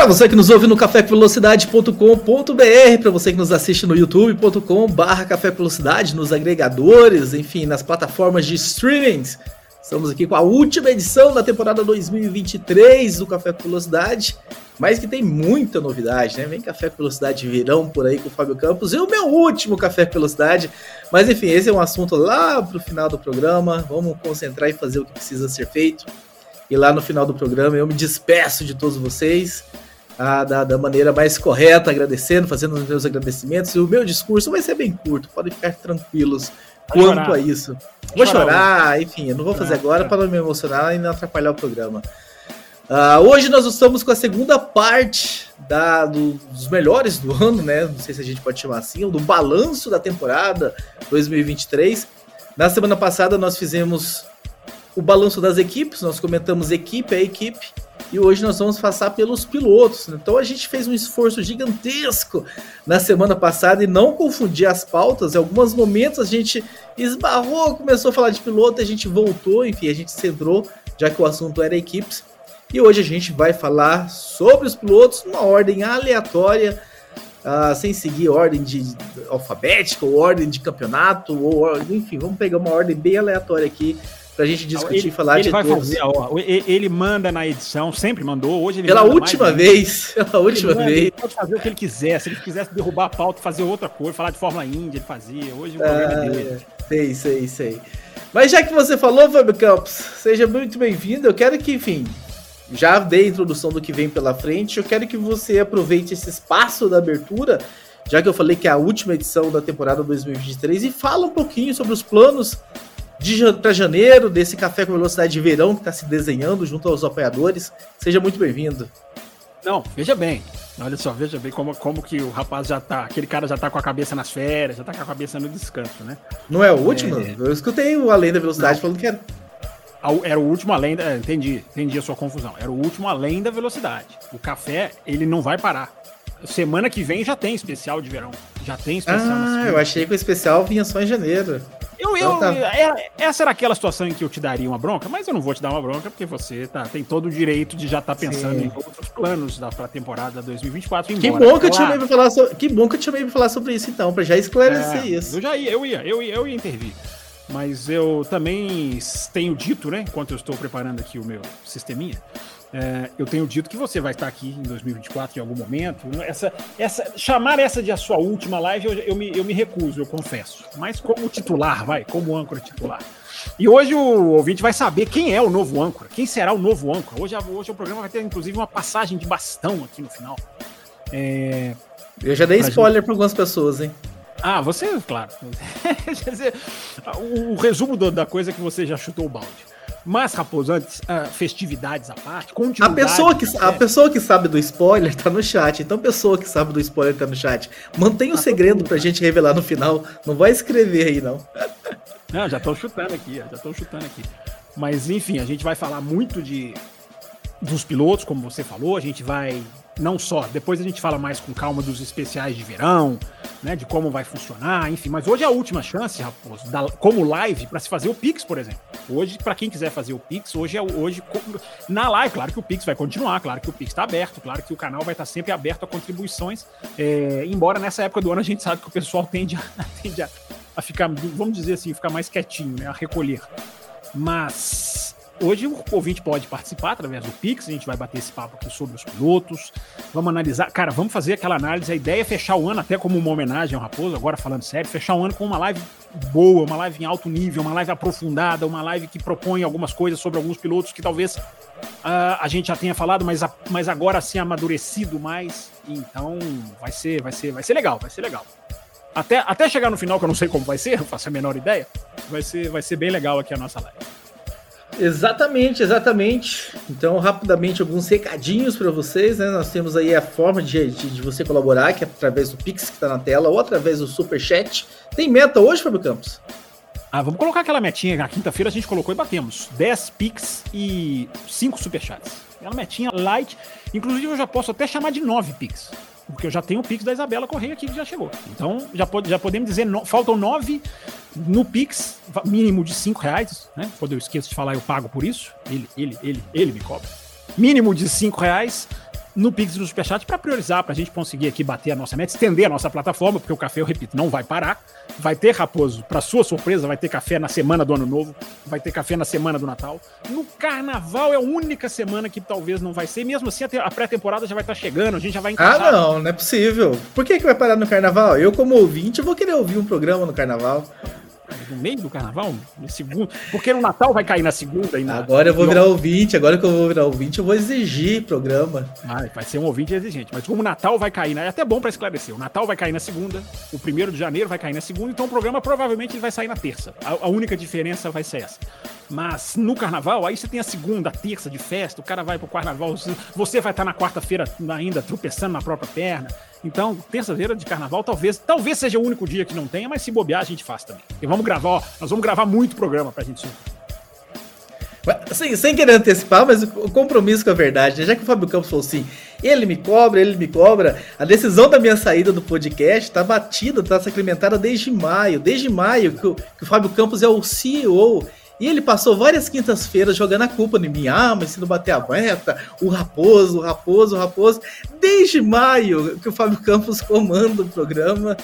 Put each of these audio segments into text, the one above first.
Para você que nos ouve no cafévelocidade.com.br, para você que nos assiste no youtube.com/barra Café Velocidade, nos agregadores, enfim, nas plataformas de streamings. Estamos aqui com a última edição da temporada 2023 do Café com Velocidade, mas que tem muita novidade, né? Vem Café com Velocidade Verão por aí com o Fábio Campos e o meu último Café com Velocidade. Mas enfim, esse é um assunto lá pro final do programa. Vamos concentrar e fazer o que precisa ser feito. E lá no final do programa eu me despeço de todos vocês. Ah, da, da, maneira mais correta, agradecendo, fazendo os meus agradecimentos. E o meu discurso vai ser bem curto, podem ficar tranquilos quanto chorar. a isso. Vou chorar, chorar enfim, eu não vou fazer agora para não me emocionar e não atrapalhar o programa. Uh, hoje nós estamos com a segunda parte da, do, dos melhores do ano, né? Não sei se a gente pode chamar assim, ou do balanço da temporada 2023. Na semana passada nós fizemos o balanço das equipes, nós comentamos equipe a equipe e hoje nós vamos passar pelos pilotos. Então a gente fez um esforço gigantesco na semana passada e não confundir as pautas. Em alguns momentos a gente esbarrou, começou a falar de piloto, a gente voltou, enfim, a gente centrou, já que o assunto era equipes. E hoje a gente vai falar sobre os pilotos numa ordem aleatória, uh, sem seguir ordem de, de alfabética ou ordem de campeonato, ou enfim, vamos pegar uma ordem bem aleatória aqui pra gente discutir ele, e falar ele de vai todos. fazer, ó, ele manda na edição, sempre mandou, hoje ele Pela última mais, vez, pela última manda, vez. Ele pode fazer o que ele quiser, se ele quisesse derrubar a pauta, fazer outra coisa, falar de Fórmula Indy, ele fazia, hoje o programa é dele. Sei, sei, sei. Mas já que você falou, Fábio Campos, seja muito bem-vindo, eu quero que, enfim, já dei a introdução do que vem pela frente, eu quero que você aproveite esse espaço da abertura, já que eu falei que é a última edição da temporada 2023, e fala um pouquinho sobre os planos para janeiro, desse café com velocidade de verão que está se desenhando junto aos apoiadores. Seja muito bem-vindo. Não, veja bem. Olha só, veja bem como, como que o rapaz já tá. Aquele cara já tá com a cabeça nas férias, já tá com a cabeça no descanso, né? Não é o último? É... Eu escutei o Além da Velocidade Não. falando que era. Era o último além da. Entendi, entendi a sua confusão. Era o último além da velocidade. O café, ele não vai parar. Semana que vem já tem especial de verão. Já tem especial. Ah, eu achei que o especial vinha só em janeiro. Eu, eu, então tá. É, essa era aquela situação em que eu te daria uma bronca, mas eu não vou te dar uma bronca porque você tá, tem todo o direito de já estar tá pensando Sim. em outros planos da pra temporada 2024. Embora, que bom que eu te chamei falar sobre, que bom que eu te chamei para falar sobre isso então, para já esclarecer é, isso. Eu já ia, eu ia, eu ia, eu ia intervir. Mas eu também tenho dito, né, enquanto eu estou preparando aqui o meu sisteminha, é, eu tenho dito que você vai estar aqui em 2024 em algum momento. Essa, essa, chamar essa de a sua última live, eu, eu, me, eu me recuso, eu confesso. Mas como titular, vai, como âncora titular. E hoje o ouvinte vai saber quem é o novo âncora, quem será o novo âncora. Hoje, hoje o programa vai ter, inclusive, uma passagem de bastão aqui no final. É, eu já dei spoiler para algumas pessoas, hein? Ah, você, claro. O, resumo da coisa é que você já chutou o balde. Mas, Raposo, antes, uh, festividades à parte, a pessoa que A pessoa que sabe do spoiler tá no chat. Então, a pessoa que sabe do spoiler tá no chat. Mantenha o tá segredo pra gente revelar no final. Não vai escrever aí, não. Não, já tô chutando aqui, já tô chutando aqui. Mas, enfim, a gente vai falar muito de dos pilotos, como você falou. A gente vai não só, depois a gente fala mais com calma dos especiais de verão, né, de como vai funcionar, enfim, mas hoje é a última chance, Raposo, da, como live para se fazer o Pix, por exemplo. Hoje, para quem quiser fazer o Pix, hoje é hoje na live, claro que o Pix vai continuar, claro que o Pix está aberto, claro que o canal vai estar tá sempre aberto a contribuições, é, embora nessa época do ano a gente sabe que o pessoal tende a, tende a, a ficar, vamos dizer assim, ficar mais quietinho, né, a recolher. Mas Hoje o ouvinte pode participar através do Pix, a gente vai bater esse papo aqui sobre os pilotos, vamos analisar, cara, vamos fazer aquela análise, a ideia é fechar o ano até como uma homenagem ao Raposo, agora falando sério, fechar o ano com uma live boa, uma live em alto nível, uma live aprofundada, uma live que propõe algumas coisas sobre alguns pilotos que talvez uh, a gente já tenha falado, mas, a, mas agora sim amadurecido mais, então vai ser, vai ser, vai ser legal, vai ser legal. Até, até chegar no final, que eu não sei como vai ser, não faço a menor ideia, vai ser, vai ser bem legal aqui a nossa live. Exatamente, exatamente. Então, rapidamente, alguns recadinhos para vocês, né? Nós temos aí a forma de, de, de, você colaborar, que é através do Pix que está na tela, ou através do Super Chat. Tem meta hoje, Fábio Campos? Ah, vamos colocar aquela metinha. Na quinta-feira a gente colocou e batemos. 10 Pix e 5 Superchats. Aquela metinha light. Inclusive eu já posso até chamar de 9 Pix. Porque eu já tenho o Pix da Isabela Correia aqui que já chegou. Então já, pode, já podemos dizer, no, faltam 9 no Pix, mínimo de 5 reais. Né? Quando eu esqueço de falar, eu pago por isso. Ele, ele, ele, ele me cobra. Mínimo de 5 reais no Pix e no Superchat para priorizar, para a gente conseguir aqui bater a nossa meta, estender a nossa plataforma, porque o café, eu repito, não vai parar. Vai ter, Raposo, para sua surpresa, vai ter café na semana do Ano Novo, vai ter café na semana do Natal. No Carnaval é a única semana que talvez não vai ser, mesmo assim a pré-temporada já vai estar tá chegando, a gente já vai encaixar. Ah, não, não é possível. Por que, que vai parar no Carnaval? Eu, como ouvinte, vou querer ouvir um programa no Carnaval no meio do carnaval? No segundo? Porque no Natal vai cair na segunda ainda. Agora eu vou virar ouvinte, agora que eu vou virar ouvinte, eu vou exigir programa. Ah, vai ser um ouvinte exigente. Mas como o Natal vai cair, né? é até bom para esclarecer. O Natal vai cair na segunda, o primeiro de janeiro vai cair na segunda, então o programa provavelmente ele vai sair na terça. A, a única diferença vai ser essa. Mas no carnaval, aí você tem a segunda, a terça de festa, o cara vai pro carnaval, você vai estar na quarta-feira ainda tropeçando na própria perna. Então, terça-feira de carnaval talvez, talvez seja o único dia que não tenha, mas se bobear a gente faz também. E vamos gravar, ó, nós vamos gravar muito programa pra gente Assim, sem querer antecipar, mas o compromisso com a verdade, né? já que o Fábio Campos falou assim, ele me cobra, ele me cobra, a decisão da minha saída do podcast tá batida, tá sacramentada desde maio, desde maio que o, que o Fábio Campos é o CEO e ele passou várias quintas-feiras jogando a culpa em mim. Ah, mas se não bater a meta, o Raposo, o Raposo, o Raposo. Desde maio que o Fábio Campos comanda o programa.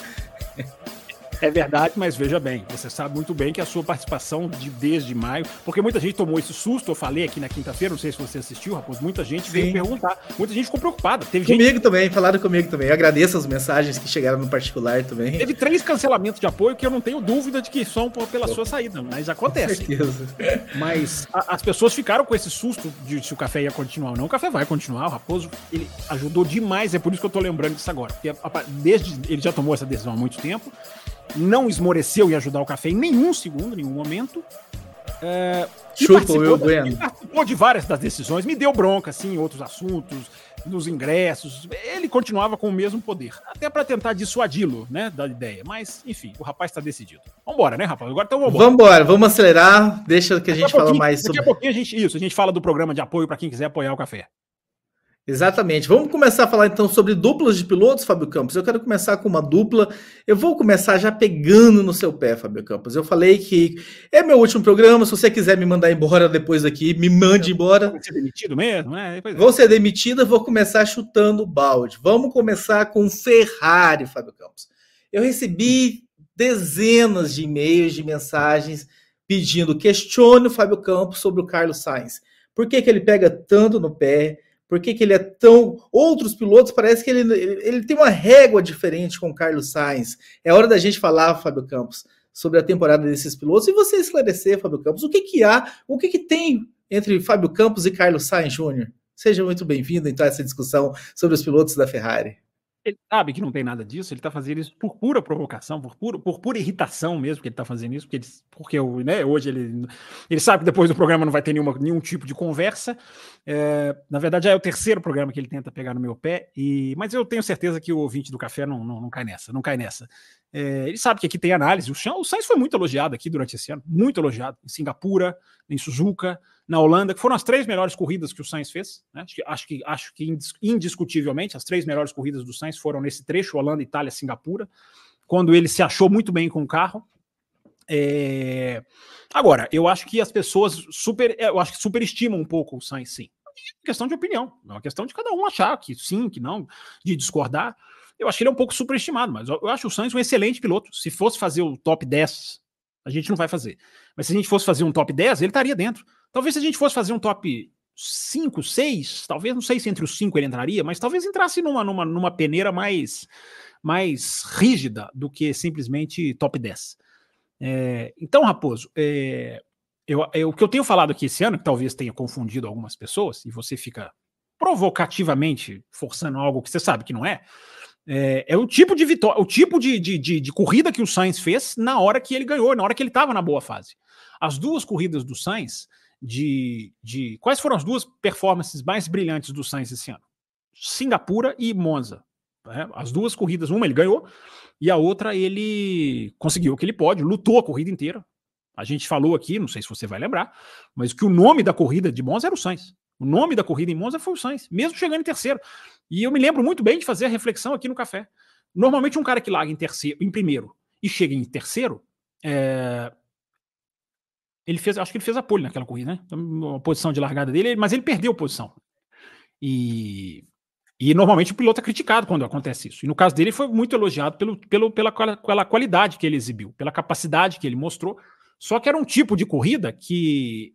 É verdade, mas veja bem, você sabe muito bem que a sua participação de desde maio, porque muita gente tomou esse susto, eu falei aqui na quinta-feira, não sei se você assistiu, Raposo, muita gente Sim. veio perguntar, muita gente ficou preocupada. Teve comigo gente... também, falaram comigo também. Eu agradeço as mensagens que chegaram no particular também. Teve três cancelamentos de apoio que eu não tenho dúvida de que são pela sua saída, mas acontece. Com certeza. Mas a, as pessoas ficaram com esse susto de se o café ia continuar ou não. O café vai continuar, o Raposo, ele ajudou demais, é por isso que eu tô lembrando disso agora, porque desde ele já tomou essa decisão há muito tempo não esmoreceu em ajudar o café em nenhum segundo, em nenhum momento. É, Chupa o Will Bueno. Participou de várias das decisões, me deu bronca, assim, em outros assuntos, nos ingressos. Ele continuava com o mesmo poder, até para tentar dissuadi-lo, né, da ideia. Mas, enfim, o rapaz está decidido. Vambora, né, rapaz? Agora então vambora. Vambora, vamos acelerar. Deixa que a gente fala mais sobre. Daqui a pouquinho a gente, isso, a gente fala do programa de apoio para quem quiser apoiar o café. Exatamente. Vamos começar a falar então sobre duplas de pilotos, Fábio Campos. Eu quero começar com uma dupla. Eu vou começar já pegando no seu pé, Fábio Campos. Eu falei que é meu último programa. Se você quiser me mandar embora depois daqui, me mande embora. Vou ser demitido mesmo, né? É. Vou ser demitida, vou começar chutando o balde. Vamos começar com Ferrari, Fábio Campos. Eu recebi dezenas de e-mails, de mensagens pedindo questione o Fábio Campos sobre o Carlos Sainz. Por que, que ele pega tanto no pé? Por que, que ele é tão. Outros pilotos parece que ele, ele, ele, tem uma régua diferente com o Carlos Sainz. É hora da gente falar, Fábio Campos, sobre a temporada desses pilotos e você esclarecer, Fábio Campos, o que, que há, o que, que tem entre Fábio Campos e Carlos Sainz Júnior. Seja muito bem-vindo então a essa discussão sobre os pilotos da Ferrari. Ele sabe que não tem nada disso, ele está fazendo isso por pura provocação, por, puro, por pura irritação mesmo que ele está fazendo isso, porque, ele, porque né, hoje ele, ele sabe que depois do programa não vai ter nenhuma, nenhum tipo de conversa. É, na verdade, já é o terceiro programa que ele tenta pegar no meu pé, e, mas eu tenho certeza que o ouvinte do café não, não, não cai nessa, não cai nessa. É, ele sabe que aqui tem análise. O, o Sainz foi muito elogiado aqui durante esse ano, muito elogiado, em Singapura, em Suzuka, na Holanda, que foram as três melhores corridas que o Sainz fez. Né? Acho, que, acho, que, acho que indiscutivelmente as três melhores corridas do Sainz foram nesse trecho Holanda, Itália, Singapura, quando ele se achou muito bem com o carro. É... Agora, eu acho que as pessoas super, eu acho que superestimam um pouco o Sainz, sim. É questão de opinião, é uma questão de cada um achar que sim, que não, de discordar. Eu acho que ele é um pouco superestimado, mas eu acho o Sainz um excelente piloto. Se fosse fazer o top 10, a gente não vai fazer. Mas se a gente fosse fazer um top 10, ele estaria dentro. Talvez se a gente fosse fazer um top 5, 6, talvez não sei se entre os 5 ele entraria, mas talvez entrasse numa, numa, numa peneira mais, mais rígida do que simplesmente top 10. É, então, Raposo, é, eu, eu, o que eu tenho falado aqui esse ano, que talvez tenha confundido algumas pessoas, e você fica provocativamente forçando algo que você sabe que não é, é, é o tipo de vitória, o tipo de, de, de, de, corrida que o Sainz fez na hora que ele ganhou, na hora que ele estava na boa fase. As duas corridas do Sainz, de, de. Quais foram as duas performances mais brilhantes do Sainz esse ano? Singapura e Monza. Né? As duas corridas, uma ele ganhou e a outra ele conseguiu o que ele pode, lutou a corrida inteira. A gente falou aqui, não sei se você vai lembrar, mas que o nome da corrida de Monza era o Sainz. O nome da corrida em Monza foi o Sainz, mesmo chegando em terceiro. E eu me lembro muito bem de fazer a reflexão aqui no café. Normalmente um cara que larga em terceiro, em primeiro e chega em terceiro, é... ele fez, acho que ele fez a pole naquela corrida, né? A posição de largada dele, mas ele perdeu posição. E, e normalmente o piloto é criticado quando acontece isso. E no caso dele foi muito elogiado pelo, pelo, pela, pela qualidade que ele exibiu, pela capacidade que ele mostrou. Só que era um tipo de corrida que,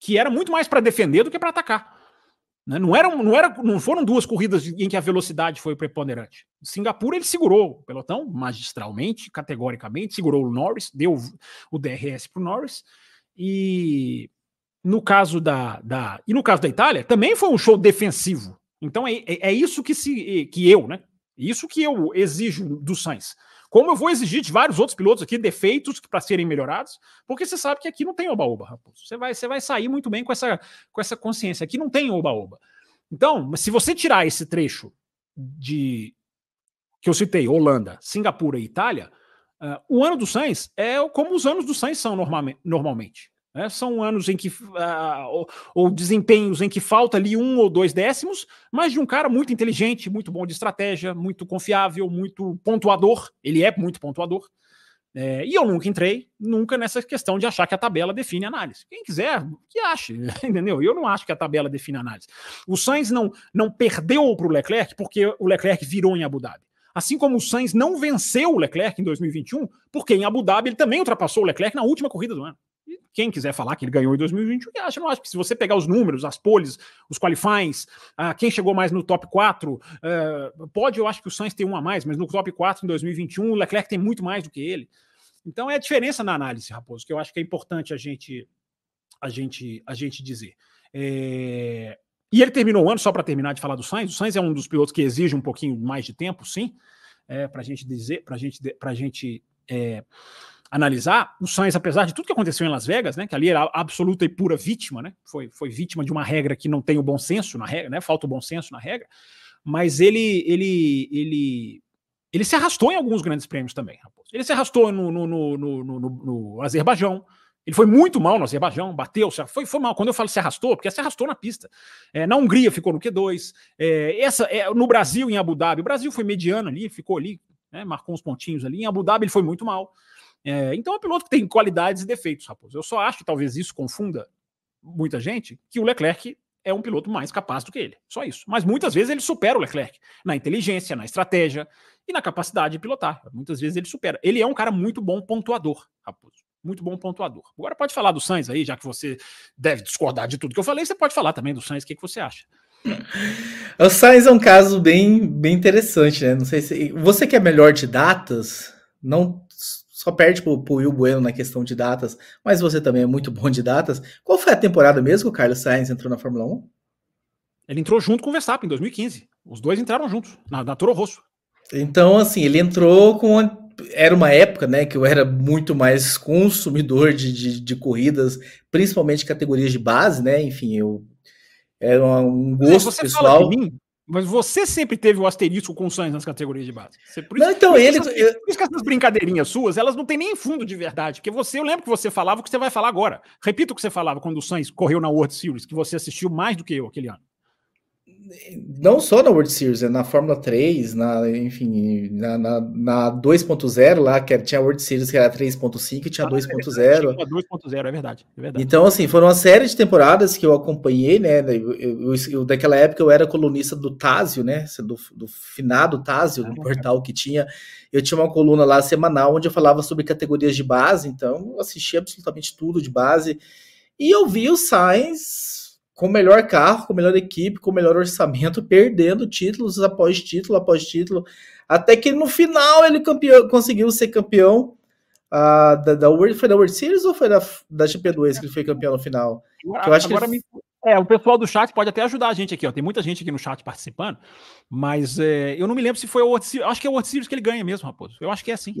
que era muito mais para defender do que para atacar. Né? Não, era, não, era, não foram duas corridas em que a velocidade foi preponderante. Singapura ele segurou o pelotão magistralmente, categoricamente, segurou o Norris, deu o DRS para o Norris. E no caso da, da e no caso da Itália também foi um show defensivo. Então é, é, é isso que se que eu, né? Isso que eu exijo do Sainz. Como eu vou exigir de vários outros pilotos aqui defeitos para serem melhorados, porque você sabe que aqui não tem oba-oba, Raposo. Você vai, você vai sair muito bem com essa, com essa consciência. Aqui não tem oba-oba. Então, se você tirar esse trecho de que eu citei, Holanda, Singapura e Itália, uh, o ano do Sainz é como os anos do Sainz são normalmente. Né? São anos em que. Uh, ou, ou, desempenhos em que falta ali um ou dois décimos, mas de um cara muito inteligente, muito bom de estratégia, muito confiável, muito pontuador. Ele é muito pontuador. É, e eu nunca entrei, nunca nessa questão de achar que a tabela define análise. Quem quiser, que ache, entendeu? Eu não acho que a tabela define análise. O Sainz não, não perdeu para o Leclerc porque o Leclerc virou em Abu Dhabi. Assim como o Sainz não venceu o Leclerc em 2021, porque em Abu Dhabi ele também ultrapassou o Leclerc na última corrida do ano quem quiser falar que ele ganhou em 2021, acha, não acho que se você pegar os números, as poles, os qualifies, uh, quem chegou mais no top 4, uh, eh, pode, eu acho que o Sainz tem um a mais, mas no top 4 em 2021, o Leclerc tem muito mais do que ele. Então é a diferença na análise, Raposo, que eu acho que é importante a gente a gente a gente dizer. É... E ele terminou o ano, só para terminar de falar do Sainz, o Sainz é um dos pilotos que exige um pouquinho mais de tempo, sim, é, para a gente dizer, para gente, a gente é, analisar, o Sainz, apesar de tudo que aconteceu em Las Vegas, né, que ali era absoluta e pura vítima, né, foi, foi vítima de uma regra que não tem o bom senso na regra, né, falta o bom senso na regra, mas ele, ele, ele, ele se arrastou em alguns grandes prêmios também, Raposo. Ele se arrastou no, no, no, no, no, Azerbaijão, ele foi muito mal no Azerbaijão, bateu, foi, foi mal. Quando eu falo se arrastou, porque se arrastou na pista. É, na Hungria ficou no Q2. É, essa, é, no Brasil, em Abu Dhabi, o Brasil foi mediano ali, ficou ali, né, marcou uns pontinhos ali. Em Abu Dhabi ele foi muito mal. É, então é um piloto que tem qualidades e defeitos, Raposo. Eu só acho talvez isso confunda muita gente, que o Leclerc é um piloto mais capaz do que ele. Só isso. Mas muitas vezes ele supera o Leclerc na inteligência, na estratégia e na capacidade de pilotar. Muitas vezes ele supera. Ele é um cara muito bom pontuador, Raposo. Muito bom pontuador. Agora pode falar do Sainz aí, já que você deve discordar de tudo que eu falei, você pode falar também do Sainz, o que, que você acha? O Sainz é um caso bem, bem interessante, né? Não sei se. Você que é melhor de datas, não só perde pro, pro Will Bueno na questão de datas, mas você também é muito bom de datas. Qual foi a temporada mesmo que o Carlos Sainz entrou na Fórmula 1? Ele entrou junto com o Verstappen em 2015. Os dois entraram juntos, na, na Toro Rosso. Então, assim, ele entrou com. Era uma época, né, que eu era muito mais consumidor de, de, de corridas, principalmente categorias de base, né? Enfim, eu. Era um gosto pessoal. Mim, mas você sempre teve o asterisco com o Sainz nas categorias de base. Você, por isso, não, então por ele. Essas, eu... Por isso que essas brincadeirinhas suas, elas não têm nem fundo de verdade. Porque você, eu lembro que você falava o que você vai falar agora. Repita o que você falava quando o Sainz correu na World Series, que você assistiu mais do que eu aquele ano não só na World Series, é na Fórmula 3, na, enfim, na, na, na 2.0 lá, que tinha a World Series que era 3.5 e tinha ah, 2.0. É 2.0, é verdade, é verdade. Então, assim, foram uma série de temporadas que eu acompanhei, né? Eu, eu, eu daquela época eu era colunista do Tásio, né? Do, do finado Tásio, ah, do portal que tinha. Eu tinha uma coluna lá semanal onde eu falava sobre categorias de base, então eu assisti absolutamente tudo de base. E eu vi o Sainz com o melhor carro, com a melhor equipe, com o melhor orçamento, perdendo títulos após título após título, até que no final ele campeão, conseguiu ser campeão uh, da, da World, foi da World Series ou foi da, da GP2 que ele foi campeão no final? Agora, eu acho agora que ele... me... É, o pessoal do chat pode até ajudar a gente aqui, ó. Tem muita gente aqui no chat participando, mas é, eu não me lembro se foi o World Series. Acho que é o World Series que ele ganha mesmo, Raposo. Eu acho que é assim.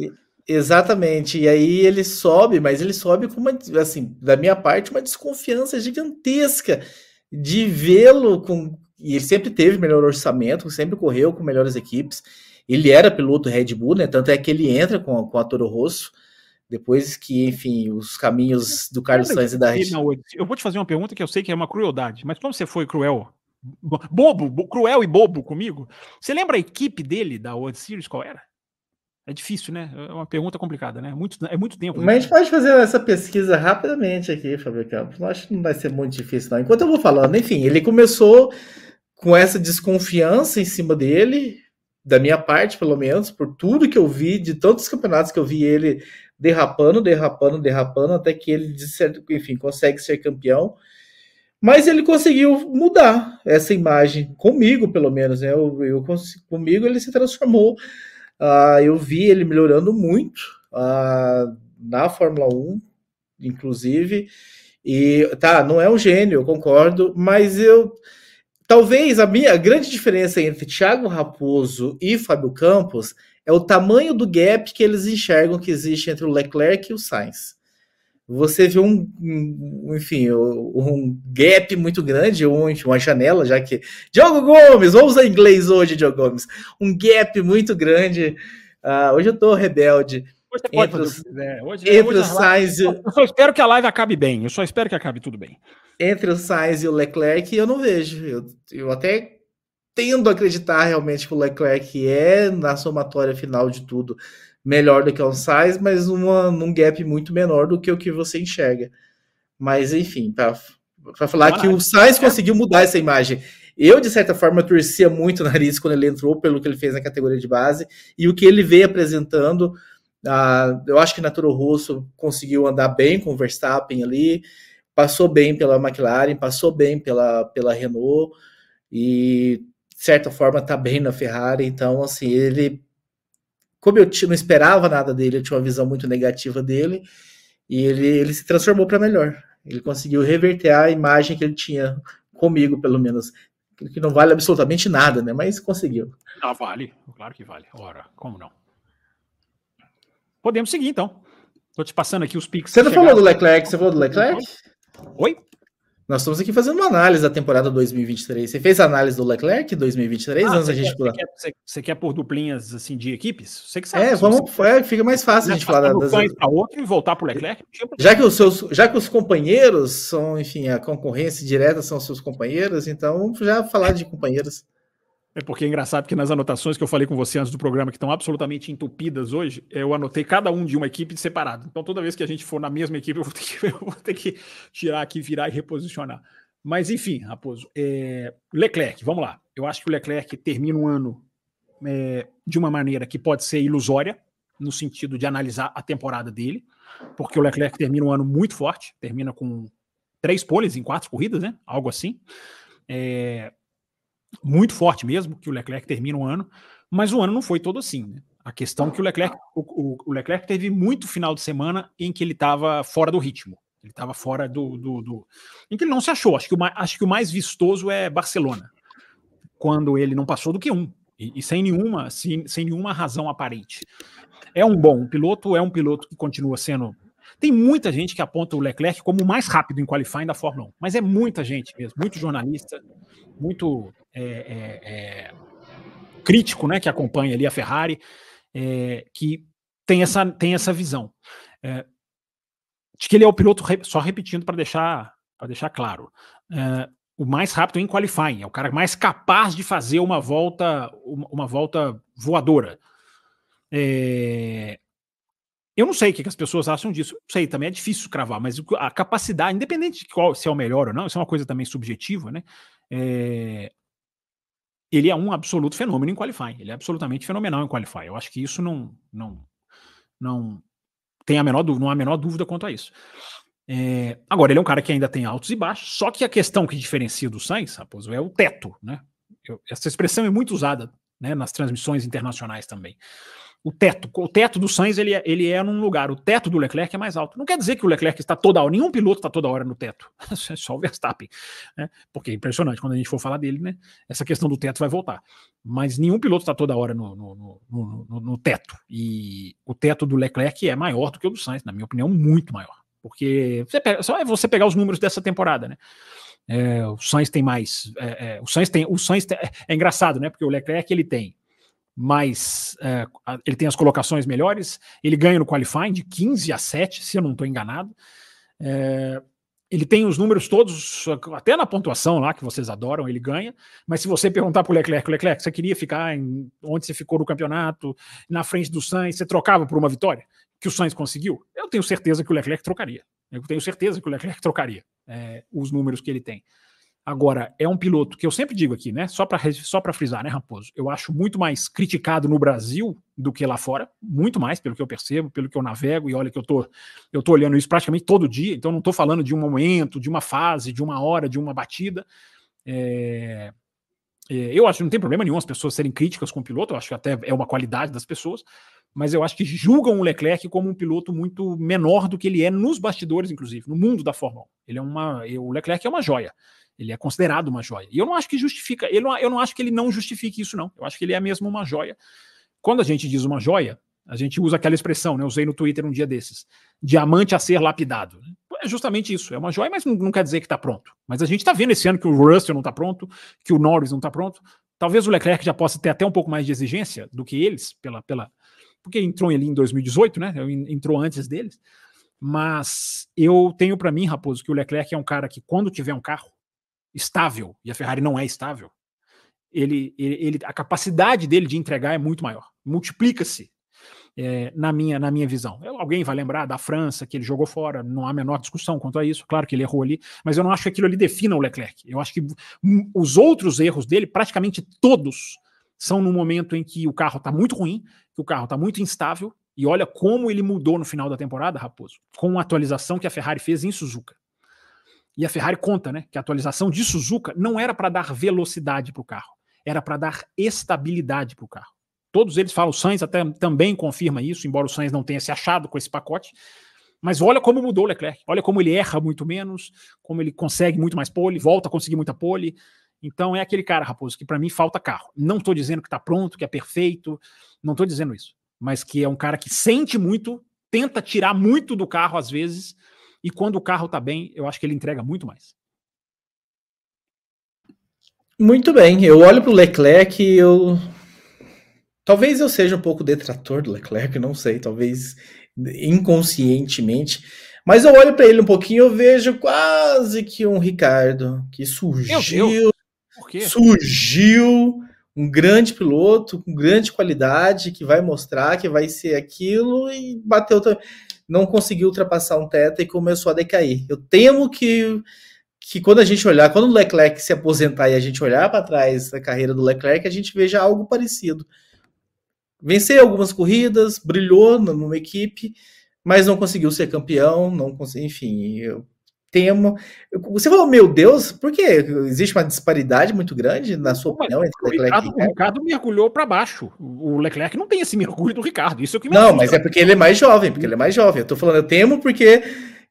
Exatamente. E aí ele sobe, mas ele sobe com uma, assim, da minha parte, uma desconfiança gigantesca de vê-lo com. E ele sempre teve melhor orçamento, sempre correu com melhores equipes. Ele era piloto Red Bull, né? Tanto é que ele entra com, com a Toro Rosso. Depois que, enfim, os caminhos do Carlos Sainz e da Red Eu vou te fazer uma pergunta que eu sei que é uma crueldade, mas como você foi cruel, bobo, cruel e bobo comigo, você lembra a equipe dele da World Series qual era? É difícil, né? É uma pergunta complicada, né? Muito, é muito tempo. Né? Mas a gente pode fazer essa pesquisa rapidamente aqui, Fábio Campos. Acho que não vai ser muito difícil, não. Enquanto eu vou falando, enfim, ele começou com essa desconfiança em cima dele, da minha parte, pelo menos, por tudo que eu vi, de todos os campeonatos que eu vi ele derrapando, derrapando, derrapando, até que ele, enfim, consegue ser campeão. Mas ele conseguiu mudar essa imagem comigo, pelo menos, né? Eu, eu comigo ele se transformou. Uh, eu vi ele melhorando muito uh, na Fórmula 1, inclusive. E tá, não é um gênio, eu concordo, mas eu talvez a minha grande diferença entre Thiago Raposo e Fábio Campos é o tamanho do gap que eles enxergam que existe entre o Leclerc e o Sainz. Você vê um, um enfim, um gap muito grande, um, enfim, uma janela, já que. Diogo Gomes, vamos usar inglês hoje, Diogo Gomes. Um gap muito grande. Uh, hoje eu tô rebelde. Hoje você pode fazer os, o Hoje, entre hoje o Sainz e... Eu só espero que a live acabe bem. Eu só espero que acabe tudo bem. Entre o Sainz e o Leclerc, eu não vejo. Eu, eu até tendo a acreditar realmente que o Leclerc é, na somatória final de tudo, melhor do que o Sainz, mas uma, num gap muito menor do que o que você enxerga. Mas, enfim, para falar ah, que o Sainz é. conseguiu mudar essa imagem. Eu, de certa forma, torcia muito o nariz quando ele entrou, pelo que ele fez na categoria de base, e o que ele veio apresentando. Uh, eu acho que na Toro Rosso conseguiu andar bem com o Verstappen ali, passou bem pela McLaren, passou bem pela, pela Renault, e de certa forma, tá bem na Ferrari. Então, assim, ele. Como eu não esperava nada dele, eu tinha uma visão muito negativa dele, e ele, ele se transformou para melhor. Ele conseguiu reverter a imagem que ele tinha comigo, pelo menos. Que não vale absolutamente nada, né? Mas conseguiu. Ah, vale. Claro que vale. Ora, como não? Podemos seguir, então. Tô te passando aqui os pics. Você não falou do Leclerc? Você falou do Leclerc? Oi? Nós estamos aqui fazendo uma análise da temporada 2023. Você fez a análise do Leclerc 2023 ah, antes a gente pular? Você quer, você, você quer por duplinhas assim de equipes? Você que sabe. É, vamos, é, fica mais fácil a gente falar das. Para outro e voltar para o Leclerc. Já que os seus, já que os companheiros são, enfim, a concorrência direta são seus companheiros, então vamos já falar de companheiros. É porque é engraçado que nas anotações que eu falei com você antes do programa, que estão absolutamente entupidas hoje, eu anotei cada um de uma equipe separado. Então, toda vez que a gente for na mesma equipe, eu vou ter que, vou ter que tirar aqui, virar e reposicionar. Mas, enfim, Raposo, é... Leclerc, vamos lá. Eu acho que o Leclerc termina um ano é, de uma maneira que pode ser ilusória, no sentido de analisar a temporada dele, porque o Leclerc termina um ano muito forte, termina com três poles em quatro corridas, né? Algo assim. É, muito forte mesmo, que o Leclerc termina o ano, mas o ano não foi todo assim. Né? A questão é que o Leclerc, o, o, Leclerc teve muito final de semana em que ele estava fora do ritmo. Ele estava fora do, do, do, em que ele não se achou. Acho que, o acho que o mais vistoso é Barcelona, quando ele não passou do que um, e, e sem, nenhuma, sem, sem nenhuma razão aparente. É um bom piloto, é um piloto que continua sendo tem muita gente que aponta o Leclerc como o mais rápido em qualifying da Fórmula 1, mas é muita gente mesmo, muito jornalista, muito é, é, é, crítico, né, que acompanha ali a Ferrari, é, que tem essa, tem essa visão de que ele é o piloto, só repetindo para deixar, deixar claro, o mais rápido em qualifying, é o cara mais capaz de fazer uma volta, uma, uma volta voadora. É, eu não sei o que as pessoas acham disso. Não sei, também é difícil cravar, mas a capacidade, independente de qual, se é o melhor ou não, isso é uma coisa também subjetiva, né? É, ele é um absoluto fenômeno em qualifying. Ele é absolutamente fenomenal em qualifying. Eu acho que isso não não não tem a menor não há a menor dúvida quanto a isso. É, agora, ele é um cara que ainda tem altos e baixos, só que a questão que diferencia do Sainz, Raposo, é o teto, né? Eu, essa expressão é muito usada né, nas transmissões internacionais também o teto. O teto do Sainz ele é, ele é num lugar, o teto do Leclerc é mais alto. Não quer dizer que o Leclerc está toda hora, nenhum piloto está toda hora no teto. É só o Verstappen. Né? Porque é impressionante quando a gente for falar dele, né? Essa questão do teto vai voltar. Mas nenhum piloto está toda hora no, no, no, no, no teto. E o teto do Leclerc é maior do que o do Sainz, na minha opinião, muito maior. Porque você pega, só é você pegar os números dessa temporada, né? É, o Sainz tem mais. É, é, o Sainz tem. O Sainz tem, é, é engraçado, né? Porque o Leclerc ele tem mais. É, ele tem as colocações melhores, ele ganha no qualifying de 15 a 7, se eu não estou enganado. É, ele tem os números todos, até na pontuação lá que vocês adoram, ele ganha. Mas se você perguntar para o Leclerc, Leclerc, você queria ficar em onde você ficou no campeonato, na frente do Sainz, você trocava por uma vitória? Que o Sainz conseguiu? Eu tenho certeza que o Leclerc trocaria. Eu tenho certeza que o Leclerc trocaria é, os números que ele tem. Agora, é um piloto que eu sempre digo aqui, né? Só para só frisar, né, Raposo? Eu acho muito mais criticado no Brasil do que lá fora, muito mais, pelo que eu percebo, pelo que eu navego, e olha que eu tô, eu tô olhando isso praticamente todo dia, então não estou falando de um momento, de uma fase, de uma hora, de uma batida. É, é, eu acho que não tem problema nenhum as pessoas serem críticas com o piloto, eu acho que até é uma qualidade das pessoas, mas eu acho que julgam o Leclerc como um piloto muito menor do que ele é nos bastidores, inclusive, no mundo da Fórmula 1. Ele é uma, o Leclerc é uma joia. Ele é considerado uma joia. E eu não acho que justifica, eu não, eu não acho que ele não justifique isso, não. Eu acho que ele é mesmo uma joia. Quando a gente diz uma joia, a gente usa aquela expressão, né? Eu usei no Twitter um dia desses: diamante a ser lapidado. É justamente isso. É uma joia, mas não, não quer dizer que está pronto. Mas a gente está vendo esse ano que o Russell não está pronto, que o Norris não está pronto. Talvez o Leclerc já possa ter até um pouco mais de exigência do que eles, pela, pela porque entrou ali em 2018, né? Entrou antes deles. Mas eu tenho para mim, Raposo, que o Leclerc é um cara que, quando tiver um carro, estável, e a Ferrari não é estável, ele, ele, a capacidade dele de entregar é muito maior. Multiplica-se é, na, minha, na minha visão. Alguém vai lembrar da França, que ele jogou fora, não há a menor discussão quanto a isso. Claro que ele errou ali, mas eu não acho que aquilo ali defina o Leclerc. Eu acho que os outros erros dele, praticamente todos, são no momento em que o carro está muito ruim, que o carro está muito instável. E olha como ele mudou no final da temporada, Raposo, com a atualização que a Ferrari fez em Suzuka. E a Ferrari conta, né, que a atualização de Suzuka não era para dar velocidade para o carro, era para dar estabilidade para o carro. Todos eles falam, o Sainz até também confirma isso, embora o Sainz não tenha se achado com esse pacote. Mas olha como mudou o Leclerc, olha como ele erra muito menos, como ele consegue muito mais pole, volta a conseguir muita pole. Então é aquele cara, Raposo, que para mim falta carro. Não estou dizendo que está pronto, que é perfeito, não estou dizendo isso. Mas que é um cara que sente muito, tenta tirar muito do carro às vezes, e quando o carro está bem, eu acho que ele entrega muito mais. Muito bem, eu olho para o Leclerc e eu. Talvez eu seja um pouco detrator do Leclerc, não sei, talvez inconscientemente. Mas eu olho para ele um pouquinho eu vejo quase que um Ricardo que surgiu. Surgiu um grande piloto, com grande qualidade, que vai mostrar que vai ser aquilo e bateu também não conseguiu ultrapassar um teto e começou a decair. Eu temo que, que quando a gente olhar, quando o Leclerc se aposentar e a gente olhar para trás da carreira do Leclerc, a gente veja algo parecido. Venceu algumas corridas, brilhou numa equipe, mas não conseguiu ser campeão, não conseguiu, enfim, eu temo. Você falou, meu Deus, por quê? Existe uma disparidade muito grande, na sua opinião, entre o Leclerc Ricardo, e Ricardo? O Ricardo mergulhou para baixo. O Leclerc não tem esse mergulho do Ricardo. Isso é o que me Não, mas é porque ele é mais jovem, porque ele é mais jovem. Eu tô falando, eu temo porque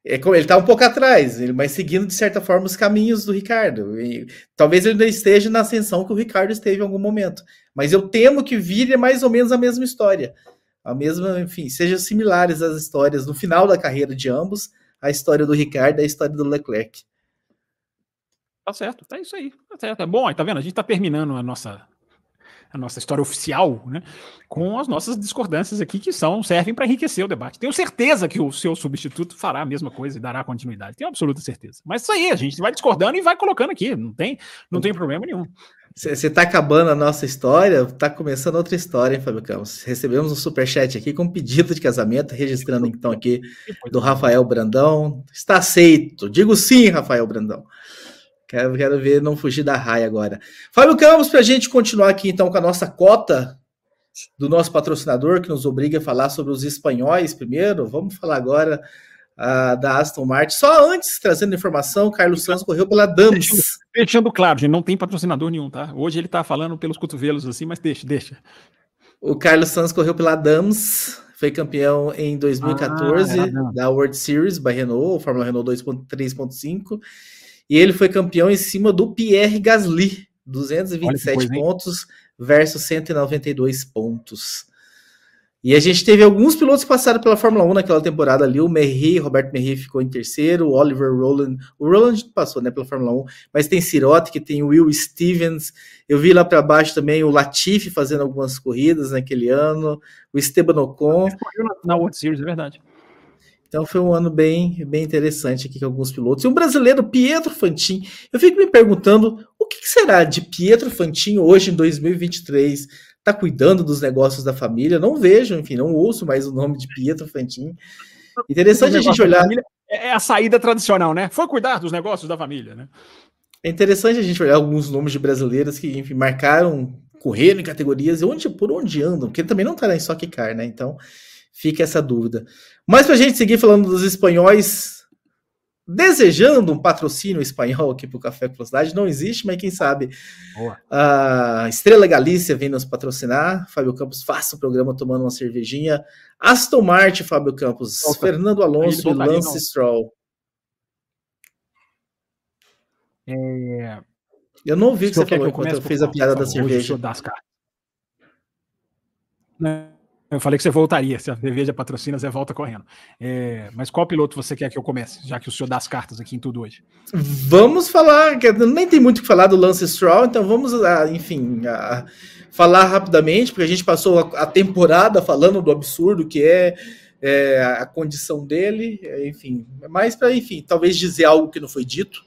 é, ele tá um pouco atrás, mas seguindo de certa forma os caminhos do Ricardo. E, talvez ele não esteja na ascensão que o Ricardo esteve em algum momento. Mas eu temo que vire mais ou menos a mesma história. A mesma, enfim, sejam similares as histórias no final da carreira de ambos a história do Ricardo e a história do Leclerc. Tá certo, tá isso aí. Tá certo. É bom, aí tá vendo? A gente tá terminando a nossa a nossa história oficial, né, com as nossas discordâncias aqui que são servem para enriquecer o debate. Tenho certeza que o seu substituto fará a mesma coisa e dará continuidade. Tenho absoluta certeza. Mas isso aí, a gente vai discordando e vai colocando aqui, não tem, não tem problema nenhum. Você está acabando a nossa história, está começando outra história, hein, Fábio Campos? Recebemos um superchat aqui com pedido de casamento, registrando então aqui do Rafael Brandão. Está aceito. Digo sim, Rafael Brandão. Quero, quero ver não fugir da raia agora. Fábio Campos, para a gente continuar aqui então com a nossa cota do nosso patrocinador, que nos obriga a falar sobre os espanhóis primeiro, vamos falar agora uh, da Aston Martin. Só antes, trazendo informação, Carlos Santos correu pela Dams. Deixando, claro, gente, não tem patrocinador nenhum, tá? Hoje ele tá falando pelos cotovelos assim, mas deixa, deixa. O Carlos Santos correu pela Dams, foi campeão em 2014 ah, da World Series by Renault, Fórmula Renault 2.3.5, e ele foi campeão em cima do Pierre Gasly, 227 coisa, pontos versus 192 pontos. E a gente teve alguns pilotos que passaram pela Fórmula 1 naquela temporada ali. O Merri, Roberto Merri ficou em terceiro, o Oliver Rowland. O Rowland passou né, pela Fórmula 1, mas tem Sirotti, tem o Will Stevens. Eu vi lá para baixo também o Latifi fazendo algumas corridas naquele ano, o Esteban Ocon. Na World Series, é verdade. Então foi um ano bem, bem interessante aqui com alguns pilotos. E um brasileiro, Pietro Fantin. Eu fico me perguntando o que será de Pietro Fantin hoje em 2023 está cuidando dos negócios da família. Não vejo, enfim, não ouço mais o nome de Pietro Fantin. Interessante a gente olhar. É a saída tradicional, né? Foi cuidar dos negócios da família, né? É interessante a gente olhar alguns nomes de brasileiros que, enfim, marcaram, correram em categorias e onde, por onde andam, porque também não está na Stock Car, né? Então fica essa dúvida. Mas para a gente seguir falando dos espanhóis, desejando um patrocínio espanhol aqui para o Café Velocidade. Não existe, mas quem sabe Boa. a Estrela Galícia vem nos patrocinar. Fábio Campos faça o programa tomando uma cervejinha. Aston Martin, Fábio Campos. Opa. Fernando Alonso e Lance não. Stroll. É... Eu não ouvi o que você falou enquanto eu fiz a piada da cerveja. Não. Eu falei que você voltaria, se a cerveja patrocina, você volta correndo. É, mas qual piloto você quer que eu comece, já que o senhor dá as cartas aqui em tudo hoje? Vamos falar, nem tem muito o que falar do Lance Stroll, então vamos, ah, enfim, ah, falar rapidamente, porque a gente passou a, temporada falando do absurdo que é, é a condição dele, enfim, mais para, enfim, talvez dizer algo que não foi dito.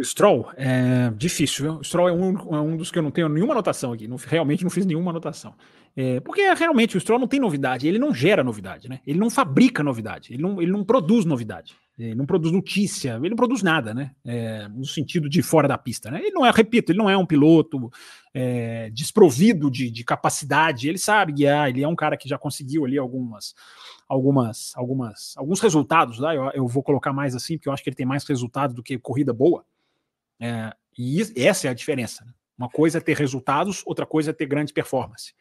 O Stroll é difícil, viu? O Stroll é um, é um dos que eu não tenho nenhuma anotação aqui. Não, realmente não fiz nenhuma anotação. É, porque realmente o Stroll não tem novidade, ele não gera novidade, né? Ele não fabrica novidade, ele não, ele não produz novidade, ele não produz notícia, ele não produz nada, né? É, no sentido de fora da pista, né? Ele não é, repito, ele não é um piloto é, desprovido de, de capacidade, ele sabe guiar, ele é um cara que já conseguiu ali algumas algumas, algumas, alguns resultados, né? eu, eu vou colocar mais assim, porque eu acho que ele tem mais resultado do que corrida boa. É, e essa é a diferença. Né? Uma coisa é ter resultados, outra coisa é ter grande performance.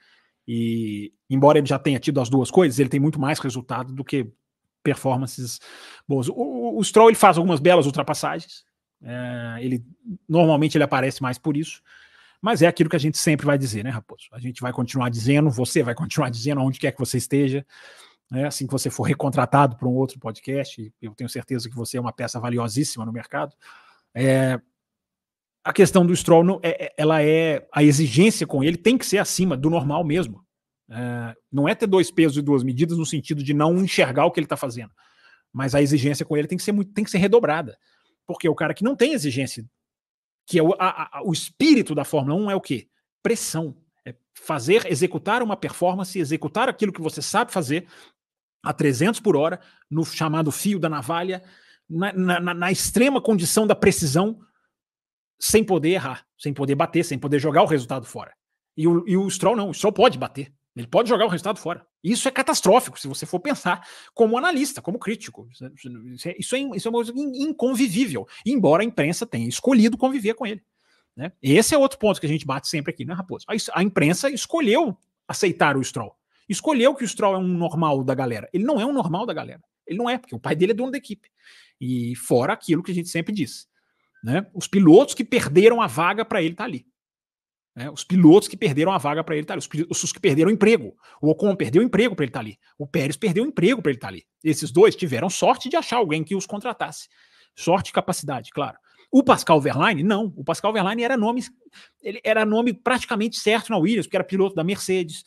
E embora ele já tenha tido as duas coisas, ele tem muito mais resultado do que performances boas. O, o, Stroll ele faz algumas belas ultrapassagens. É, ele normalmente ele aparece mais por isso. Mas é aquilo que a gente sempre vai dizer, né, Raposo? A gente vai continuar dizendo, você vai continuar dizendo onde quer que você esteja. Né? Assim que você for recontratado para um outro podcast, eu tenho certeza que você é uma peça valiosíssima no mercado. É, a questão do Stroll, não, é, é, ela é a exigência com ele tem que ser acima do normal mesmo. É, não é ter dois pesos e duas medidas no sentido de não enxergar o que ele está fazendo, mas a exigência com ele tem que ser muito, tem que ser redobrada, porque o cara que não tem exigência, que é o, a, a, o espírito da Fórmula 1 é o quê? Pressão, é fazer, executar uma performance, executar aquilo que você sabe fazer a 300 por hora no chamado fio da navalha, na, na, na extrema condição da precisão sem poder errar, sem poder bater, sem poder jogar o resultado fora. E o, e o Stroll não, o Stroll pode bater. Ele pode jogar o resultado fora. Isso é catastrófico, se você for pensar como analista, como crítico. Isso é, isso é, isso é uma coisa inconvivível, embora a imprensa tenha escolhido conviver com ele. Né? Esse é outro ponto que a gente bate sempre aqui, né, Raposo? A, a imprensa escolheu aceitar o Stroll. Escolheu que o Stroll é um normal da galera. Ele não é um normal da galera. Ele não é, porque o pai dele é dono da equipe. E fora aquilo que a gente sempre diz. Né? Os pilotos que perderam a vaga para ele estar tá ali. Né? Os pilotos que perderam a vaga para ele estar tá ali. Os, os, que perderam o emprego. O Ocon perdeu o emprego para ele estar tá ali. O Pérez perdeu o emprego para ele estar tá ali. Esses dois tiveram sorte de achar alguém que os contratasse. Sorte e capacidade, claro. O Pascal Verlaine, não. O Pascal Verlaine era nome, ele era nome praticamente certo na Williams, porque era piloto da Mercedes.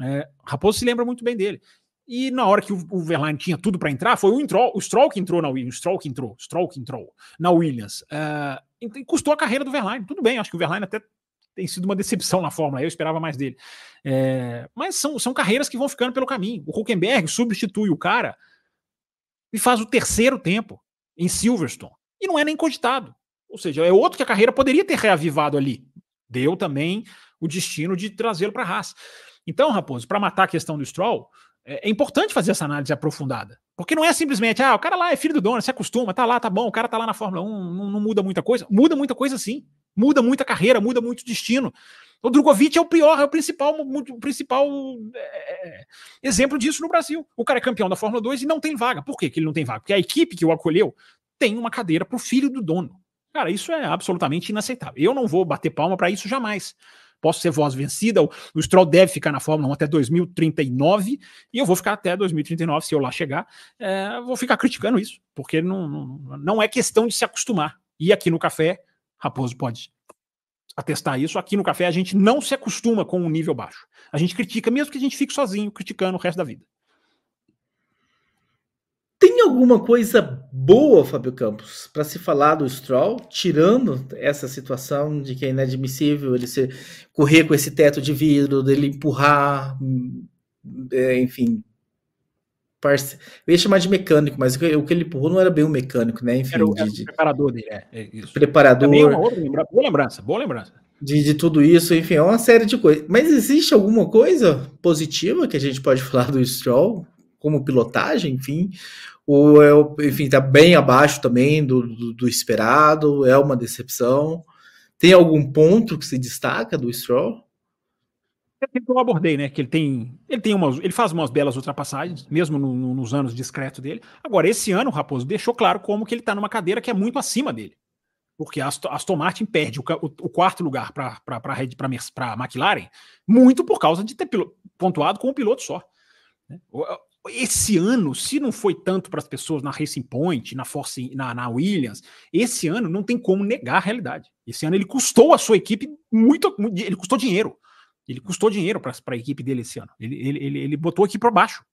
É, Raposo se lembra muito bem dele. E na hora que o, Verlaine tinha tudo para entrar, foi o, Stroll, o Stroll que entrou na Williams, Stroll que entrou, Stroll que entrou na Williams. Uh, e custou a carreira do Verlaine. Tudo bem, acho que o Verlaine até tem sido uma decepção na Fórmula, eu esperava mais dele. É, mas são, são carreiras que vão ficando pelo caminho. O Huckenberg substitui o cara e faz o terceiro tempo em Silverstone. E não é nem cogitado. Ou seja, é outro que a carreira poderia ter reavivado ali. Deu também o destino de trazê-lo para a Haas. Então, Raposo, para matar a questão do Stroll, é, é, importante fazer essa análise aprofundada. Porque não é simplesmente, ah, o cara lá é filho do dono, se acostuma, tá lá, tá bom, o cara tá lá na Fórmula 1, não, não muda muita coisa. Muda muita coisa sim. Muda muita carreira, muda muito destino. O Drogovic é o pior, é o principal, o principal é, é, exemplo disso no Brasil. O cara é campeão da Fórmula 2 e não tem vaga. Por que, que ele não tem vaga? Porque a equipe que o acolheu tem uma cadeira pro filho do dono. Cara, isso é absolutamente inaceitável. Eu não vou bater palma para isso jamais. Posso ser voz vencida, o, o Stroll deve ficar na Fórmula 1 até 2039, e eu vou ficar até 2039, se eu lá chegar, é, vou ficar criticando isso, porque não, não, não é questão de se acostumar. E aqui no café, Raposo pode atestar isso. Aqui no café a gente não se acostuma com um nível baixo. A gente critica, mesmo que a gente fique sozinho criticando o resto da vida. Tem alguma coisa boa, Fábio Campos, para se falar do Stroll, tirando essa situação de que é inadmissível ele se, correr com esse teto de vidro, dele empurrar, é, enfim. Parce... Eu ia chamar de mecânico, mas o que ele empurrou não era bem um mecânico, né? Enfim, era o, de, era o preparador dele, é, é. Preparador. Também é uma outra lembrança, boa lembrança, boa lembrança. De, de, tudo isso, enfim, é uma série de coisas. Mas existe alguma coisa positiva que a gente pode falar do Stroll, como pilotagem, enfim? É, enfim, está bem abaixo também do, do, do, esperado, é uma decepção. Tem algum ponto que se destaca do Stroll? É eu abordei, né? Que ele tem, ele tem umas, ele faz umas belas ultrapassagens, mesmo no, no, nos anos discretos dele. Agora, esse ano, o Raposo deixou claro como que ele está numa cadeira que é muito acima dele. Porque a Aston Martin perde o, o, o quarto lugar para a McLaren muito por causa de ter pontuado com um piloto só. Né? Esse ano, se não foi tanto para as pessoas na Racing Point, na Force, na, na, Williams, esse ano não tem como negar a realidade. Esse ano ele custou a sua equipe muito, ele custou dinheiro. Ele custou dinheiro para a equipe dele esse ano. Ele, ele, ele, ele botou aqui para baixo.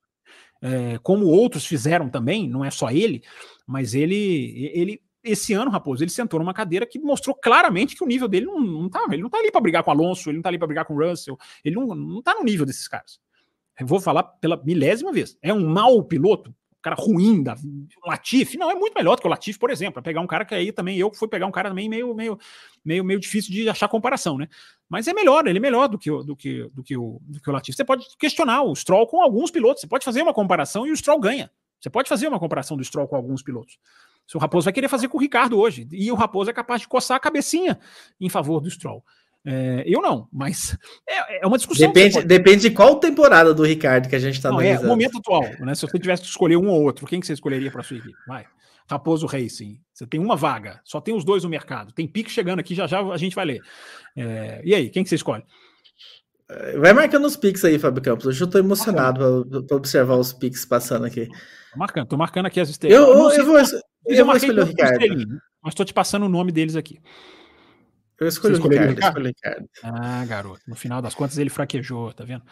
É, como outros fizeram também, não é só ele, mas ele, ele esse ano, Raposo, ele sentou numa cadeira que mostrou claramente que o nível dele não, não tá, ele não tá ali para brigar com Alonso, ele não tá ali para brigar com Russell, ele não, não tá no nível desses caras. Vou falar pela milésima vez. É um mau piloto, um cara ruim da Latifi, não é muito melhor do que o Latifi, por exemplo. É pegar um cara que aí também eu fui pegar um cara também meio meio meio meio difícil de achar comparação, né? Mas é melhor, ele é melhor do que o do que do que o, do que o Latifi. Você pode questionar o Stroll com alguns pilotos, você pode fazer uma comparação e o Stroll ganha. Você pode fazer uma comparação do Stroll com alguns pilotos. Se o Raposo vai querer fazer com o Ricardo hoje, e o Raposo é capaz de coçar a cabecinha em favor do Stroll. É, eu não, mas é, é uma discussão. Depende, pode... depende de qual temporada do Ricardo que a gente está analisando. É, o momento atual, né? Se você tivesse que escolher um ou outro, quem que você escolheria para sua equipe? Vai. Raposo Racing. Você tem uma vaga, só tem os dois no mercado. Tem pique chegando aqui, já já a gente vai ler. É, e aí, quem que você escolhe? É, vai marcando os piques aí, Fábio Campos. Hoje eu estou emocionado para observar os piques passando aqui. Tô marcando, tô marcando aqui as estrelas. Eu, eu, eu, vou, eu, eu vou escolher o Ricardo. Mas estou te passando o nome deles aqui. Eu escolhi o Ricardo, Ricardo? escolhi Ricardo. Ah, garoto. No final das contas ele fraquejou, tá vendo?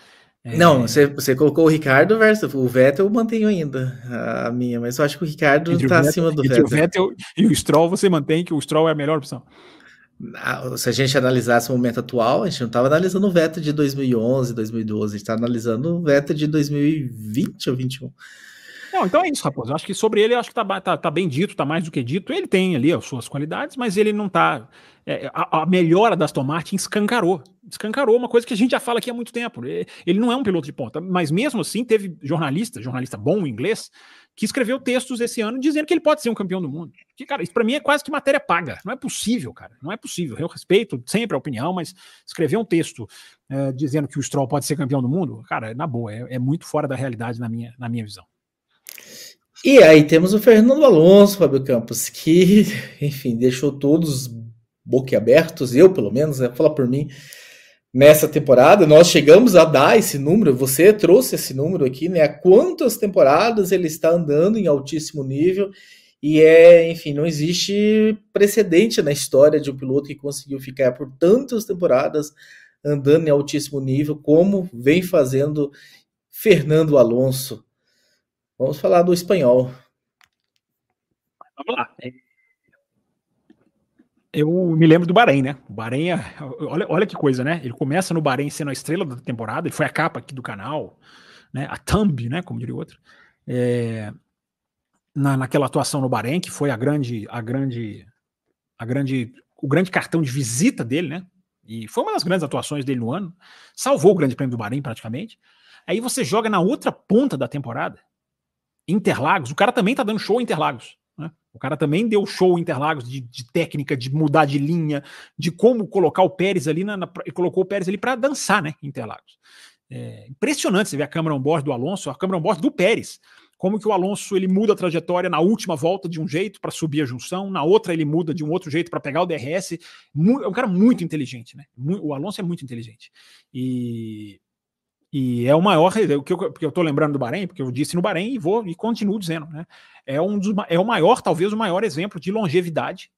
É... Não, você, você colocou o Ricardo versus o Vettel, eu mantenho ainda a minha, mas eu acho que o Ricardo entre tá o Vettel, acima do Vettel. o Vettel e o Stroll, você mantém que o Stroll é a melhor opção. Se a gente analisasse o momento atual, a gente não estava analisando o Vettel de 2011, 2012, a gente está analisando o Vettel de 2020 ou 2021. Não, então é isso, Raposo. Eu acho que sobre ele, acho que tá, tá, tá, bem dito, tá mais do que dito. Ele tem ali as suas qualidades, mas ele não tá. É, a, a, melhora da Aston Martin escancarou. Escancarou uma coisa que a gente já fala aqui há muito tempo. Ele não é um piloto de ponta, mas mesmo assim teve jornalista, jornalista bom em inglês, que escreveu textos esse ano dizendo que ele pode ser um campeão do mundo. Que, cara, isso para mim é quase que matéria paga. Não é possível, cara. Não é possível. Eu respeito sempre a opinião, mas escrever um texto é, dizendo que o Stroll pode ser campeão do mundo, cara, na boa, é, é muito fora da realidade na minha, na minha visão. E aí temos o Fernando Alonso, Fábio Campos, que, enfim, deixou todos boquiabertos, eu pelo menos, né, fala por mim, nessa temporada. Nós chegamos a dar esse número, você trouxe esse número aqui, né? Quantas temporadas ele está andando em altíssimo nível e é, enfim, não existe precedente na história de um piloto que conseguiu ficar por tantas temporadas andando em altíssimo nível como vem fazendo Fernando Alonso. Vamos falar do espanhol. Vamos lá. Eu me lembro do Bahrein, né? O Bahrein, é, olha, olha que coisa, né? Ele começa no Bahrein sendo a estrela da temporada, ele foi a capa aqui do canal, né? A thumb, né? Como diria outro. É, na, naquela atuação no Bahrein, que foi a grande, a grande, a grande, o grande cartão de visita dele, né? E foi uma das grandes atuações dele no ano. Salvou o Grande Prêmio do Bahrein praticamente. Aí você joga na outra ponta da temporada, Interlagos, o cara também tá dando show em Interlagos. O cara também deu show em Interlagos de, de, técnica, de mudar de linha, de como colocar o Pérez ali na, na e colocou o Pérez ali para dançar, né? Interlagos. É impressionante você ver a câmera on board do Alonso, a câmera on board do Pérez. como que o Alonso ele muda a trajetória na última volta de um jeito para subir a junção, na outra ele muda de um outro jeito para pegar o DRS. É um cara muito inteligente, né? O Alonso é muito inteligente. E, e é o maior, o que eu, porque eu tô lembrando do Bahrein, porque eu disse no Bahrein e vou e continuo dizendo, né? É um dos, é o maior, talvez o maior exemplo de longevidade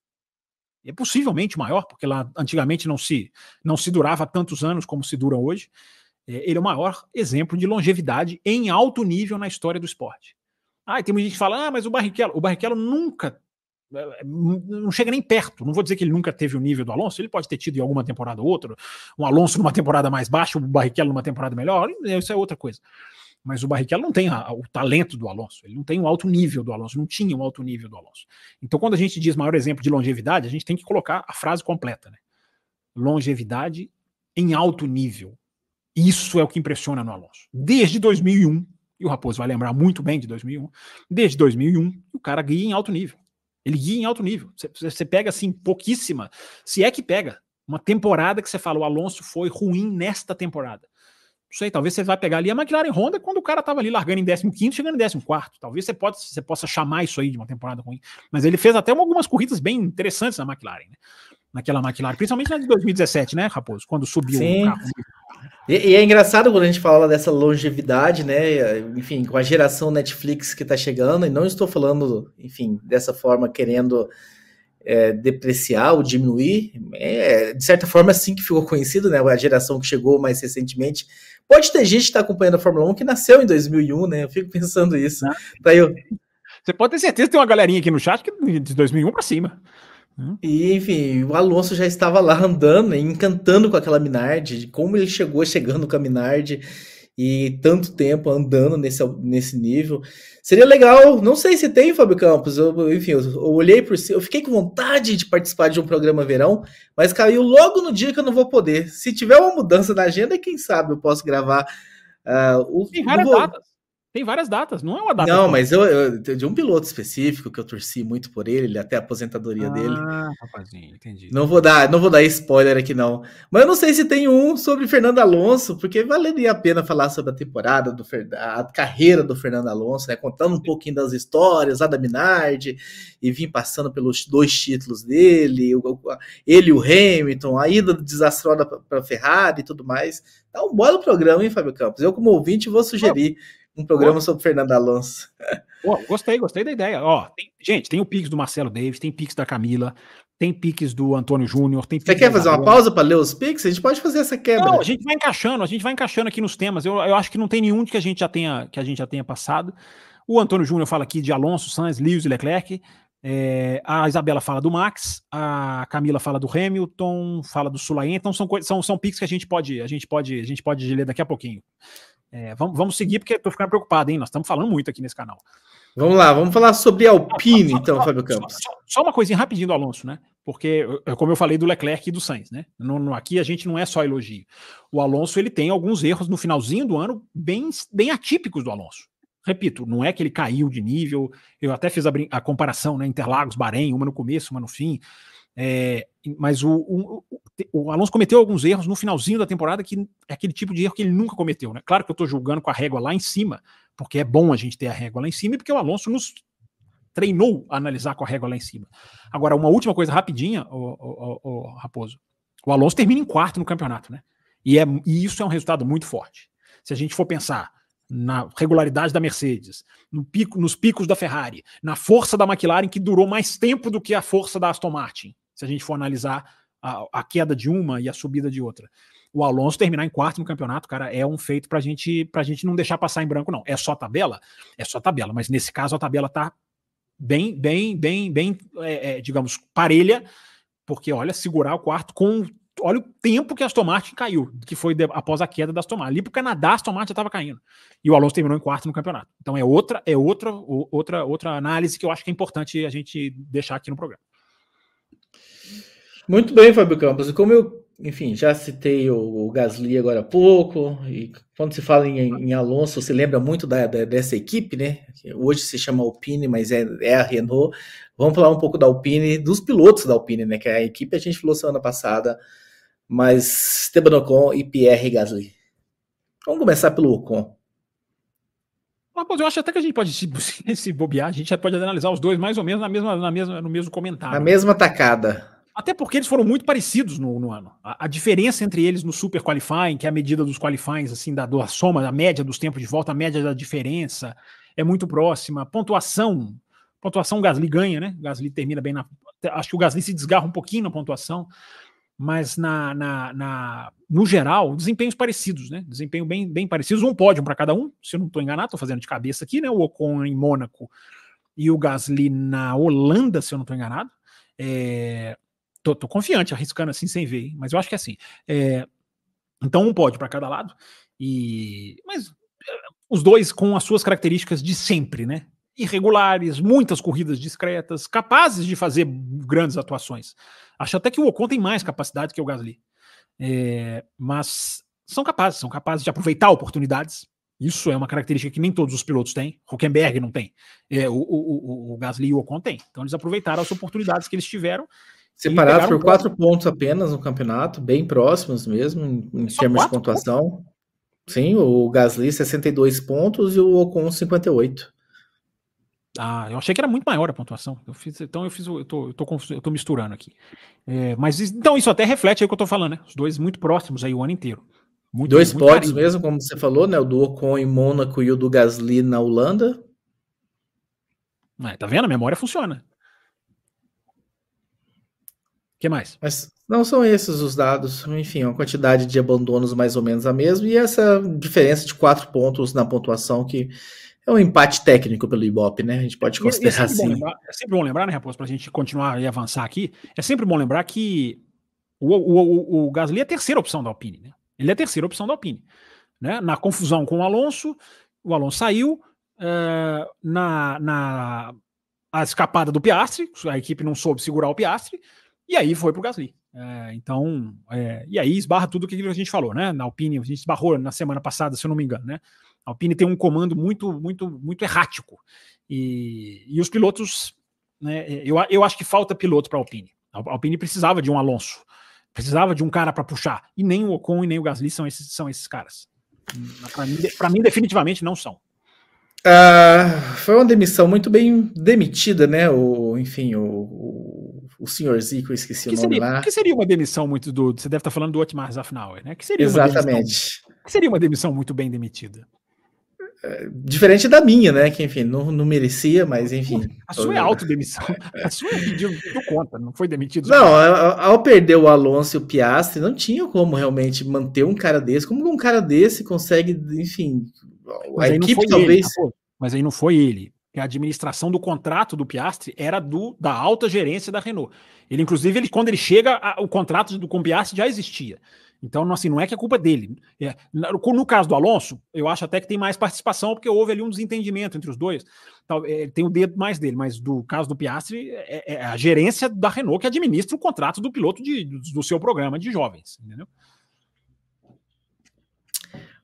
é possivelmente maior, porque lá antigamente não se, não se durava tantos anos como se dura hoje. É, ele é o maior exemplo de longevidade em alto nível na história do esporte. Ah, e tem muita gente que fala, ah, mas o Barrichello, o Barrichello nunca é, é, não chega nem perto. Não vou dizer que ele nunca teve o nível do Alonso, ele pode ter tido em alguma temporada ou outra, um Alonso numa temporada mais baixa, o Barrichello numa temporada melhor, isso é outra coisa. Mas o Barrichello não tem a, o talento do Alonso, ele não tem o alto nível do Alonso, não tinha o alto nível do Alonso. Então, quando a gente diz maior exemplo de longevidade, a gente tem que colocar a frase completa, né? Longevidade em alto nível. Isso é o que impressiona no Alonso. Desde 2001, e o Raposo vai lembrar muito bem de 2001, desde 2001, o cara guia em alto nível. Ele guia em alto nível. Você pega assim, pouquíssima, se é que pega, uma temporada que você fala, o Alonso foi ruim nesta temporada. Não sei, talvez você vai pegar ali a McLaren Honda quando o cara estava ali largando em 15 chegando em 14 Talvez você, pode, você possa chamar isso aí de uma temporada ruim. Mas ele fez até algumas corridas bem interessantes na McLaren, né? Naquela McLaren, principalmente na de 2017, né, Raposo? Quando subiu Sim. o carro. E, e, é engraçado quando a gente fala dessa longevidade, né? Enfim, com a geração Netflix que está chegando, e não estou falando, enfim, dessa forma, querendo é, depreciar ou diminuir. É, de certa forma, assim que ficou conhecido, né? A geração que chegou mais recentemente Pode ter gente que está acompanhando a Fórmula 1 que nasceu em 2001, né? Eu fico pensando isso. Daí eu... Você pode ter certeza que tem uma galerinha aqui no chat que de 2001 para cima. Hum. E, enfim, o Alonso já estava lá andando, encantando com aquela Minardi, como ele chegou chegando com a Minardi e tanto tempo andando nesse, nesse nível. Seria legal, não sei se tem, Fábio Campos. Eu, enfim, eu, eu olhei por si, eu fiquei com vontade de participar de um programa verão, mas caiu logo no dia que eu não vou poder. Se tiver uma mudança na agenda, quem sabe eu posso gravar. Uh, o, tem várias vou... datas. Tem várias datas, não é uma data. Não, mas eu, eu, de um piloto específico que eu torci muito por ele, até a aposentadoria ah, dele. Ah, rapazinho, entendi. Não vou dar, não vou dar spoiler aqui não. Mas eu não sei se tem um sobre Fernando Alonso, porque valeria a pena falar sobre a temporada do a carreira do Fernando Alonso, né, contando um pouquinho das histórias lá da Minardi e vim passando pelos dois títulos dele, ele e o Hamilton, a ida desastrosa para Ferrari e tudo mais. Tá um bom programa, hein, Fábio Campos? Eu como ouvinte vou sugerir. Um programa Pô. sobre Fernando Alonso. Pô, gostei, gostei da ideia. Ó, tem, gente, tem o Pix do Marcelo Davis, tem Pix da Camila, tem Pix do Antônio Júnior, tem Você quer fazer uma pausa para ler os Pix? A gente pode fazer essa quebra. Não, a gente vai encaixando, a gente vai encaixando aqui nos temas. Eu, eu acho que não tem nenhum que a gente já tenha que a gente já tenha passado. O Antônio Júnior fala aqui de Alonso, Sainz, Lewis e Leclerc. É, a Isabela fala do Max, a Camila fala do Hamilton, fala do Sulayen, então são, são, são pics que a gente pode a gente pode a gente pode ler daqui a pouquinho. É, vamos, vamos seguir, porque estou ficando preocupado, hein? Nós estamos falando muito aqui nesse canal. Vamos lá, vamos falar sobre Alpine, então, Fábio Campos. Só, só, uma coisinha rapidinho do Alonso, né? Porque, como eu falei do Leclerc e do Sainz, né? No, no, aqui a gente não é só elogio. O Alonso ele tem alguns erros no finalzinho do ano bem, bem atípicos do Alonso. Repito, não é que ele caiu de nível. Eu até fiz a, a comparação, né? Interlagos, Bahrein, uma no começo, uma no fim. É, mas o, o, o, Alonso cometeu alguns erros no finalzinho da temporada que é aquele tipo de erro que ele nunca cometeu. Né? Claro que eu estou julgando com a régua lá em cima, porque é bom a gente ter a régua lá em cima e porque o Alonso nos treinou a analisar com a régua lá em cima. Agora, uma última coisa rapidinha, o, Raposo. O Alonso termina em quarto no campeonato, né? E, é, e isso é um resultado muito forte. Se a gente for pensar na regularidade da Mercedes, no pico, nos picos da Ferrari, na força da McLaren, que durou mais tempo do que a força da Aston Martin se a gente for analisar a, a, queda de uma e a subida de outra. O Alonso terminar em quarto no campeonato, cara, é um feito pra gente, pra gente não deixar passar em branco, não. É só tabela? É só tabela, mas nesse caso a tabela tá bem, bem, bem, bem, é, é, digamos, parelha, porque olha, segurar o quarto com. Olha o tempo que a Aston Martin caiu, que foi de, após a queda da Aston Martin. Ali pro Canadá, a Aston Martin já estava caindo. E o Alonso terminou em quarto no campeonato. Então é outra, é outra, outra, outra análise que eu acho que é importante a gente deixar aqui no programa. Muito bem, Fábio Campos. E como eu, enfim, já citei o, o, Gasly agora há pouco, e quando se fala em, em Alonso, se lembra muito da, da, dessa equipe, né? Hoje se chama Alpine, mas é, é a Renault. Vamos falar um pouco da Alpine, dos pilotos da Alpine, né? Que é a equipe a gente falou semana passada, mas Esteban Ocon e Pierre Gasly. Vamos começar pelo Ocon. eu acho até que a gente pode se, se bobear, a gente já pode analisar os dois mais ou menos na mesma, na mesma, no mesmo comentário. Na mesma tacada. Até porque eles foram muito parecidos no, no ano. A, a, diferença entre eles no Super Qualifying, que é a medida dos qualifyings, assim, da, da soma, da média dos tempos de volta, a média da diferença, é muito próxima. Pontuação, pontuação o Gasly ganha, né? O Gasly termina bem na. Acho que o Gasly se desgarra um pouquinho na pontuação, mas na, na, na no geral, desempenhos parecidos, né? Desempenho bem, bem parecidos, um pódio para cada um, se eu não estou enganado, estou fazendo de cabeça aqui, né? O Ocon em Mônaco e o Gasly na Holanda, se eu não estou enganado. É, tô, tô, confiante, arriscando assim sem ver, hein? mas eu acho que é assim. É, então, um pódio para cada lado. E mas é, os dois com as suas características de sempre, né? Irregulares, muitas corridas discretas, capazes de fazer grandes atuações. Acho até que o Ocon tem mais capacidade que o Gasly. É, mas são capazes, são capazes de aproveitar oportunidades. Isso é uma característica que nem todos os pilotos têm. Huckenberg não tem. É, o, o, o, o Gasly e o Ocon têm. Então eles aproveitaram as oportunidades que eles tiveram Separados por quatro pontos apenas no campeonato, bem próximos mesmo, em, em termos de pontuação. Pontos? Sim, o Gasly 62 pontos e o Ocon 58. Ah, eu achei que era muito maior a pontuação. Eu fiz, então eu fiz, eu tô, eu tô, eu tô misturando aqui. É, mas então isso até reflete aí o que eu tô falando, né? Os dois muito próximos aí o ano inteiro. Muito, dois muito pódios carinho. mesmo, como você falou, né? O do Ocon em Mônaco e o do Gasly na Holanda. É, tá vendo? A memória funciona. O que mais? Mas não são esses os dados. Enfim, uma quantidade de abandonos mais ou menos a mesma. E essa diferença de quatro pontos na pontuação que é um empate técnico pelo Ibope, né? A gente pode considerar é assim. Lembrar, é sempre bom lembrar, né, Raposo, para a gente continuar e avançar aqui, é sempre bom lembrar que o, o, o, o Gasly é a terceira opção da Alpine, né? Ele é a terceira opção da Alpine. Né? Na confusão com o Alonso, o Alonso saiu, é, na, na a escapada do Piastri, a equipe não soube segurar o Piastri, e aí foi para o Gasly. É, então, é, e aí esbarra tudo o que a gente falou, né? Na Alpine, a gente esbarrou na semana passada, se eu não me engano, né? A Alpine tem um comando muito, muito, muito errático. E, e os pilotos, né, eu, eu acho que falta piloto para a Alpine. A Alpine precisava de um Alonso, precisava de um cara para puxar. E nem o Ocon e nem o Gasly são esses, são esses caras. Para mim, mim, definitivamente não são. Uh, foi uma demissão muito bem demitida, né? O, enfim, o, o, o senhorzinho que eu esqueci que o nome seria, lá. que seria uma demissão muito do. Você deve estar falando do Otmar Zafnauer, né? Que seria Exatamente. Demissão, que seria uma demissão muito bem demitida. Diferente da minha, né? Que, enfim, não, não merecia, mas enfim. A sua é autodemissão. A sua é pediu, pediu conta, não foi demitido. Não, ao perder o Alonso e o Piastri, não tinha como realmente manter um cara desse. Como um cara desse consegue, enfim. Mas a equipe talvez. Ele, mas aí não foi ele. A administração do contrato do Piastri era do da alta gerência da Renault. Ele, inclusive, ele, quando ele chega, a, o contrato do com Piastri já existia. Então, assim, não é que é culpa dele. É, no caso do Alonso, eu acho até que tem mais participação, porque houve ali um desentendimento entre os dois. É, tem o dedo mais dele, mas do caso do Piastri, é, é a gerência da Renault que administra o contrato do piloto de, do seu programa de jovens, entendeu?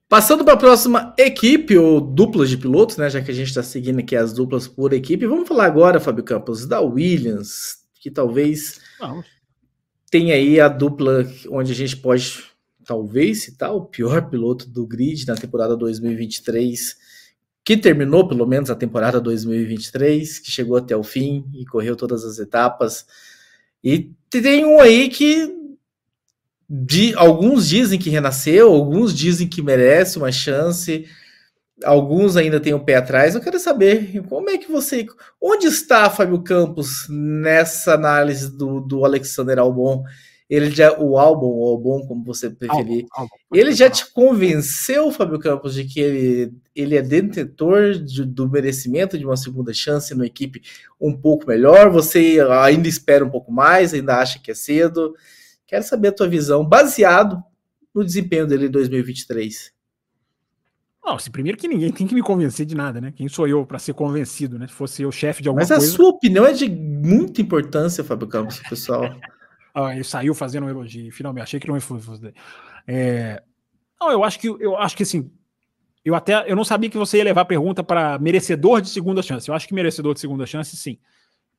Passando para a próxima equipe, ou duplas de pilotos, né? Já que a gente está seguindo aqui as duplas por equipe, vamos falar agora, Fábio Campos, da Williams, que talvez. Tem aí a dupla onde a gente pode talvez citar o pior piloto do grid na temporada 2023, que terminou pelo menos a temporada 2023, que chegou até o fim e correu todas as etapas. E tem um aí que de, alguns dizem que renasceu, alguns dizem que merece uma chance alguns ainda têm o pé atrás. Eu quero saber como é que você. Onde está Fábio Campos nessa análise do, do Alexander Albon? Ele já, o álbum, o Albon, como você preferir, ele já te convenceu, Fábio Campos, de que ele, ele é detentor de, do merecimento de uma segunda chance numa equipe um pouco melhor? Você ainda espera um pouco mais, ainda acha que é cedo? Quero saber a tua visão, baseado no desempenho dele em 2023. Não, assim, primeiro que ninguém tem que me convencer de nada, né? Quem sou eu para ser convencido, né? Se fosse eu chefe de alguma coisa. Mas a sua opinião é de muita importância, Fábio Campos, pessoal. ah, ele saiu fazendo um elogio, finalmente. Achei que não fosse. É... Não, eu acho que eu acho que assim. Eu até eu não sabia que você ia levar a pergunta para merecedor de segunda chance. Eu acho que merecedor de segunda chance, sim.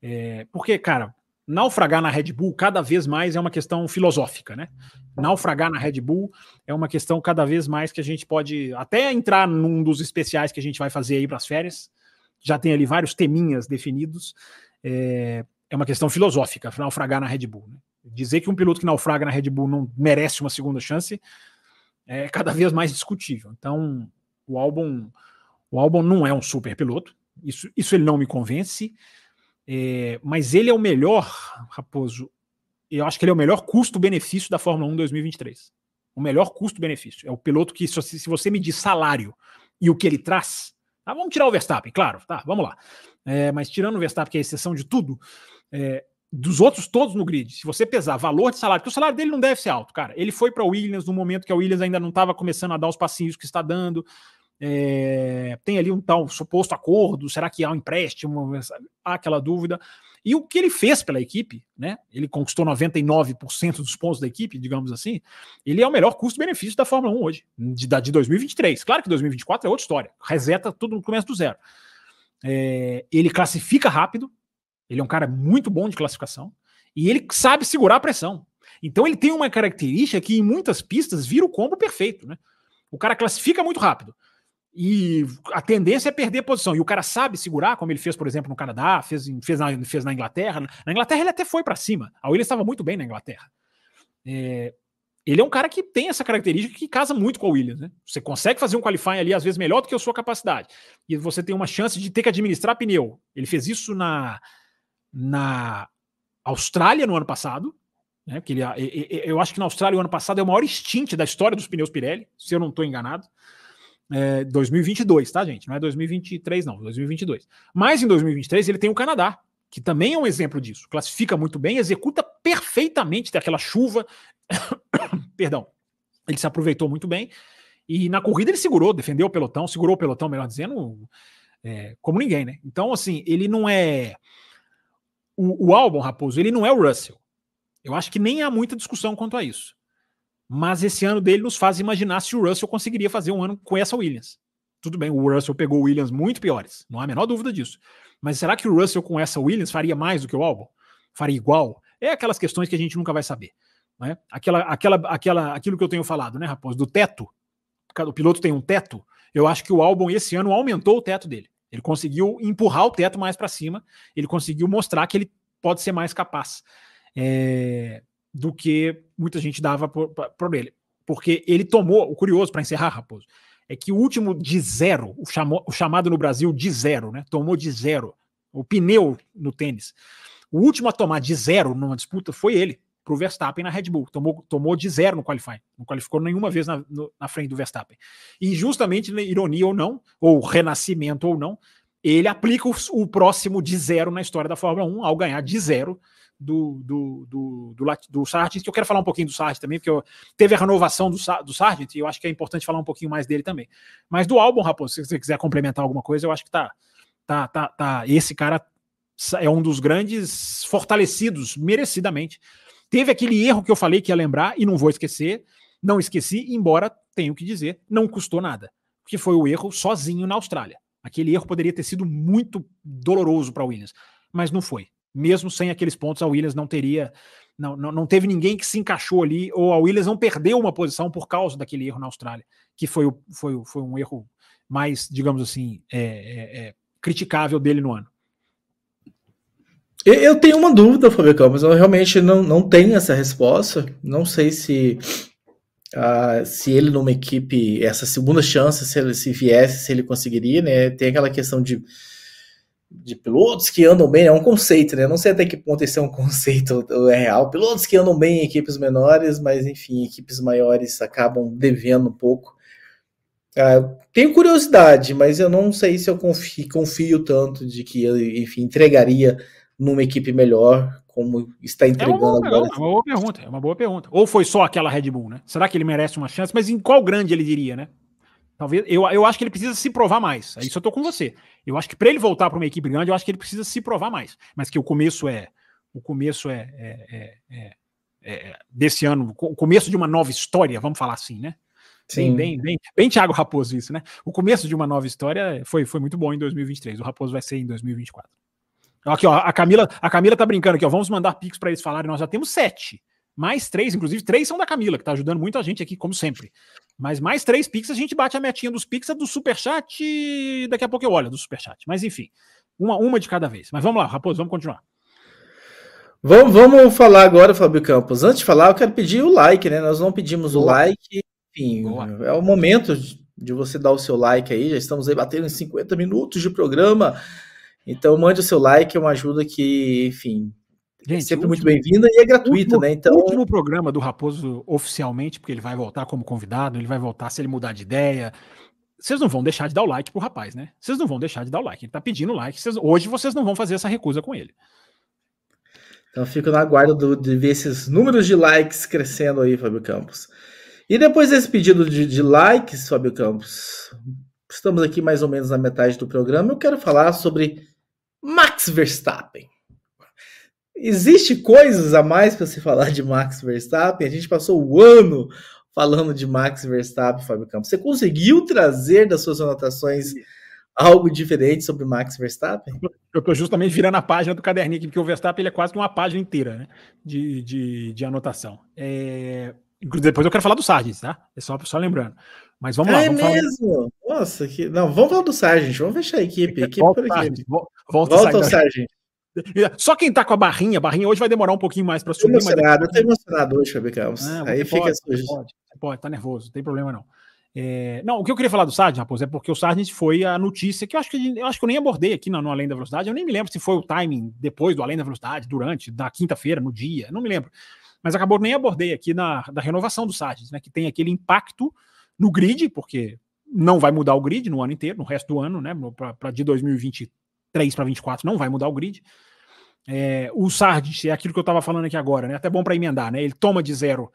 É... Porque, cara, naufragar na Red Bull cada vez mais é uma questão filosófica, né? Naufragar na Red Bull é uma questão cada vez mais que a gente pode até entrar num dos especiais que a gente vai fazer aí para as férias. Já tem ali vários teminhas definidos. É, é uma questão filosófica, naufragar na Red Bull. Né? Dizer que um piloto que naufraga na Red Bull não merece uma segunda chance é cada vez mais discutível. Então, o álbum, o álbum não é um super piloto. Isso, isso ele não me convence. É, mas ele é o melhor, Raposo. Eu acho que ele é o melhor custo-benefício da Fórmula 1 2023. O melhor custo-benefício. É o piloto que, se você medir salário e o que ele traz. Tá, vamos tirar o Verstappen, claro. Tá, vamos lá. É, mas tirando o Verstappen, que é a exceção de tudo, é, dos outros todos no grid, se você pesar valor de salário, porque o salário dele não deve ser alto, cara. Ele foi para o Williams no momento que a Williams ainda não estava começando a dar os passinhos que está dando. É, tem ali um tal suposto acordo, será que há um empréstimo? Há aquela dúvida. E o que ele fez pela equipe, né? Ele conquistou 99% dos pontos da equipe, digamos assim. Ele é o melhor custo-benefício da Fórmula 1 hoje, de, de 2023. Claro que 2024 é outra história, reseta tudo no começo do zero. É, ele classifica rápido, ele é um cara muito bom de classificação, e ele sabe segurar a pressão. Então ele tem uma característica que em muitas pistas vira o combo perfeito, né? O cara classifica muito rápido e a tendência é perder posição. E o cara sabe segurar, como ele fez, por exemplo, no Canadá, fez, fez, na, fez na Inglaterra. Na Inglaterra ele até foi para cima. A Williams estava muito bem na Inglaterra. É, ele é um cara que tem essa característica que casa muito com a Williams. Né? Você consegue fazer um qualifying ali, às vezes, melhor do que a sua capacidade. E você tem uma chance de ter que administrar pneu. Ele fez isso na, na Austrália no ano passado. Né? Porque ele, eu acho que na Austrália, o ano passado, é o maior stint da história dos pneus Pirelli, se eu não estou enganado é, 2022, tá, gente? Não é 2023, não, 2022. Mas em 2023 ele tem o Canadá, que também é um exemplo disso. Classifica muito bem, executa perfeitamente daquela chuva. Perdão. Ele se aproveitou muito bem. E na corrida ele segurou, defendeu o pelotão, segurou o pelotão, melhor dizendo, é, como ninguém, né? Então, assim, ele não é. O, o álbum, Raposo, ele não é o Russell. Eu acho que nem há muita discussão quanto a isso. Mas esse ano dele nos faz imaginar se o Russell conseguiria fazer um ano com essa Williams. Tudo bem, o Russell pegou Williams muito piores, não há a menor dúvida disso. Mas será que o Russell com essa Williams faria mais do que o Albon? Faria igual? É aquelas questões que a gente nunca vai saber. Né? Aquela, aquela, aquela, aquilo que eu tenho falado, né, Raposo, do teto. O piloto tem um teto. Eu acho que o Albon esse ano aumentou o teto dele. Ele conseguiu empurrar o teto mais para cima. Ele conseguiu mostrar que ele pode ser mais capaz. É, do que muita gente dava para ele. Porque ele tomou, o curioso para encerrar, Raposo, é que o último de zero, o, chamo, o chamado no Brasil de zero, né? Tomou de zero, o pneu no tênis. O último a tomar de zero numa disputa foi ele, para o Verstappen na Red Bull. Tomou, tomou de zero no qualifying. Não qualificou nenhuma vez na, no, na frente do Verstappen. E justamente, ironia ou não, ou renascimento ou não, ele aplica o, o próximo de zero na história da Fórmula 1 ao ganhar de zero do, do, do, do, do Sargent, que eu quero falar um pouquinho do Sargent também, porque eu, teve a renovação do, do Sargent, e eu acho que é importante falar um pouquinho mais dele também. Mas do álbum, Raposo, se você quiser complementar alguma coisa, eu acho que tá, tá, tá, tá. Esse cara é um dos grandes fortalecidos, merecidamente. Teve aquele erro que eu falei que ia lembrar, e não vou esquecer, não esqueci, embora tenho que dizer, não custou nada. Porque foi o erro sozinho na Austrália. Aquele erro poderia ter sido muito doloroso para Williams, mas não foi mesmo sem aqueles pontos, a Williams não teria. Não, não, não teve ninguém que se encaixou ali, ou a Williams não perdeu uma posição por causa daquele erro na Austrália, que foi, o, foi, foi um erro mais, digamos assim, é, é, é, criticável dele no ano. Eu tenho uma dúvida, Fábio Campos, eu realmente não, não tenho essa resposta. Não sei se uh, se ele numa equipe, essa segunda chance, se ele se viesse, se ele conseguiria, né? Tem aquela questão de de pilotos que andam bem, é um conceito, né? Não sei até que ponto esse é um conceito é real. Pilotos que andam bem em equipes menores, mas enfim, equipes maiores acabam devendo um pouco. Ah, tenho curiosidade, mas eu não sei se eu confio, confio tanto de que, enfim, entregaria numa equipe melhor, como está entregando é agora. É uma boa pergunta, é uma boa pergunta. Ou foi só aquela Red Bull, né? Será que ele merece uma chance? Mas em qual grande ele diria, né? Talvez eu, eu acho que ele precisa se provar mais. Isso eu tô com você. Eu acho que para ele voltar para uma equipe grande, eu acho que ele precisa se provar mais. Mas que o começo é o começo é, é, é, é desse ano, o começo de uma nova história, vamos falar assim, né? Sim. Bem, bem, bem, bem Thiago Raposo isso, né? O começo de uma nova história foi, foi muito bom em 2023. O Raposo vai ser em 2024. Aqui, ó, a Camila, a Camila tá brincando aqui, ó. Vamos mandar Pix para eles falarem. Nós já temos sete. Mais três, inclusive, três são da Camila, que tá ajudando muito a gente aqui, como sempre. Mas mais três Pix, a gente bate a metinha dos Pix, do Superchat. Daqui a pouco eu olho do Superchat. Mas enfim, uma, uma de cada vez. Mas vamos lá, Raposo, vamos continuar. Vamos, vamos falar agora, Fábio Campos. Antes de falar, eu quero pedir o like, né? Nós não pedimos Boa. o like. Enfim, Boa. é o momento de você dar o seu like aí. Já estamos aí batendo em 50 minutos de programa. Então, mande o seu like, é uma ajuda que, enfim, Gente, é sempre muito bem-vinda e é gratuita, último, né? Então, o último programa do Raposo oficialmente, porque ele vai voltar como convidado, ele vai voltar se ele mudar de ideia. Vocês não vão deixar de dar o like pro rapaz, né? Vocês não vão deixar de dar o like. Ele tá pedindo like. Vocês, hoje vocês não vão fazer essa recusa com ele. Então fico na guarda do, de ver esses números de likes crescendo aí, Fábio Campos. E depois desse pedido de, de likes, Fábio Campos, estamos aqui mais ou menos na metade do programa. Eu quero falar sobre Max Verstappen. Existe coisas a mais para se falar de Max Verstappen? A gente passou o ano falando de Max Verstappen, Fábio Campos. Você conseguiu trazer das suas anotações algo diferente sobre Max Verstappen? Eu estou justamente virando a página do caderninho aqui, porque o Verstappen ele é quase que uma página inteira né, de, de, de anotação. É... Depois eu quero falar do Sargent, tá? É só, só lembrando. Mas vamos lá. É vamos mesmo? Falar... Nossa, que... não, vamos falar do Sargent, vamos fechar a equipe. equipe volta, por aqui. Volta, volta o Sargent. Só quem tá com a barrinha, a barrinha hoje vai demorar um pouquinho mais para subir. Emocionado, mas... eu tô emocionado hoje, Fábio Campos. Aí fica pode, sujo. Pode, pode, tá nervoso, não tem problema não. É... Não, o que eu queria falar do Sargent, Raposo, é porque o Sargent foi a notícia que eu acho que eu acho que eu nem abordei aqui no, no Além da Velocidade. Eu nem me lembro se foi o timing depois do Além da Velocidade, durante, da quinta-feira, no dia, não me lembro. Mas acabou nem abordei aqui na da renovação do Sargent, né? Que tem aquele impacto no grid, porque não vai mudar o grid no ano inteiro, no resto do ano, né? Para de 2023 para 2024 não vai mudar o grid. É, o Sargent é aquilo que eu estava falando aqui agora, né? Até bom para emendar, né? Ele toma de zero,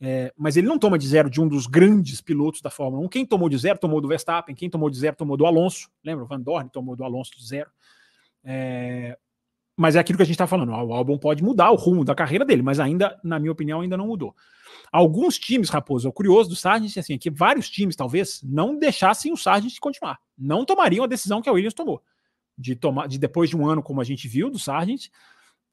é, mas ele não toma de zero de um dos grandes pilotos da Fórmula 1. Quem tomou de zero tomou do Verstappen, quem tomou de zero tomou do Alonso. Lembra? O Van Dorn tomou do Alonso de zero. É, mas é aquilo que a gente está falando. O álbum pode mudar o rumo da carreira dele, mas ainda, na minha opinião, ainda não mudou. Alguns times, Raposo, o curioso do Sargent assim, é que vários times talvez não deixassem o Sargent continuar, não tomariam a decisão que a Williams tomou de tomar, de depois de um ano, como a gente viu, do Sargent,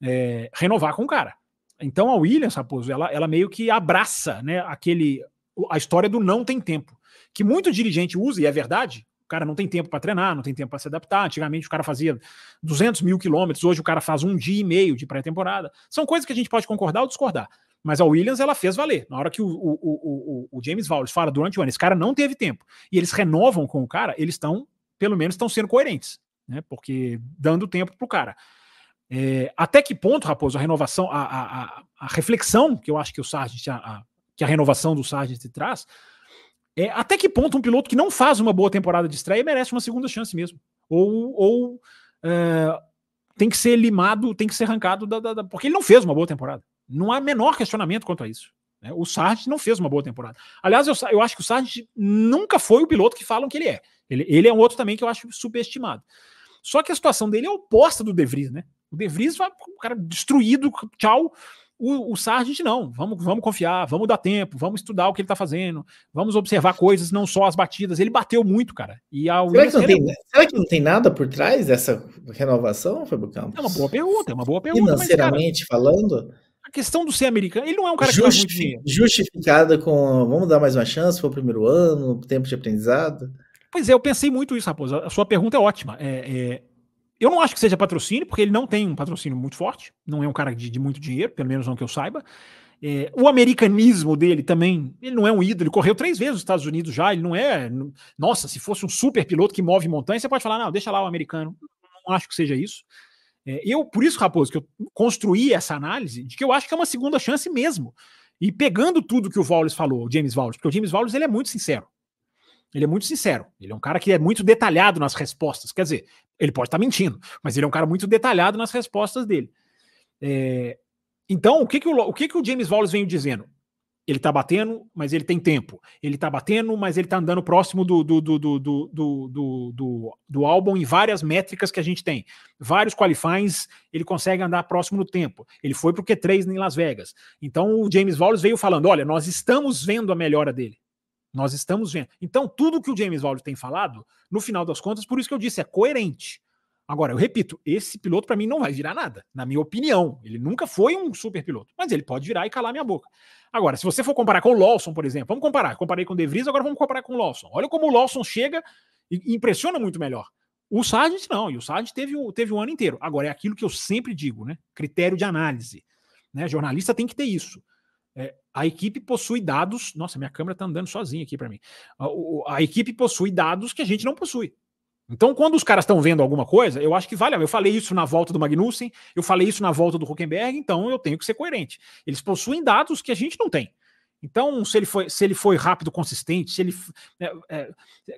é, renovar com o cara. Então a Williams, Raposo, ela, ela meio que abraça né, aquele, a história do não tem tempo, que muito dirigente usa, e é verdade, o cara não tem tempo para treinar, não tem tempo para se adaptar. Antigamente o cara fazia 200 mil quilômetros, hoje o cara faz um dia e meio de pré-temporada. São coisas que a gente pode concordar ou discordar. Mas a Williams ela fez valer. Na hora que o, o, o, o James Wallace fala durante o ano, esse cara não teve tempo, e eles renovam com o cara, eles estão, pelo menos, estão sendo coerentes né? Porque dando tempo para o cara. É, até que ponto, Raposo, a renovação, a, a, a, reflexão que eu acho que o Sargent, a, que a renovação do Sargent traz, é até que ponto um piloto que não faz uma boa temporada de estreia merece uma segunda chance mesmo. Ou, ou é, tem que ser limado, tem que ser arrancado, da, da, da, porque ele não fez uma boa temporada. Não há menor questionamento quanto a isso. Né? O Sargent não fez uma boa temporada. Aliás, eu, eu acho que o Sargent nunca foi o piloto que falam que ele é. Ele, ele é um outro também que eu acho subestimado. Só que a situação dele é oposta do De Vries, né? O De Vries vai, o cara destruído, tchau. O, o Sargent não, vamos, vamos confiar, vamos dar tempo, vamos estudar o que ele tá fazendo, vamos observar coisas, não só as batidas. Ele bateu muito, cara. E a será, que não tem, será que não tem nada por trás dessa renovação, Fábio Campos? É uma boa pergunta, é uma boa pergunta. Financeiramente mas, cara, falando? A questão do ser americano, ele não é um cara que Justi Justificada com vamos dar mais uma chance, foi o primeiro ano, tempo de aprendizado. Pois é, eu pensei muito isso, Raposo. A sua pergunta é ótima. É, é, eu não acho que seja patrocínio, porque ele não tem um patrocínio muito forte. Não é um cara de, de muito dinheiro, pelo menos não que eu saiba. É, o americanismo dele também, ele não é um ídolo, ele correu três vezes nos Estados Unidos já, ele não é. Nossa, se fosse um super piloto que move montanha, você pode falar, não, deixa lá o americano. Não acho que seja isso. É, eu, por isso, Raposo, que eu construí essa análise de que eu acho que é uma segunda chance mesmo. E pegando tudo que o Wallace falou, o James Wallace, porque o James Wallace ele é muito sincero. Ele é muito sincero. Ele é um cara que é muito detalhado nas respostas. Quer dizer, ele pode estar mentindo, mas ele é um cara muito detalhado nas respostas dele. É, então, o que, que, o, o que, que o James Wallace vem dizendo? Ele tá batendo, mas ele tem tempo. Ele tá batendo, mas ele tá andando próximo do, do, do, do, do, do, do, do álbum em várias métricas que a gente tem. Vários qualifies, ele consegue andar próximo no tempo. Ele foi pro Q3 em Las Vegas. Então o James Wallace veio falando: olha, nós estamos vendo a melhora dele. Nós estamos vendo. Então, tudo que o James Wallace tem falado, no final das contas, por isso que eu disse, é coerente. Agora, eu repito, esse piloto para mim não vai virar nada, na minha opinião. Ele nunca foi um super piloto, mas ele pode virar e calar minha boca. Agora, se você for comparar com o Lawson, por exemplo, vamos comparar. Comparei com o De Vries, agora vamos comparar com o Lawson. Olha como o Lawson chega e impressiona muito melhor. O Sargent não, e o Sargent teve, teve o ano inteiro. Agora, é aquilo que eu sempre digo, né? Critério de análise. Né? Jornalista tem que ter isso. É, a equipe possui dados. Nossa, minha câmera está andando sozinha aqui para mim. A, a, equipe possui dados que a gente não possui. Então, quando os caras estão vendo alguma coisa, eu acho que vale. Eu falei isso na volta do Magnussen, eu falei isso na volta do Huckenberg, então eu tenho que ser coerente. Eles possuem dados que a gente não tem. Então, se ele foi, se ele foi rápido, consistente, se ele. É, é,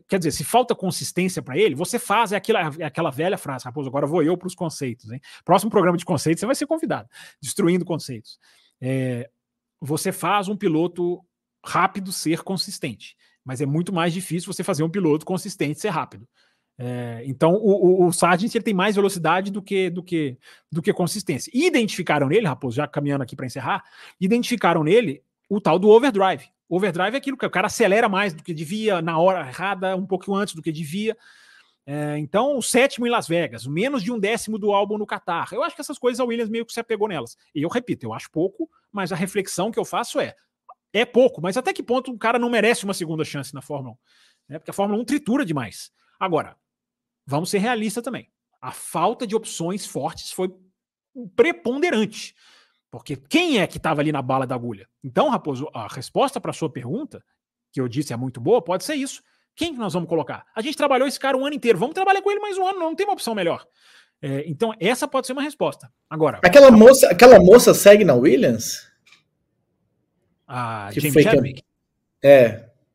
quer dizer, se falta consistência para ele, você faz, é aquela, é aquela velha frase, Raposo, agora vou eu para os conceitos. Hein? Próximo programa de conceitos, você vai ser convidado, destruindo conceitos. É, você faz um piloto rápido ser consistente, mas é muito mais difícil você fazer um piloto consistente ser rápido. É, então o, o, o Sargent ele tem mais velocidade do que do que do que consistência. E identificaram nele, Raposo, já caminhando aqui para encerrar, identificaram nele o tal do overdrive. Overdrive é aquilo que o cara acelera mais do que devia, na hora errada, um pouco antes do que devia. É, então, o sétimo em Las Vegas, menos de um décimo do álbum no Qatar. Eu acho que essas coisas a Williams meio que se apegou nelas. E eu repito, eu acho pouco, mas a reflexão que eu faço é: é pouco, mas até que ponto o cara não merece uma segunda chance na Fórmula 1? Né? Porque a Fórmula 1 tritura demais. Agora, vamos ser realistas também. A falta de opções fortes foi preponderante. Porque quem é que estava ali na bala da agulha? Então, Raposo, a resposta para a sua pergunta, que eu disse é muito boa, pode ser isso. Quem que nós vamos colocar? A gente trabalhou esse cara um ano inteiro, vamos trabalhar com ele mais um ano, não tem uma opção melhor. É, então, essa pode ser uma resposta. Agora. Aquela moça, aquela moça segue na Williams? A que Chadwick? É.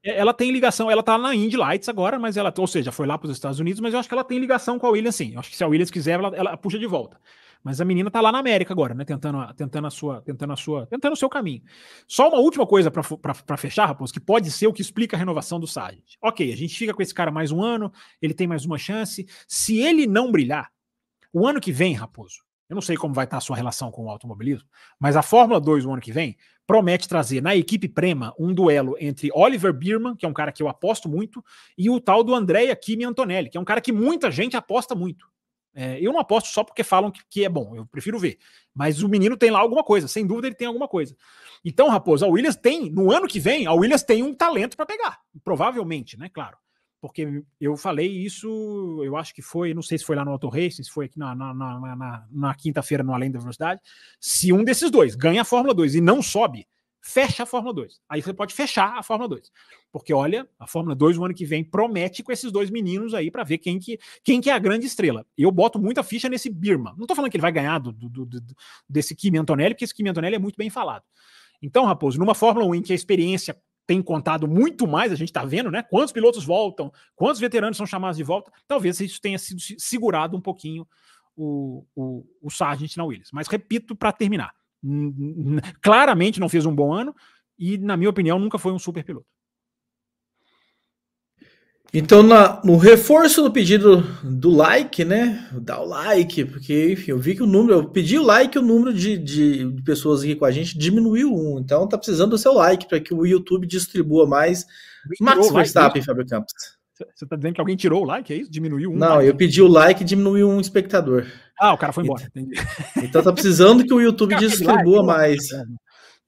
é. Ela tem ligação, ela tá na Indy Lights agora, mas ela, ou seja, foi lá para os Estados Unidos, mas eu acho que ela tem ligação com a Williams sim. Eu acho que se a Williams quiser, ela, ela puxa de volta. Mas a menina tá lá na América agora, né? Tentando, tentando a sua, tentando a sua, tentando o seu caminho. Só uma última coisa para fechar, Raposo, que pode ser o que explica a renovação do Sargent. Ok, a gente fica com esse cara mais um ano, ele tem mais uma chance. Se ele não brilhar, o ano que vem, Raposo, eu não sei como vai estar a sua relação com o automobilismo, mas a Fórmula 2 o ano que vem promete trazer na equipe Prema um duelo entre Oliver Bierman, que é um cara que eu aposto muito, e o tal do Andrea Kimi Antonelli, que é um cara que muita gente aposta muito. É, eu não aposto só porque falam que, que, é bom, eu prefiro ver. Mas o menino tem lá alguma coisa, sem dúvida ele tem alguma coisa. Então, Raposo, a Williams tem, no ano que vem, a Williams tem um talento para pegar. Provavelmente, né? Claro. Porque eu falei isso, eu acho que foi, não sei se foi lá no Auto Racing, se foi aqui na, na, na, na, na quinta-feira no Além da Velocidade. Se um desses dois ganha a Fórmula 2 e não sobe, fecha a Fórmula 2. Aí você pode fechar a Fórmula 2. Porque olha, a Fórmula 2 no ano que vem promete com esses dois meninos aí para ver quem que, quem que é a grande estrela. Eu boto muita ficha nesse Birma. Não tô falando que ele vai ganhar do, do, do, desse Kimi Antonelli, porque esse Kimi Antonelli é muito bem falado. Então, Raposo, numa Fórmula 1 em que a experiência tem contado muito mais, a gente está vendo, né? Quantos pilotos voltam, quantos veteranos são chamados de volta, talvez isso tenha sido segurado um pouquinho o, o, o Sargent na Williams. Mas repito para terminar claramente não fez um bom ano e, na minha opinião, nunca foi um super piloto. Então, na, no reforço do pedido do like, né? Dá o like, porque, enfim, eu vi que o número, eu pedi o like, o número de, de, de pessoas aqui com a gente diminuiu um. Então, tá precisando do seu like para que o YouTube distribua mais. Max Verstappen, like, Fábio Campos. Você tá dizendo que alguém tirou o like, é isso? Diminuiu um? Não, like. eu pedi o like e diminuiu um espectador. Ah, o cara foi embora. Então, então tá precisando que o YouTube distribua mais.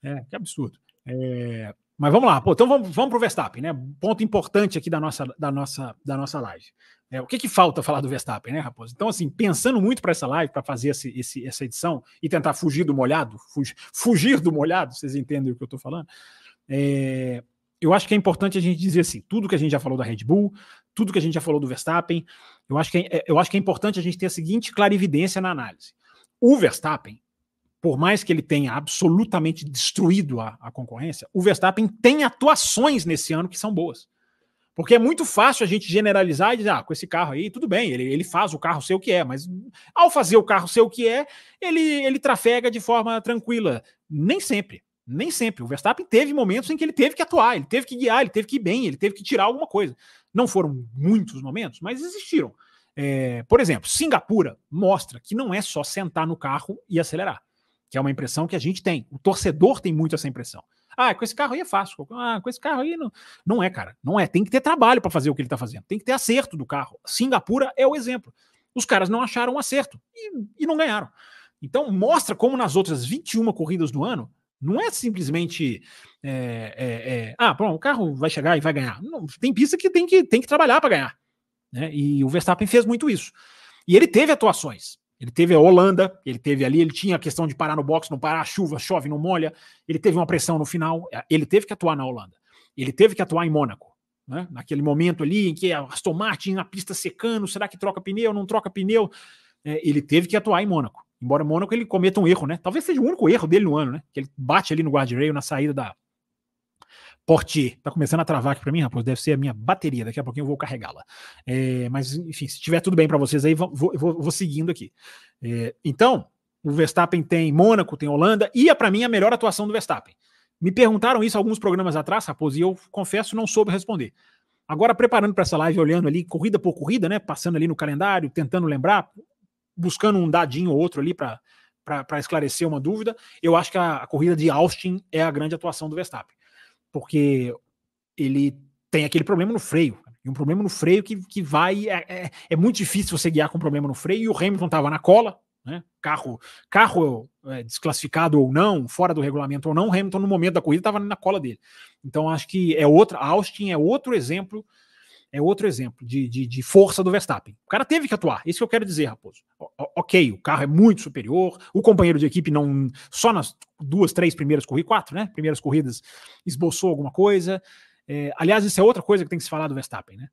É, que absurdo. É, mas vamos lá, pô, então vamos, vamos pro Verstappen, né? Ponto importante aqui da nossa, da nossa, da nossa live. É, o que, que falta falar do Verstappen, né, Raposo? Então, assim, pensando muito para essa live, para fazer esse, esse, essa edição e tentar fugir do molhado, fugir, fugir do molhado, vocês entendem o que eu estou falando? É, eu acho que é importante a gente dizer assim, tudo que a gente já falou da Red Bull, tudo que a gente já falou do Verstappen, eu acho que é, é, eu acho que é importante a gente ter a seguinte clarividência na análise. O Verstappen, por mais que ele tenha absolutamente destruído a, a concorrência, o Verstappen tem atuações nesse ano que são boas. Porque é muito fácil a gente generalizar e dizer, ah, com esse carro aí, tudo bem, ele, ele faz o carro ser o que é, mas ao fazer o carro ser o que é, ele, ele trafega de forma tranquila. Nem sempre. Nem sempre. O Verstappen teve momentos em que ele teve que atuar, ele teve que guiar, ele teve que ir bem, ele teve que tirar alguma coisa. Não foram muitos momentos, mas existiram. É, por exemplo, Singapura mostra que não é só sentar no carro e acelerar, que é uma impressão que a gente tem. O torcedor tem muito essa impressão. Ah, com esse carro aí é fácil. Ah, com esse carro aí não. Não é, cara. Não é. Tem que ter trabalho para fazer o que ele está fazendo. Tem que ter acerto do carro. Singapura é o exemplo. Os caras não acharam um acerto e, e não ganharam. Então, mostra como nas outras 21 corridas do ano, não é simplesmente. É, é, é, ah, bom, o carro vai chegar e vai ganhar. Não, tem pista que tem que, tem que trabalhar para ganhar. Né? E o Verstappen fez muito isso. E ele teve atuações. Ele teve a Holanda, ele teve ali, ele tinha a questão de parar no box, não parar, chuva, chove, não molha. Ele teve uma pressão no final, ele teve que atuar na Holanda. Ele teve que atuar em Mônaco. Né? Naquele momento ali em que a Aston Martin na pista secando, será que troca pneu, não troca pneu? É, ele teve que atuar em Mônaco. Embora Mônaco ele cometa um erro, né? Talvez seja o único erro dele no ano, né? Que ele bate ali no guardrail na saída da Portier. Tá começando a travar aqui para mim, rapaz. Deve ser a minha bateria. Daqui a pouquinho eu vou carregá-la. É, mas, enfim, se tiver tudo bem para vocês aí, vou, vou, vou, seguindo aqui. É, então, o Verstappen tem Mônaco, tem Holanda, e é para mim a melhor atuação do Verstappen. Me perguntaram isso alguns programas atrás, Raposo, e eu confesso não soube responder. Agora, preparando para essa live, olhando ali, corrida por corrida, né? Passando ali no calendário, tentando lembrar, buscando um dadinho ou outro ali para esclarecer uma dúvida, eu acho que a, a, corrida de Austin é a grande atuação do Verstappen. Porque ele tem aquele problema no freio. E um problema no freio que, que vai. É, é, é muito difícil você guiar com problema no freio, e o Hamilton estava na cola, né? Carro, carro é, desclassificado ou não, fora do regulamento ou não, Hamilton, no momento da corrida, estava na cola dele. Então, acho que é outra. Austin é outro exemplo é outro exemplo de, de, de, força do Verstappen. O cara teve que atuar, isso que eu quero dizer, Raposo. O, ok, o carro é muito superior, o companheiro de equipe não. Só nas duas, três primeiras corridas, quatro, né? Primeiras corridas esboçou alguma coisa. É, aliás, isso é outra coisa que tem que se falar do Verstappen, né?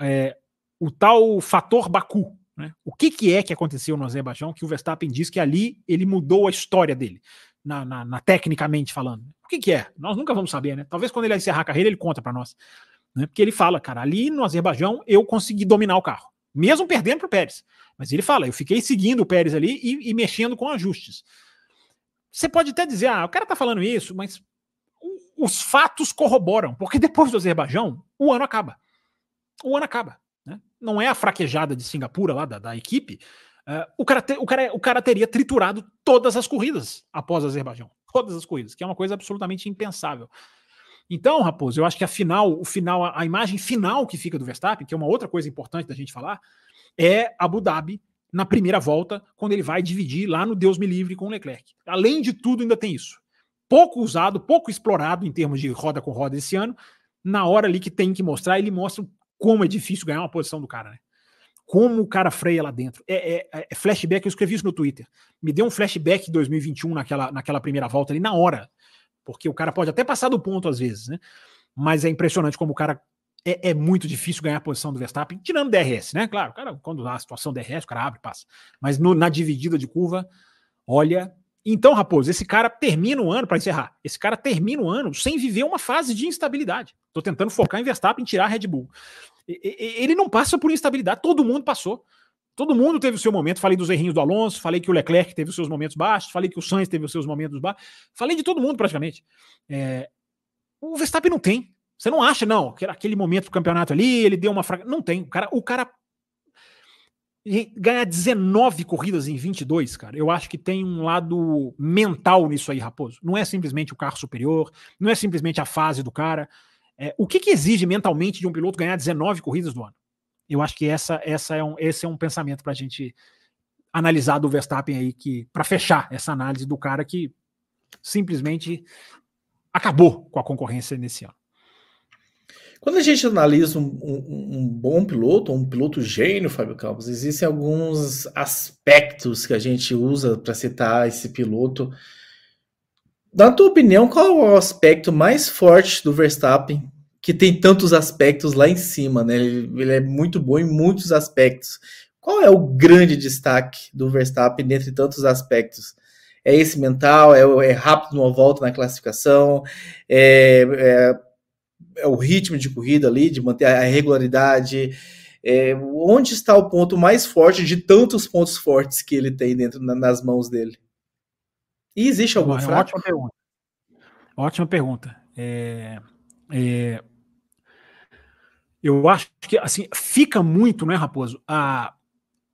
É, o tal fator Baku. Né? O que, que é que aconteceu no Azerbaijão que o Verstappen diz que ali ele mudou a história dele, na, na, na tecnicamente falando? O que, que é? Nós nunca vamos saber, né? Talvez quando ele encerrar a carreira ele conta para nós. Né? Porque ele fala, cara, ali no Azerbaijão eu consegui dominar o carro, mesmo perdendo para o Pérez. Mas ele fala, eu fiquei seguindo o Pérez ali e, e, mexendo com ajustes. Você pode até dizer, ah, o cara tá falando isso, mas os fatos corroboram, porque depois do Azerbaijão, o ano acaba. O ano acaba. Né? Não é a fraquejada de Singapura lá da, da equipe. Uh, o, cara te, o, cara, o cara teria triturado todas as corridas após o Azerbaijão. Todas as corridas, que é uma coisa absolutamente impensável. Então, Raposo, eu acho que a final, o final, a, imagem final que fica do Verstappen, que é uma outra coisa importante da gente falar, é Abu Dhabi na primeira volta, quando ele vai dividir lá no Deus me livre com o Leclerc. Além de tudo, ainda tem isso. Pouco usado, pouco explorado em termos de roda com roda esse ano. Na hora ali que tem que mostrar, ele mostra como é difícil ganhar uma posição do cara, né? Como o cara freia lá dentro. É, é, é flashback, eu escrevi isso no Twitter. Me deu um flashback de 2021 naquela, naquela primeira volta ali, na hora porque o cara pode até passar do ponto às vezes, né? Mas é impressionante como o cara é, é, muito difícil ganhar a posição do Verstappen, tirando DRS, né? Claro, cara, quando a situação DRS, o cara abre e passa. Mas no, na dividida de curva, olha. Então, Raposo, esse cara termina o ano, para encerrar, esse cara termina o ano sem viver uma fase de instabilidade. Estou tentando focar em Verstappen e tirar a Red Bull. Ele não passa por instabilidade, todo mundo passou. Todo mundo teve o seu momento. Falei dos errinhos do Alonso, falei que o Leclerc teve os seus momentos baixos, falei que o Sainz teve os seus momentos baixos. Falei de todo mundo praticamente. É... O Verstappen não tem. Você não acha, não, que aquele momento do campeonato ali, ele deu uma fraca. Não tem. O cara, o cara ganhar 19 corridas em 22, cara, eu acho que tem um lado mental nisso aí, Raposo. Não é simplesmente o carro superior, não é simplesmente a fase do cara. É, o que, que exige mentalmente de um piloto ganhar 19 corridas do ano? Eu acho que essa, essa é um, esse é um pensamento para a gente analisar do Verstappen aí, que para fechar essa análise do cara que simplesmente acabou com a concorrência nesse ano. Quando a gente analisa um, um, um, bom piloto, um piloto gênio, Fábio Campos, existem alguns aspectos que a gente usa para citar esse piloto. Na tua opinião, qual é o aspecto mais forte do Verstappen que tem tantos aspectos lá em cima, né? Ele, ele, é muito bom em muitos aspectos. Qual é o grande destaque do Verstappen dentre tantos aspectos? É esse mental? É, é rápido numa volta na classificação? É, é, é, o ritmo de corrida ali, de manter a regularidade? É, onde está o ponto mais forte de tantos pontos fortes que ele tem dentro na, nas mãos dele? E existe algum fraco? Ótima pergunta. Ótima pergunta. É, é, eu acho que assim fica muito, né, Raposo? A,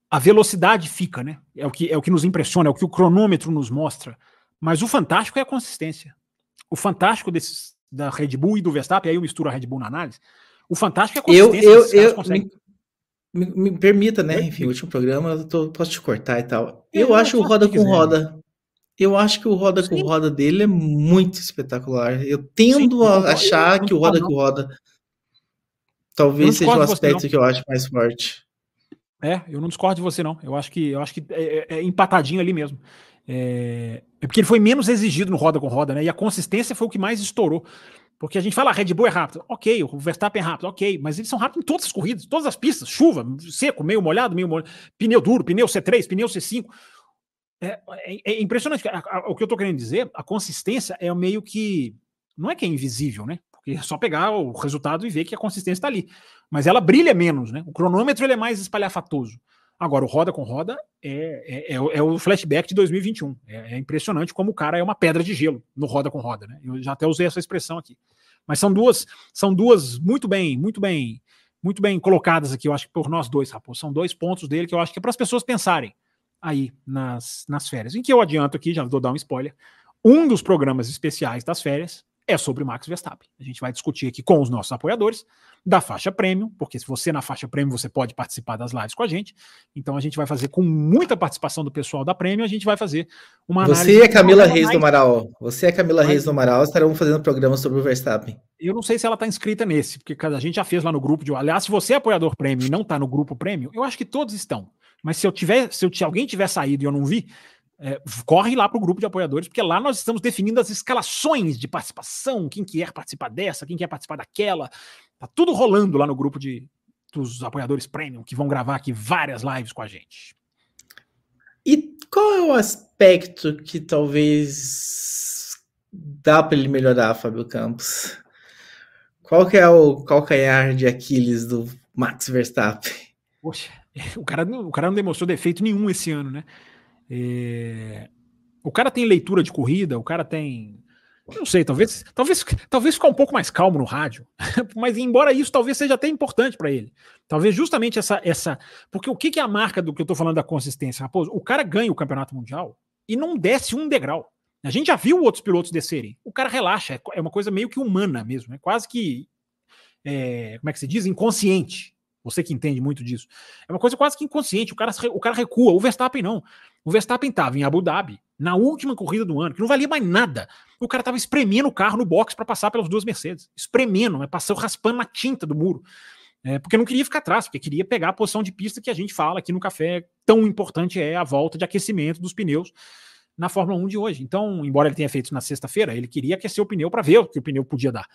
a velocidade fica, né? É o, que, é o que nos impressiona, é o que o cronômetro nos mostra. Mas o fantástico é a consistência. O fantástico desses, da Red Bull e do Verstappen, aí eu misturo a Red Bull na análise. O fantástico é a consistência. Eu, eu, eu, conseguem... me, me permita, né? Enfim, o último programa, eu tô, posso te cortar e tal. É, eu, eu acho o Roda com Roda. Eu acho que o Roda Sim. com Roda dele é muito espetacular. Eu tendo Sim, a achar que o Roda com Roda talvez seja o aspecto que eu acho mais forte. É, eu não discordo de você, não. Eu acho que eu acho que é, é, é empatadinho ali mesmo. É, é, porque ele foi menos exigido no roda com roda, né? E a consistência foi o que mais estourou. Porque a gente fala, a Red Bull é rápido. Ok, o Verstappen é rápido, ok. Mas eles são rápidos em todas as corridas, todas as pistas. Chuva, seco, meio molhado, meio molhado. Pneu duro, pneu C3, pneu C5. É, é, é impressionante. o que eu tô querendo dizer, a consistência é meio que. Não é que é invisível, né? Porque é só pegar o resultado e ver que a consistência está ali. Mas ela brilha menos, né? O cronômetro ele é mais espalhafatoso. Agora, o roda com roda é, é, é, é o flashback de 2021. É, é, impressionante como o cara é uma pedra de gelo no roda com roda, né? Eu já até usei essa expressão aqui. Mas são duas, são duas muito bem, muito bem, muito bem colocadas aqui, eu acho que por nós dois, Raposo. São dois pontos dele que eu acho que é para as pessoas pensarem aí nas, nas férias. Em que eu adianto aqui, já vou dar um spoiler. Um dos programas especiais das férias é sobre Max Verstappen. A gente vai discutir aqui com os nossos apoiadores da faixa premium, porque se você na faixa premium você pode participar das lives com a gente. Então a gente vai fazer com muita participação do pessoal da premium, a gente vai fazer uma Você é Camila Reis do Amaral. Você é Camila Reis do Amaral, estarão fazendo programa sobre o Verstappen. Eu não sei se ela está inscrita nesse, porque a gente já fez lá no grupo de. Aliás, se você é apoiador premium e não está no grupo premium, eu acho que todos estão. Mas se eu tiver, se, eu, se alguém tiver saído e eu não vi, é, corre lá para o grupo de apoiadores, porque lá nós estamos definindo as escalações de participação, quem quer participar dessa, quem quer participar daquela. Tá tudo rolando lá no grupo de, dos apoiadores premium, que vão gravar aqui várias lives com a gente. E qual é o aspecto que talvez dá para ele melhorar, Fábio Campos? Qual que é o calcanhar de Aquiles do Max Verstappen? Poxa, o cara, o cara não demonstrou defeito nenhum esse ano, né? É... O cara tem leitura de corrida, o cara tem. Não sei, talvez, talvez, talvez ficar um pouco mais calmo no rádio, mas embora isso talvez seja até importante para ele. Talvez justamente essa, essa, porque o que, que é a marca do que eu tô falando da consistência, Raposo? O cara ganha o campeonato mundial e não desce um degrau. A gente já viu outros pilotos descerem. O cara relaxa, é, é uma coisa meio que humana mesmo, é quase que, é, como é que se diz, inconsciente. Você que entende muito disso. É uma coisa quase que inconsciente. O cara, o cara recua. O Verstappen não. O Verstappen estava em Abu Dhabi, na última corrida do ano, que não valia mais nada. O cara estava espremendo o carro no box para passar pelas duas Mercedes. Espremendo, né? passou raspando na tinta do muro. É, porque não queria ficar atrás, porque queria pegar a posição de pista que a gente fala aqui no café. Tão importante é a volta de aquecimento dos pneus na Fórmula 1 de hoje. Então, embora ele tenha feito na sexta-feira, ele queria aquecer o pneu para ver o que o pneu podia dar.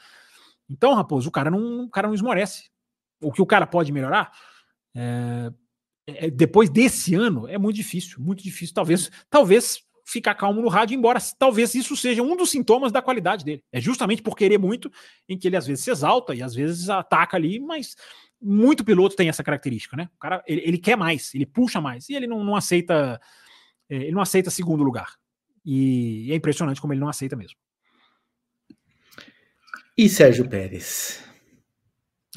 Então, Raposo, o cara não, o cara não esmorece. O que o cara pode melhorar, é, é, depois desse ano é muito difícil, muito difícil. Talvez, talvez ficar calmo no rádio, embora talvez isso seja um dos sintomas da qualidade dele. É justamente por querer muito em que ele às vezes se exalta e às vezes ataca ali, mas muito piloto tem essa característica, né? O cara ele, ele quer mais, ele puxa mais e ele não, não aceita, é, ele não aceita segundo lugar. E é impressionante como ele não aceita mesmo. E Sérgio Pérez?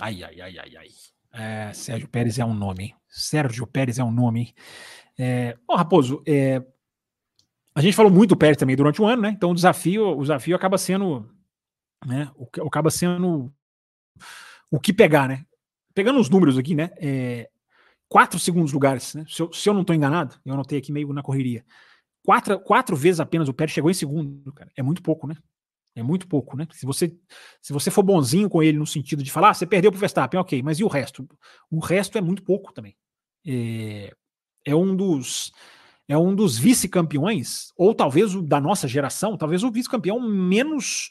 Ai, ai, ai, ai, ai. É, Sérgio Pérez é um nome, hein? Sérgio Pérez é um nome, hein? É, oh, Raposo, é, a gente falou muito do Pérez também durante o ano, né? Então o desafio, o desafio acaba sendo, né? O, acaba sendo o que pegar, né? Pegando os números aqui, né? É, quatro segundos lugares, né? Se eu, se eu não estou enganado, eu anotei aqui meio na correria. Quatro, quatro vezes apenas o Pérez chegou em segundo, cara. É muito pouco, né? É muito pouco, né? Se você, se você for bonzinho com ele no sentido de falar, ah, você perdeu para o Verstappen, ok, mas e o resto? O resto é muito pouco também. É, é um dos é um dos vice-campeões, ou talvez o da nossa geração, talvez o vice-campeão menos.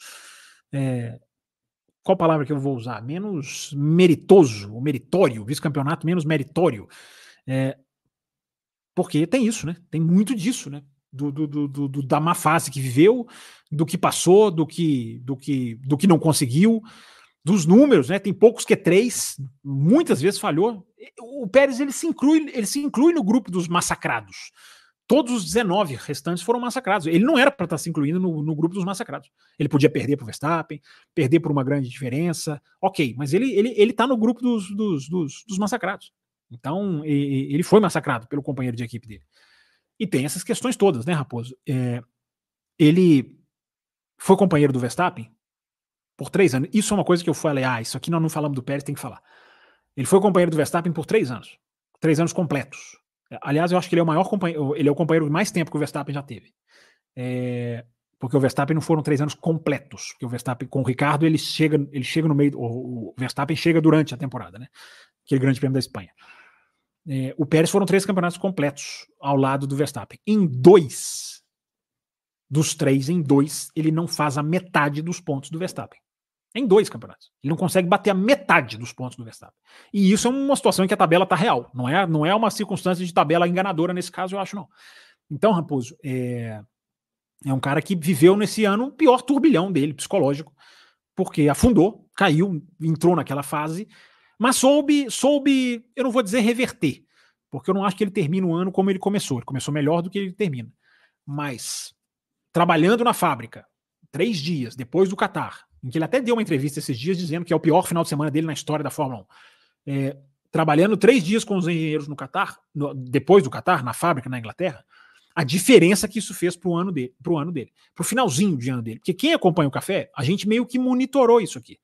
É, qual palavra que eu vou usar? Menos meritoso, ou meritório, vice-campeonato menos meritório. É, porque tem isso, né? Tem muito disso, né? Do, do, do, do, da má fase que viveu, do que passou, do que, do que, do que não conseguiu, dos números, né? Tem poucos que é três, muitas vezes falhou. O Pérez ele se inclui, ele se inclui no grupo dos massacrados. Todos os 19 restantes foram massacrados. Ele não era para estar tá se incluindo no, no, grupo dos massacrados. Ele podia perder para o Verstappen, perder por uma grande diferença, ok, mas ele ele ele está no grupo dos, dos, dos, dos massacrados. Então ele foi massacrado pelo companheiro de equipe dele. E tem essas questões todas, né, Raposo? É, ele foi companheiro do Verstappen por três anos. Isso é uma coisa que eu falei, ah, isso aqui nós não falamos do Pérez, tem que falar. Ele foi companheiro do Verstappen por três anos. Três anos completos. Aliás, eu acho que ele é o maior companheiro, ele é o companheiro de mais tempo que o Verstappen já teve. É, porque o Verstappen não foram três anos completos. Porque o Verstappen com o Ricardo ele chega, ele chega no meio, o, Verstappen chega durante a temporada, né? Aquele Grande Prêmio da Espanha. É, o Pérez foram três campeonatos completos ao lado do Verstappen. Em dois dos três, em dois, ele não faz a metade dos pontos do Verstappen. Em dois campeonatos. Ele não consegue bater a metade dos pontos do Verstappen. E isso é uma situação em que a tabela está real. Não é, não é uma circunstância de tabela enganadora nesse caso, eu acho, não. Então, Raposo, é, é um cara que viveu nesse ano o pior turbilhão dele, psicológico, porque afundou, caiu, entrou naquela fase, mas soube, soube, eu não vou dizer reverter, porque eu não acho que ele termina o ano como ele começou. Ele começou melhor do que ele termina. Mas trabalhando na fábrica, três dias depois do Qatar, em que ele até deu uma entrevista esses dias dizendo que é o pior final de semana dele na história da Fórmula 1. É, trabalhando três dias com os engenheiros no Qatar, no, depois do Qatar, na fábrica na Inglaterra, a diferença que isso fez para o ano dele, pro ano dele, pro finalzinho de ano dele. Porque quem acompanha o café, a gente meio que monitorou isso aqui.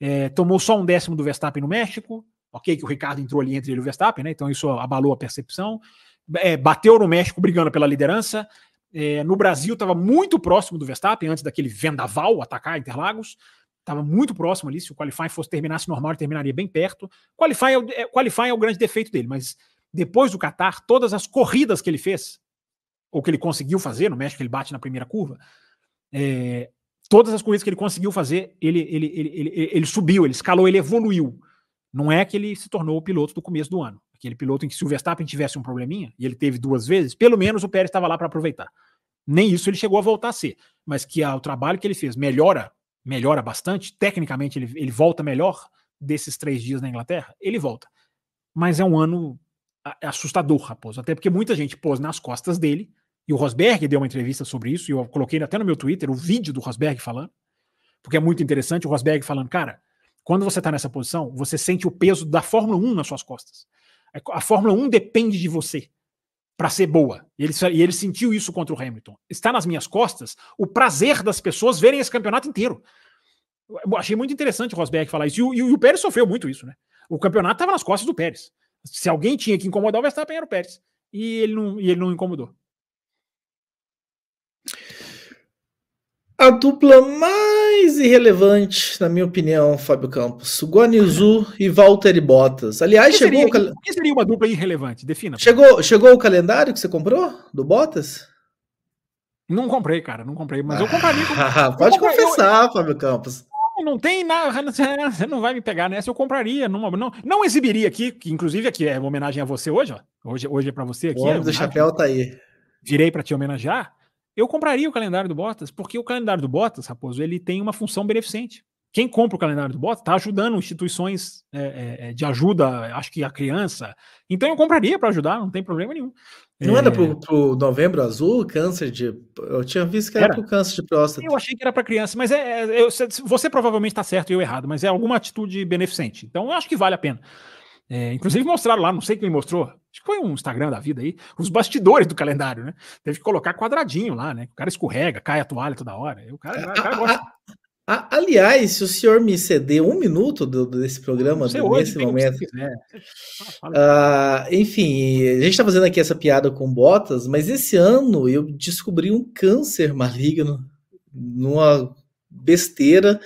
É, tomou só um décimo do Verstappen no México, ok, que o Ricardo entrou ali entre ele e o Verstappen, né? Então isso abalou a percepção. É, bateu no México brigando pela liderança, é, no Brasil estava muito próximo do Verstappen, antes daquele vendaval atacar Interlagos. Estava muito próximo ali. Se o qualifying fosse terminasse normal, ele terminaria bem perto. Qualifying é, o, é, qualifying é o grande defeito dele, mas depois do Qatar, todas as corridas que ele fez, ou que ele conseguiu fazer, no México ele bate na primeira curva, é, todas as corridas que ele conseguiu fazer, ele, ele, ele, ele, ele subiu, ele escalou, ele evoluiu. Não é que ele se tornou o piloto do começo do ano. Aquele piloto em que se o Verstappen tivesse um probleminha, e ele teve duas vezes, pelo menos o Pérez estava lá para aproveitar. Nem isso ele chegou a voltar a ser. Mas que o trabalho que ele fez melhora, melhora bastante, tecnicamente ele, ele volta melhor desses três dias na Inglaterra, ele volta. Mas é um ano assustador, Raposo. Até porque muita gente pôs nas costas dele, e o Rosberg deu uma entrevista sobre isso, e eu coloquei até no meu Twitter o vídeo do Rosberg falando, porque é muito interessante o Rosberg falando, cara, quando você está nessa posição, você sente o peso da Fórmula 1 nas suas costas. A Fórmula 1 depende de você para ser boa. E ele, e ele sentiu isso contra o Hamilton. Está nas minhas costas o prazer das pessoas verem esse campeonato inteiro. Eu achei muito interessante o Rosberg falar isso. E o, e o Pérez sofreu muito isso, né? O campeonato estava nas costas do Pérez. Se alguém tinha que incomodar o Verstappen, era o Pérez. E ele não, e ele não incomodou. A dupla mais irrelevante, na minha opinião, Fábio Campos. Guanizu e Valtteri Bottas. Aliás, que chegou seria, o cal... que seria uma dupla irrelevante? Defina. Chegou, chegou o calendário que você comprou do Bottas? Não comprei, cara, não comprei, mas eu compraria. Ah, pode confessar, eu... Fábio Campos. Não, não tem nada, você não vai me pegar nessa, eu compraria, não, não, não exibiria aqui, que inclusive aqui é uma homenagem a você hoje, ó. Hoje, hoje é para você aqui. O homem é do chapéu tá aí. Virei para te homenagear eu compraria o calendário do Bottas, porque o calendário do Bottas, Raposo, ele tem uma função beneficente. Quem compra o calendário do Bottas está ajudando instituições é, é, é, de ajuda, acho que a criança. Então eu compraria para ajudar, não tem problema nenhum. Não é... era para o novembro azul, câncer de. Eu tinha visto que era, para o câncer de próstata. Eu achei que era para criança, mas é, é eu, você provavelmente está certo e eu errado, mas é alguma atitude beneficente. Então eu acho que vale a pena. É, inclusive mostraram lá, não sei quem mostrou, acho que foi um Instagram da vida aí, os bastidores do calendário, né? Teve que colocar quadradinho lá, né? O cara escorrega, cai a toalha toda hora. O cara, o cara gosta. A, aliás, se o senhor me ceder um minuto do, desse programa, do, hoje, nesse momento. Uh, enfim, a gente está fazendo aqui essa piada com botas, mas esse ano eu descobri um câncer maligno numa besteira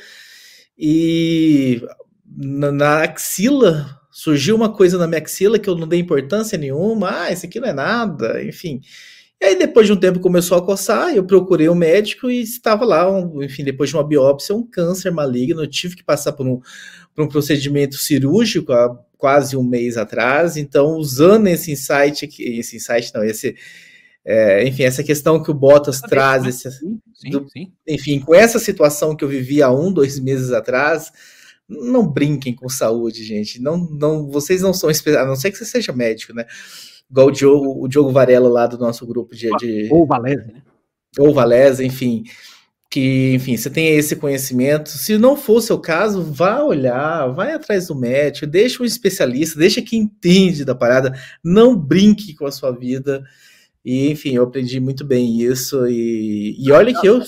e na, na axila surgiu uma coisa na minha axila que eu não dei importância nenhuma, ah, isso aqui não é nada, enfim. E aí, depois de um tempo, começou a coçar, eu procurei um médico e estava lá, um, enfim, depois de uma biópsia, um câncer maligno. Eu tive que passar por um, por um procedimento cirúrgico há quase um mês atrás. Então, usando esse insight aqui, esse insight não, esse. É, enfim, essa questão que o Bottas traz, esse, sim, do, sim. enfim, com essa situação que eu vivi há um, dois meses atrás, não brinquem com saúde, gente. Não, não, vocês não são especialistas, a não ser que você seja médico, né? Igual o Diogo, o Diogo Varela lá do nosso grupo de. de... Ou Valese, né? Ou Valese, enfim. Que, enfim, você tem esse conhecimento. Se não for o seu caso, vá olhar, vai atrás do médico, deixa um especialista, deixa quem entende da parada, não brinque com a sua vida. E, enfim, eu aprendi muito bem isso. E, e olha que eu.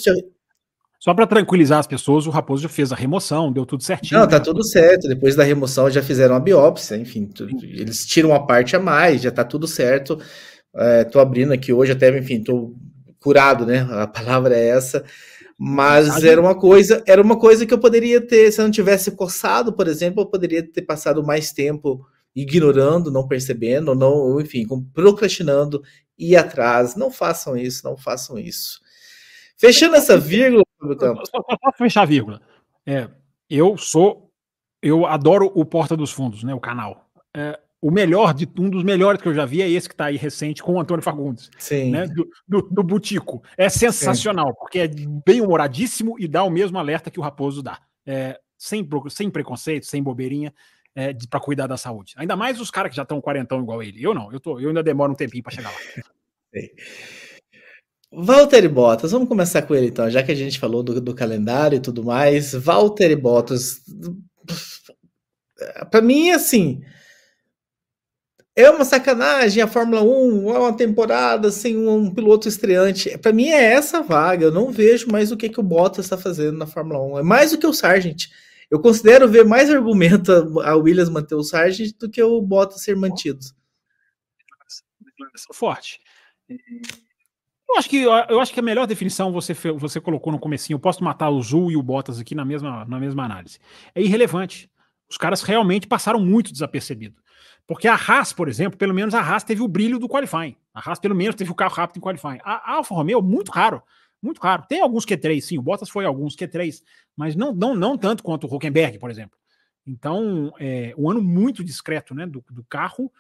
Só para tranquilizar as pessoas, o Raposo já fez a remoção, deu tudo certinho. Não, tá tudo certo. Depois da remoção já fizeram a biópsia, enfim, eles tiram a parte a mais, já tá tudo certo. É, tô abrindo aqui hoje, até, enfim, tô curado, né? A palavra é essa. Mas era uma coisa, era uma coisa que eu poderia ter, se eu não tivesse coçado, por exemplo, eu poderia ter passado mais tempo ignorando, não percebendo, não, enfim, procrastinando, ir atrás. Não façam isso, não façam isso. Fechando essa vírgula, Só, só posso fechar a vírgula. É, eu sou, eu adoro o Porta dos Fundos, né? O canal. É, o melhor de um dos melhores que eu já vi é esse que está aí recente com o Antônio Fagundes. Sim. Né, do, do, do Butico. É sensacional, Sim. porque é bem humoradíssimo e dá o mesmo alerta que o Raposo dá. É, sem, sem preconceito, sem bobeirinha, é, para cuidar da saúde. Ainda mais os caras que já estão quarentão igual ele. Eu não, eu, tô, eu ainda demoro um tempinho para chegar lá. Sim. Valtteri Bottas, vamos começar com ele então, já que a gente falou do, do calendário e tudo mais. Valtteri Bottas, para mim, assim, é uma sacanagem a Fórmula 1, é uma temporada sem um, piloto estreante. Para mim é essa vaga. Eu não vejo mais o que, que o Bottas está fazendo na Fórmula 1. É mais do que o Sargent. Eu considero ver mais argumento a Williams manter o Sargent do que o Bottas ser mantido. Declaração forte. Eu acho que eu acho que a melhor definição você você colocou no comecinho. Eu posso matar o Zul e o Bottas aqui na mesma na mesma análise. É irrelevante. Os caras realmente passaram muito desapercebido. Porque a Haas, por exemplo, pelo menos a Haas teve o brilho do qualifying. A Haas, pelo menos, teve o carro rápido em qualifying. A, Alfa Romeo, muito raro. Muito raro. Tem alguns Q3, sim. O Bottas foi alguns Q3, mas não, não, não tanto quanto o Huckenberg, por exemplo. Então, é um ano muito discreto né, do, do carro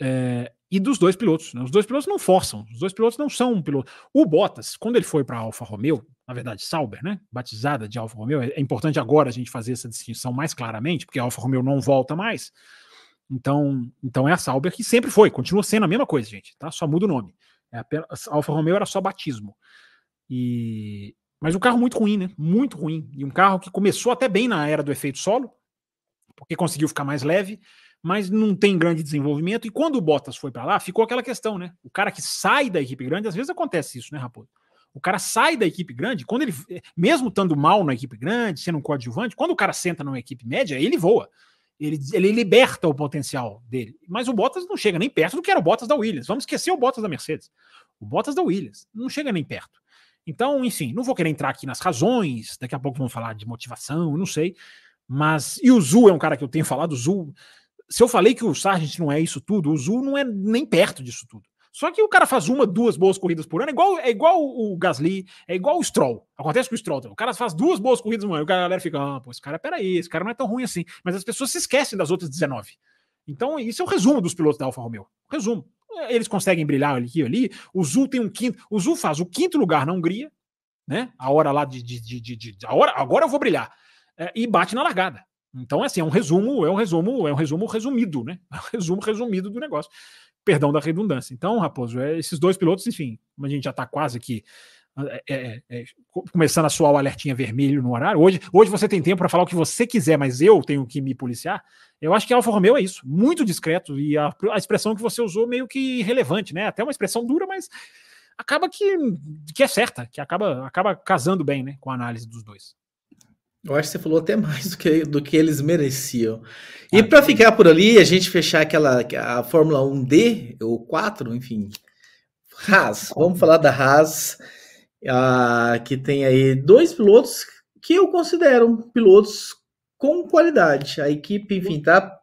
é, e dos dois pilotos. Né? Os dois pilotos não forçam. Os dois pilotos não são um piloto. O Bottas, quando ele foi para a Alfa Romeo, na verdade, Sauber, né? Batizada de Alfa Romeo, é, importante agora a gente fazer essa distinção mais claramente, porque a Alfa Romeo não volta mais. Então, então é a Sauber que sempre foi, continua sendo a mesma coisa, gente, tá? Só muda o nome. É a Alfa Romeo era só batismo. E mas um carro muito ruim, né? Muito ruim. E um carro que começou até bem na era do efeito solo, porque conseguiu ficar mais leve, mas não tem grande desenvolvimento. E quando o Bottas foi para lá, ficou aquela questão, né? O cara que sai da equipe grande, às vezes acontece isso, né, Raposo? O cara sai da equipe grande, quando ele, mesmo estando mal na equipe grande, sendo um coadjuvante, quando o cara senta numa equipe média, ele voa. Ele, ele liberta o potencial dele. Mas o Bottas não chega nem perto do que era o Bottas da Williams. Vamos esquecer o Bottas da Mercedes. O Bottas da Williams não chega nem perto. Então, enfim, não vou querer entrar aqui nas razões. Daqui a pouco vamos falar de motivação, não sei. Mas. E o Zul é um cara que eu tenho falado. O Zul. Se eu falei que o Sargent não é isso tudo, o Zul não é nem perto disso tudo. Só que o cara faz uma, duas boas corridas por ano, é igual, é igual o Gasly, é igual o Stroll. Acontece com o Stroll. O cara faz duas boas corridas por ano, a galera fica, ah, pô, esse cara, peraí, esse cara não é tão ruim assim. Mas as pessoas se esquecem das outras 19. Então, isso é o resumo dos pilotos da Alfa Romeo. Resumo. Eles conseguem brilhar aqui e ali. O Zul tem um quinto. O Zul faz o quinto lugar na Hungria, né? A hora lá de. de, de, de, de a hora, agora eu vou brilhar. É, e bate na largada. Então, assim, é um resumo, é um resumo, é um resumo resumido, né? É um resumo resumido do negócio perdão da redundância. Então, Raposo, é, esses dois pilotos, enfim, como a gente já está quase aqui é, é, é, começando a soar o alertinha vermelho no horário. Hoje, hoje você tem tempo para falar o que você quiser, mas eu tenho que me policiar. Eu acho que a Alfa Romeo é isso, muito discreto e a, a expressão que você usou meio que irrelevante, né? Até uma expressão dura, mas acaba que, que é certa, que acaba, acaba casando bem, né, com a análise dos dois. Eu acho que você falou até mais do que, do que eles mereciam. E ah, para ficar por ali, a gente fechar aquela a Fórmula 1D, ou 4, enfim. Haas, vamos falar da Haas, que tem aí dois pilotos que eu considero pilotos com qualidade. A equipe, enfim, tá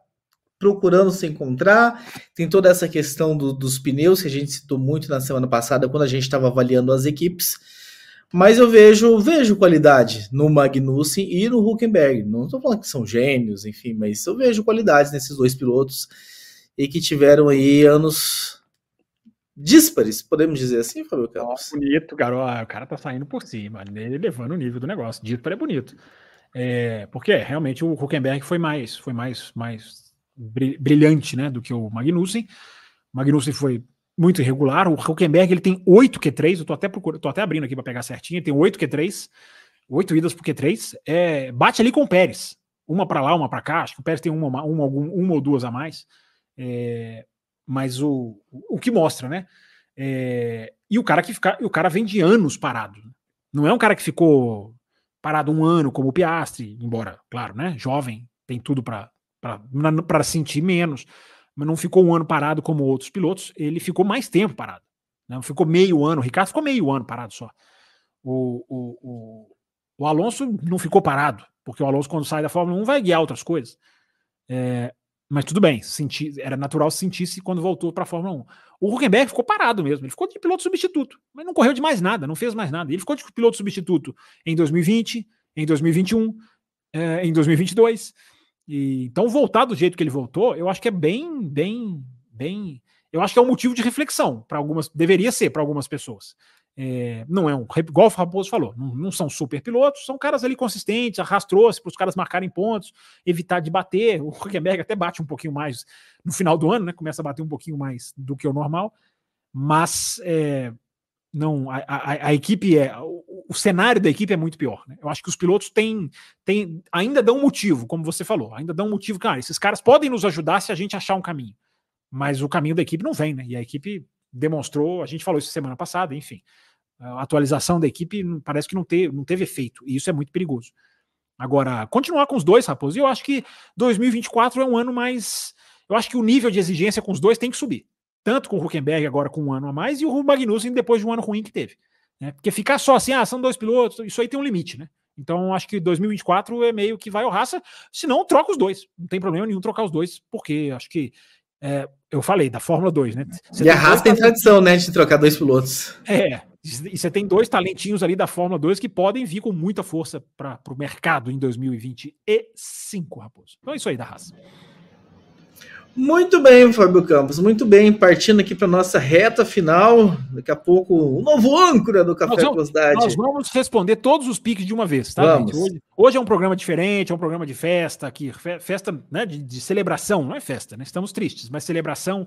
procurando se encontrar. Tem toda essa questão do, dos pneus que a gente citou muito na semana passada, quando a gente estava avaliando as equipes. Mas eu vejo, vejo qualidade no Magnussen e no Huckenberg. Não estou falando que são gênios, enfim, mas eu vejo qualidades nesses dois pilotos e que tiveram aí anos díspares, podemos dizer assim, Fábio Campos. Oh, bonito, garoto. O cara tá saindo por cima, elevando o nível do negócio. Dísparo é bonito. É, porque realmente o Huckenberg foi mais, foi mais, mais brilhante, né, do que o Magnussen. O Magnussen foi muito irregular. O Huckenberg ele tem 8 Q3, eu tô até procurando, tô até abrindo aqui para pegar certinho, ele tem 8 Q3, 8 idas por Q3, é, bate ali com o Pérez. Uma para lá, uma para cá, acho que o Pérez tem uma, uma, uma ou duas a mais. É, mas o, o que mostra, né? É, e o cara que fica, o cara vem de anos parado. Não é um cara que ficou parado um ano como o Piastri, embora, claro, né? Jovem, tem tudo para sentir menos, mas não ficou um ano parado como outros pilotos. Ele ficou mais tempo parado. Né? ficou meio ano. O Ricardo ficou meio ano parado só. O, o, o, o Alonso não ficou parado, porque o Alonso, quando sai da Fórmula 1, vai guiar outras coisas. É, mas tudo bem, senti, era natural sentir-se quando voltou para a Fórmula 1. O Huckenberg ficou parado mesmo, ele ficou de piloto substituto, mas não correu de mais nada, não fez mais nada. Ele ficou de piloto substituto em 2020, em 2021, é, em 2022. E, então, voltar do jeito que ele voltou, eu acho que é bem, bem, bem. Eu acho que é um motivo de reflexão para algumas, deveria ser para algumas pessoas. É, não é um, igual o Raposo falou, não, não, são super pilotos, são caras ali consistentes, arrastou-se para os caras marcarem pontos, evitar de bater. O Huckenberg até bate um pouquinho mais no final do ano, né? Começa a bater um pouquinho mais do que o normal, mas é, não a, a, a, equipe é o, cenário da equipe é muito pior. Né? Eu acho que os pilotos têm, têm ainda dão motivo, como você falou, ainda dão motivo, cara. Esses caras podem nos ajudar se a gente achar um caminho, mas o caminho da equipe não vem, né? E a equipe demonstrou, a gente falou isso semana passada, enfim a atualização da equipe parece que não, ter, não teve efeito, e isso é muito perigoso. Agora, continuar com os dois, Raposo, e eu acho que 2024 é um ano mais. Eu acho que o nível de exigência com os dois tem que subir. Tanto com o Huckenberg agora com um ano a mais, e o Magnussen depois de um ano ruim que teve. Né? Porque ficar só assim, ah, são dois pilotos, isso aí tem um limite, né? Então, acho que 2024 é meio que vai ao raça, se não, troca os dois. Não tem problema nenhum trocar os dois, porque acho que é, eu falei da Fórmula 2, né? Você e a Haas tem tradição, né, de trocar dois pilotos. É, e você tem dois talentinhos ali da Fórmula 2 que podem vir com muita força para o mercado em 2025, Raposo. Então é isso aí da raça. Muito bem, Fábio Campos, muito bem. Partindo aqui para nossa reta final, daqui a pouco o novo âncora do Café nós Velocidade. Nós vamos responder todos os piques de uma vez, tá, vamos. Hoje, hoje, é um programa diferente, é um programa de festa aqui, festa né, de, de celebração, não é festa, né? Estamos tristes, mas celebração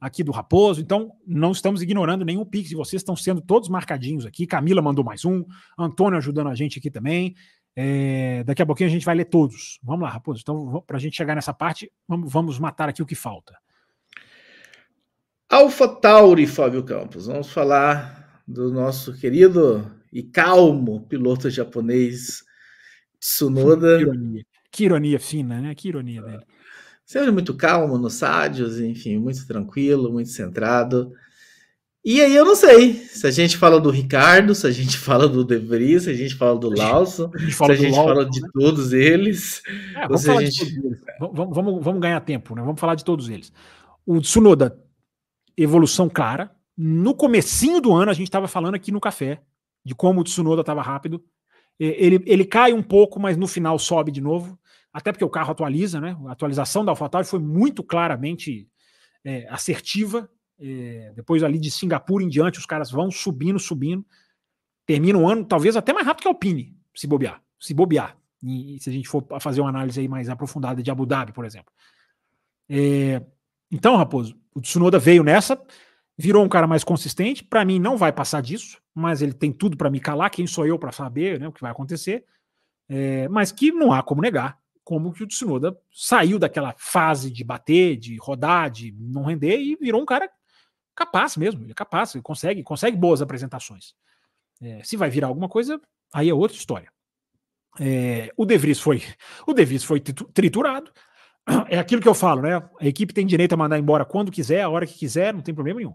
aqui do Raposo. Então, não estamos ignorando nenhum Pix. Vocês estão sendo todos marcadinhos aqui. Camila mandou mais um. Antônio ajudando a gente aqui também. É, daqui a pouquinho a gente vai ler todos. Vamos lá, Raposo. Então, para a gente chegar nessa parte, vamos, vamos matar aqui o que falta. Alpha Tauri, Fábio Campos. Vamos falar do nosso querido e calmo piloto japonês Tsunoda. Que ironia, que ironia fina, né? Que ironia dele. Sempre muito calmo nos sádios, enfim, muito tranquilo, muito centrado. E aí eu não sei se a gente fala do Ricardo, se a gente fala do De Vries, se a gente fala do Lawson, se a gente fala de né? todos eles. É, vamos, falar gente... de eles. Vamos, vamos, vamos ganhar tempo, né? Vamos falar de todos eles. O Tsunoda, evolução clara. No comecinho do ano, a gente estava falando aqui no café de como o Tsunoda estava rápido. Ele, ele cai um pouco, mas no final sobe de novo até porque o carro atualiza, né? A atualização da AlphaTauri foi muito claramente é, assertiva. É, depois ali de Singapura em diante, os caras vão subindo, subindo. Termina o ano, talvez até mais rápido que a Alpine, se bobear. Se bobear. E, se a gente for fazer uma análise aí mais aprofundada de Abu Dhabi, por exemplo. É, então, Raposo, o Tsunoda veio nessa, virou um cara mais consistente. Para mim, não vai passar disso, mas ele tem tudo para me calar. Quem sou eu para saber né, o que vai acontecer? É, mas que não há como negar como que o Tsunoda saiu daquela fase de bater, de rodar, de não render e virou um cara capaz mesmo. Ele é capaz, ele consegue, consegue boas apresentações. É, se vai virar alguma coisa, aí é outra história. É, o De Vries foi, o De Vries foi triturado. É aquilo que eu falo, né? A equipe tem direito a mandar embora quando quiser, a hora que quiser, não tem problema nenhum.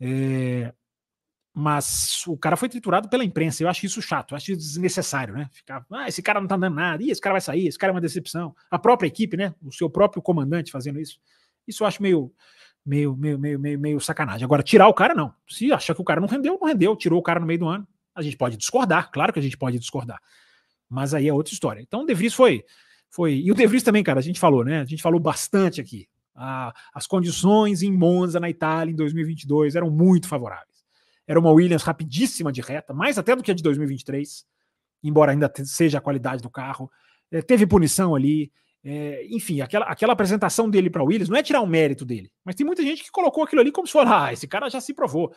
É, mas o cara foi triturado pela imprensa. Eu acho isso chato, eu acho isso desnecessário, né? Ficar, ah, esse cara não tá dando nada, Ih, esse cara vai sair, esse cara é uma decepção. A própria equipe, né? O seu próprio comandante fazendo isso. Isso eu acho meio, meio, meio, meio, meio, meio sacanagem. Agora, tirar o cara, não. Se achar que o cara não rendeu, não rendeu, tirou o cara no meio do ano. A gente pode discordar, claro que a gente pode discordar. Mas aí é outra história. Então, o De Vries foi. foi e o De Vries também, cara, a gente falou, né? A gente falou bastante aqui. Ah, as condições em Monza, na Itália, em 2022, eram muito favoráveis. Era uma Williams rapidíssima de reta, mais até do que a de 2023, embora ainda seja a qualidade do carro. É, teve punição ali. É, enfim, aquela, aquela apresentação dele para Williams não é tirar o mérito dele, mas tem muita gente que colocou aquilo ali como se fosse, ah, esse cara já se provou.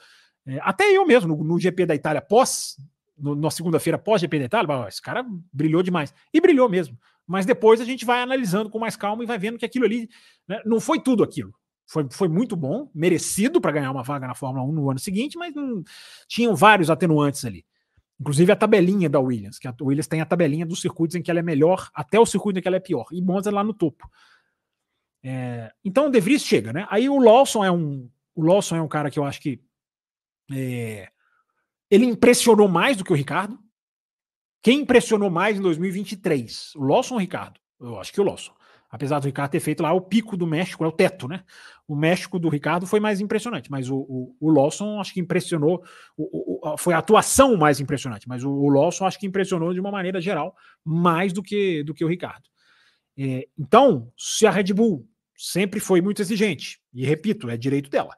É, até eu mesmo, no, no, GP da Itália pós, no, na segunda-feira pós GP da Itália, esse cara brilhou demais. E brilhou mesmo. Mas depois a gente vai analisando com mais calma e vai vendo que aquilo ali né, não foi tudo aquilo foi, foi muito bom, merecido para ganhar uma vaga na Fórmula 1 no ano seguinte, mas não, tinham vários atenuantes ali. Inclusive a tabelinha da Williams, que a Williams tem a tabelinha dos circuitos em que ela é melhor até o circuito em que ela é pior. E Monza lá no topo. É, então o De Vries chega, né? Aí o Lawson é um. O Lawson é um cara que eu acho que. É, ele impressionou mais do que o Ricardo. Quem impressionou mais em 2023? O Lawson ou o Ricardo? Eu acho que o Lawson. Apesar do Ricardo ter feito lá o pico do México, é o teto, né? O México do Ricardo foi mais impressionante, mas o, o, o Lawson acho que impressionou, o, o, foi a atuação mais impressionante, mas o, o Lawson acho que impressionou de uma maneira geral mais do que, do que o Ricardo. É, então, se a Red Bull sempre foi muito exigente, e repito, é direito dela,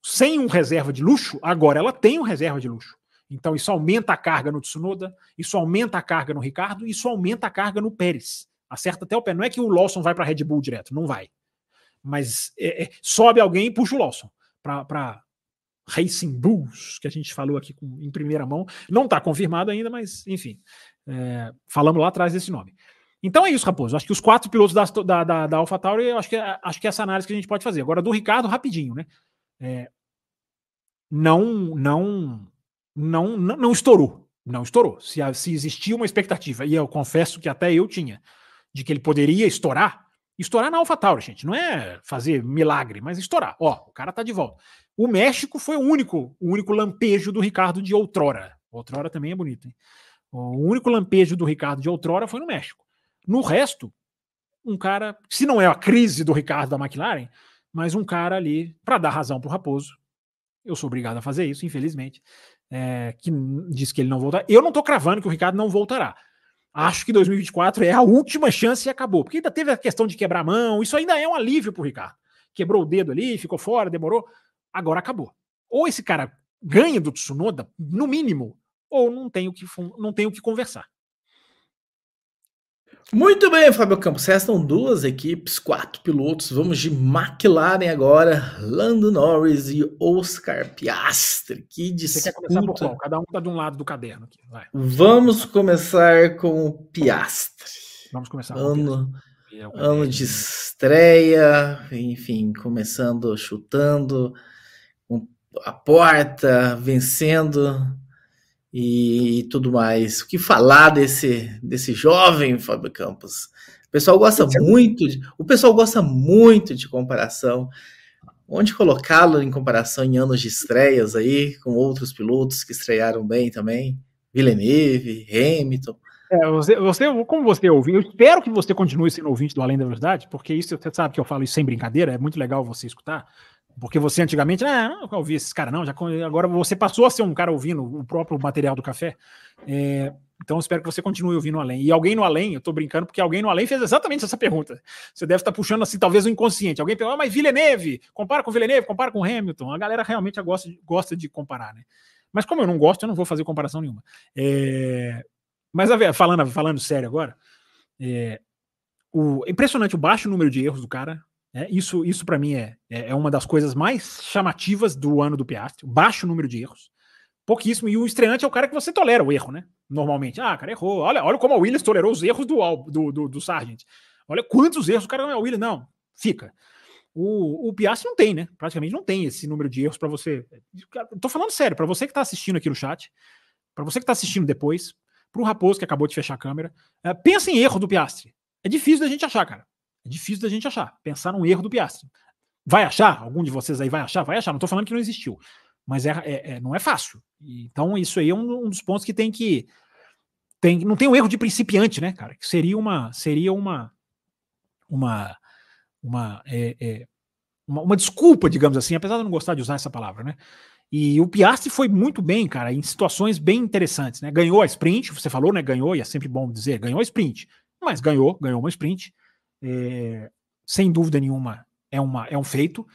sem um reserva de luxo, agora ela tem um reserva de luxo. Então, isso aumenta a carga no Tsunoda, isso aumenta a carga no Ricardo, isso aumenta a carga no Pérez. Acerta até o pé. Não é que o Lawson vai para Red Bull direto, não vai. Mas é, é, sobe alguém e puxa o Lawson para Racing Bulls, que a gente falou aqui com, em primeira mão. Não está confirmado ainda, mas enfim, é, falamos lá atrás desse nome. Então é isso, Raposo. Acho que os quatro pilotos da, da, da, da AlphaTauri, acho que, acho que é essa análise que a gente pode fazer. Agora, do Ricardo, rapidinho, né? É, não, não, não, não, não estourou. Não estourou. Se, se existia uma expectativa, e eu confesso que até eu tinha, de que ele poderia estourar, estourar na AlphaTauri, gente, não é fazer milagre, mas estourar. Ó, o cara tá de volta. O México foi o único, o único lampejo do Ricardo de outrora. Outrora também é bonito, hein? O único lampejo do Ricardo de outrora foi no México. No resto, um cara, se não é a crise do Ricardo da McLaren, mas um cara ali para dar razão pro Raposo. Eu sou obrigado a fazer isso, infelizmente. É, que diz que ele não voltará. Eu não tô cravando que o Ricardo não voltará. Acho que 2024 é a última chance e acabou. Porque ainda teve a questão de quebrar a mão. Isso ainda é um alívio pro Ricardo. Quebrou o dedo ali, ficou fora, demorou. Agora acabou. Ou esse cara ganha do Tsunoda, no mínimo, ou não tem o que, não tem o que conversar. Muito bem, Fábio Campos. Restam duas equipes, quatro pilotos. Vamos de McLaren agora. Lando Norris e Oscar Piastri. Que disputa. Você quer começar por qual? Cada um está de um lado do caderno aqui. Vai. Vamos começar com o Piastri. Vamos começar. Ano, ano de estreia, enfim, começando chutando a porta, vencendo e tudo mais. O que falar desse, desse jovem Fábio Campos? O pessoal gosta muito, de, o pessoal gosta muito de comparação. Onde colocá-lo em comparação em anos de estreias aí, com outros pilotos que estrearam bem também? Villeneuve, Hamilton. É, você, você, como você ouviu, eu espero que você continue sendo ouvinte do Além da Verdade, porque isso você sabe que eu falo isso sem brincadeira, é muito legal você escutar. Porque você antigamente, ah, não ouvi esses caras, não. Já, agora você passou a ser um cara ouvindo o próprio material do café. É, então espero que você continue ouvindo além. E alguém no além, eu tô brincando, porque alguém no além fez exatamente essa pergunta. Você deve estar puxando assim, talvez o inconsciente. Alguém perguntou, ah, mas Villeneuve, compara com Villeneuve, compara com Hamilton. A galera realmente gosta, gosta de comparar, né? Mas como eu não gosto, eu não vou fazer comparação nenhuma. É, mas falando, falando sério agora, é, o, é impressionante o baixo número de erros do cara. É, isso isso para mim é, é, é uma das coisas mais chamativas do ano do Piastri. Baixo número de erros. Pouquíssimo. E o estreante é o cara que você tolera o erro, né? Normalmente. Ah, cara, errou. Olha, olha como a Williams tolerou os erros do, do, do, do Sargent. Olha quantos erros o cara não é o Williams. Não, fica. O, o Piastri não tem, né? Praticamente não tem esse número de erros para você. Tô falando sério, para você que tá assistindo aqui no chat, para você que tá assistindo depois, pro Raposo que acabou de fechar a câmera, é, pensa em erro do Piastri. É difícil da gente achar, cara. É difícil da gente achar. Pensar num erro do Piastri. Vai achar? Algum de vocês aí vai achar? Vai achar. Não estou falando que não existiu. Mas é, é, é, não é fácil. Então, isso aí é um, um, dos pontos que tem que. Tem, não tem um erro de principiante, né, cara? Que seria uma. Seria uma. Uma. Uma, é, é, uma, uma desculpa, digamos assim, apesar de eu não gostar de usar essa palavra, né? E o Piastri foi muito bem, cara, em situações bem interessantes, né? Ganhou a sprint, você falou, né? Ganhou, e é sempre bom dizer, ganhou a sprint, mas ganhou, ganhou uma sprint é, sem dúvida nenhuma é, uma, é um feito.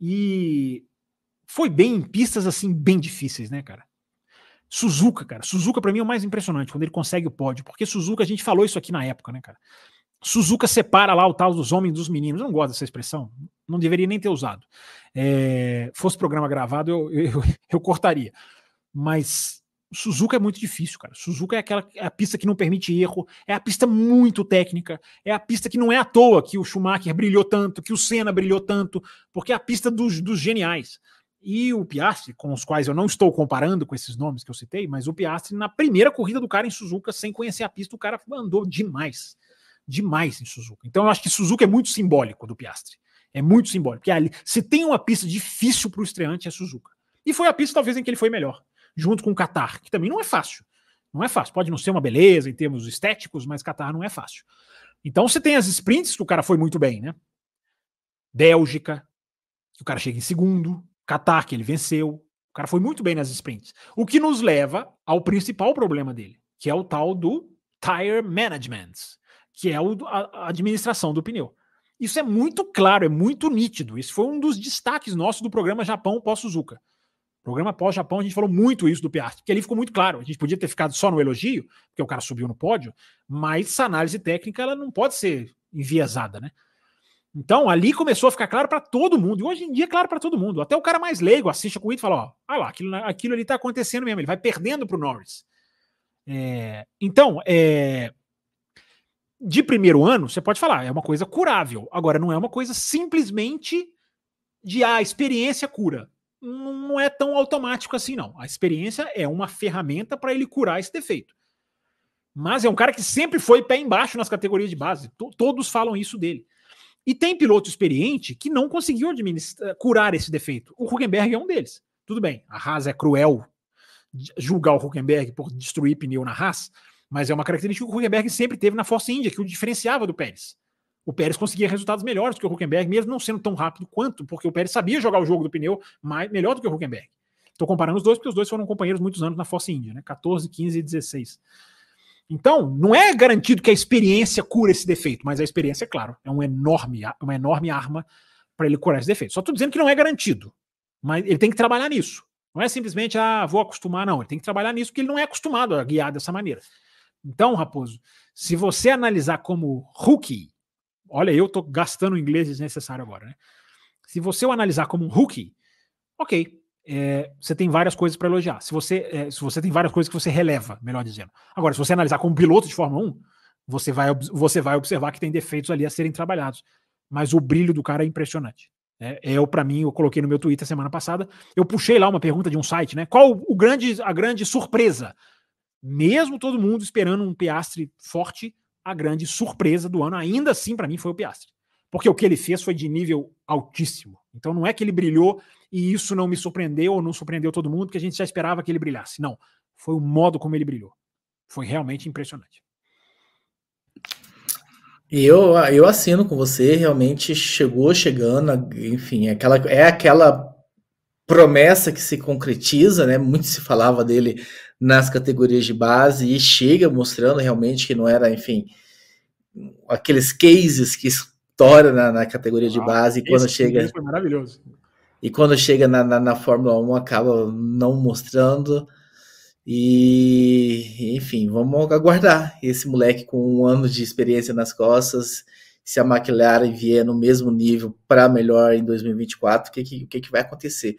E foi bem em pistas assim, bem difíceis, né, cara? Suzuka, cara. Suzuka para mim é o mais impressionante quando ele consegue o pódio, porque Suzuka, a gente falou isso aqui na época, né, cara? Suzuka separa lá o tal dos homens dos meninos. Eu não gosto dessa expressão, não deveria nem ter usado. É, fosse programa gravado, eu, eu, eu cortaria. Mas Suzuka é muito difícil, cara. Suzuka é aquela é a pista que não permite erro, é a pista muito técnica, é a pista que não é à toa que o Schumacher brilhou tanto, que o Senna brilhou tanto, porque é a pista dos, dos geniais. E o Piastri, com os quais eu não estou comparando com esses nomes que eu citei, mas o Piastri, na primeira corrida do cara em Suzuka, sem conhecer a pista, o cara andou demais. Demais em Suzuka. Então eu acho que Suzuka é muito simbólico do Piastri. É muito simbólico. Porque ali, se tem uma pista difícil para o estreante, é Suzuka. E foi a pista, talvez, em que ele foi melhor. Junto com o Qatar, que também não é fácil. Não é fácil. Pode não ser uma beleza em termos estéticos, mas Qatar não é fácil. Então você tem as sprints que o cara foi muito bem, né? Bélgica, que o cara chega em segundo. Qatar, que ele venceu. O cara foi muito bem nas sprints. O que nos leva ao principal problema dele, que é o tal do tire management, que é a, a administração do pneu. Isso é muito claro, é muito nítido. Isso foi um dos destaques nossos do programa Japão pós-Suzuka. Programa pós-Japão, a gente falou muito isso do Piastri, porque ali ficou muito claro. A gente podia ter ficado só no elogio, porque o cara subiu no pódio, mas essa análise técnica ela não pode ser enviesada, né? Então, ali começou a ficar claro para todo mundo. E hoje em dia é claro para todo mundo. Até o cara mais leigo assiste a corrida e fala: ó, ah lá, aquilo, aquilo ali está acontecendo mesmo. Ele vai perdendo para o Norris. É, então, é, de primeiro ano, você pode falar, é uma coisa curável. Agora, não é uma coisa simplesmente de a ah, experiência cura. Não, é tão automático assim, não. A experiência é uma ferramenta para ele curar esse defeito. Mas é um cara que sempre foi pé embaixo nas categorias de base. Todos falam isso dele. E tem piloto experiente que não conseguiu curar esse defeito. O Huckenberg é um deles. Tudo bem, a Haas é cruel julgar o Huckenberg por destruir pneu na Haas, mas é uma característica que o Huckenberg sempre teve na Force India, que o diferenciava do Pérez. O Pérez conseguia resultados melhores que o Huckenberg, mesmo não sendo tão rápido quanto, porque o Pérez sabia jogar o jogo do pneu mais, melhor do que o Huckenberg. Estou comparando os dois, porque os dois foram companheiros muitos anos na Force India, né? 14, 15 e 16. Então, não é garantido que a experiência cura esse defeito, mas a experiência, é claro, é um enorme, uma enorme arma para ele curar esse defeito. Só estou dizendo que não é garantido, mas ele tem que trabalhar nisso. Não é simplesmente, ah, vou acostumar, não. Ele tem que trabalhar nisso porque ele não é acostumado a guiar dessa maneira. Então, Raposo, se você analisar como rookie, olha, eu estou gastando inglês desnecessário agora, né? Se você o analisar como um rookie, ok, é, você tem várias coisas para elogiar. Se você, é, se você tem várias coisas que você releva, melhor dizendo. Agora, se você analisar como piloto de Fórmula 1, você vai, você vai observar que tem defeitos ali a serem trabalhados. Mas o brilho do cara é impressionante. É, eu, para mim, eu coloquei no meu Twitter semana passada, eu puxei lá uma pergunta de um site, né? Qual o grande, a grande surpresa? Mesmo todo mundo esperando um Piastre forte, a grande surpresa do ano, ainda assim, para mim, foi o Piastre. Porque o que ele fez foi de nível altíssimo. Então não é que ele brilhou e isso não me surpreendeu ou não surpreendeu todo mundo, que a gente já esperava que ele brilhasse. Não. Foi o modo como ele brilhou. Foi realmente impressionante. Eu, eu assino com você, realmente chegou chegando, enfim, é aquela, é aquela promessa que se concretiza, né? Muito se falava dele nas categorias de base e chega mostrando realmente que não era, enfim, aqueles cases que estoura na, na categoria de base e quando chega. Foi maravilhoso. E quando chega na, na, na, Fórmula 1 acaba não mostrando. E, enfim, vamos aguardar esse moleque com um ano de experiência nas costas. Se a McLaren vier no mesmo nível para melhor em 2024, o que, que, que, que vai acontecer?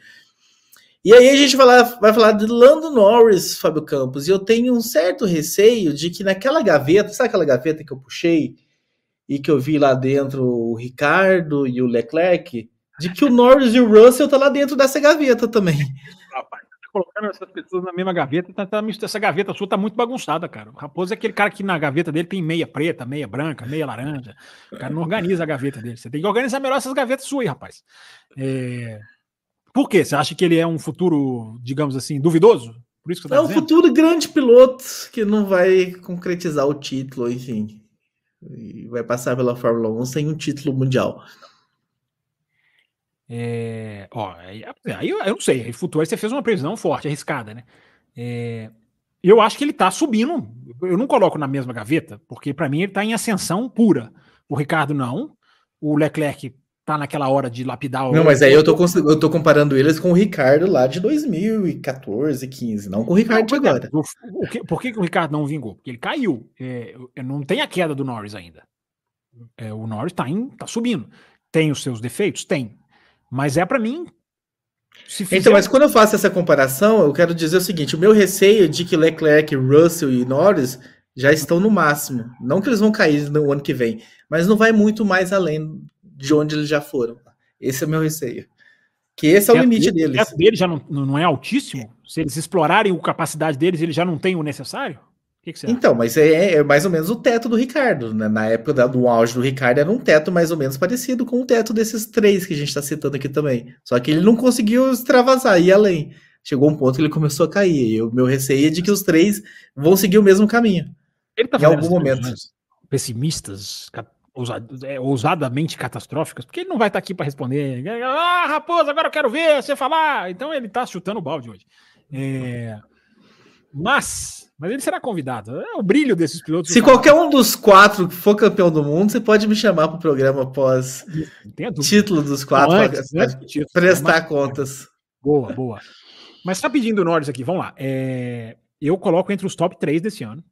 E aí a gente vai, lá, vai falar de Lando Norris, Fábio Campos, e eu tenho um certo receio de que naquela gaveta, sabe aquela gaveta que eu puxei e que eu vi lá dentro o Ricardo e o Leclerc? de que o Norris e o Russell tá lá dentro dessa gaveta também. Colocando essas pessoas na mesma gaveta, tá, tá, essa gaveta sua tá muito bagunçada, cara. O Raposo é aquele cara que na gaveta dele tem meia preta, meia branca, meia laranja. O cara não organiza a gaveta dele. Você tem que organizar melhor essas gavetas suas aí, rapaz. É... Por quê? Você acha que ele é um futuro, digamos assim, duvidoso? Por isso que tá é um futuro grande piloto que não vai concretizar o título, enfim. E vai passar pela Fórmula 1 sem um título mundial. É, ó, aí, aí eu, eu, não sei, aí futuro aí você fez uma previsão forte, arriscada, né? É, eu acho que ele tá subindo. Eu não coloco na mesma gaveta, porque para mim ele tá em ascensão pura. O Ricardo não. O Leclerc tá naquela hora de lapidar o. Não, mas aí eu tô, eu tô comparando eles com o Ricardo lá de 2014, 15, não com o Ricardo não, de agora. O, o que, por que, que, o Ricardo não vingou? Porque ele caiu. É, não tem a queda do Norris ainda. É, o Norris tá, em, tá subindo. Tem os seus defeitos? Tem. Mas é para mim. Fizer... Então, mas quando eu faço essa comparação, eu quero dizer o seguinte: o meu receio de que Leclerc, Russell e Norris já estão no máximo. Não que eles vão cair no ano que vem, mas não vai muito mais além de onde eles já foram. Esse é o meu receio. Que esse é o, limite dele, deles. O dele já não, não é altíssimo? Se eles explorarem a capacidade deles, eles já não têm o necessário? Que, que então, mas é, é, mais ou menos o teto do Ricardo. Né? Na época da, do auge do Ricardo era um teto mais ou menos parecido com o teto desses três que a gente está citando aqui também. Só que ele não conseguiu extravasar, ir além. Chegou um ponto que ele começou a cair. E o meu receio é de que os três vão seguir o mesmo caminho. Ele tá em algum momento. Pessimistas, é, ousadamente catastróficas, porque ele não vai estar tá aqui para responder. Ah, Raposo, agora eu quero ver você falar. Então ele está chutando o balde hoje. É... Mas, mas ele será convidado. É o brilho desses pilotos. Se qualquer um dos quatro for campeão do mundo, você pode me chamar para o programa após título dos quatro, não, antes, pra, antes prestar contas. Boa, boa. Mas tá pedindo Norris aqui, vamos lá. É... Eu coloco entre os top 3 desse ano.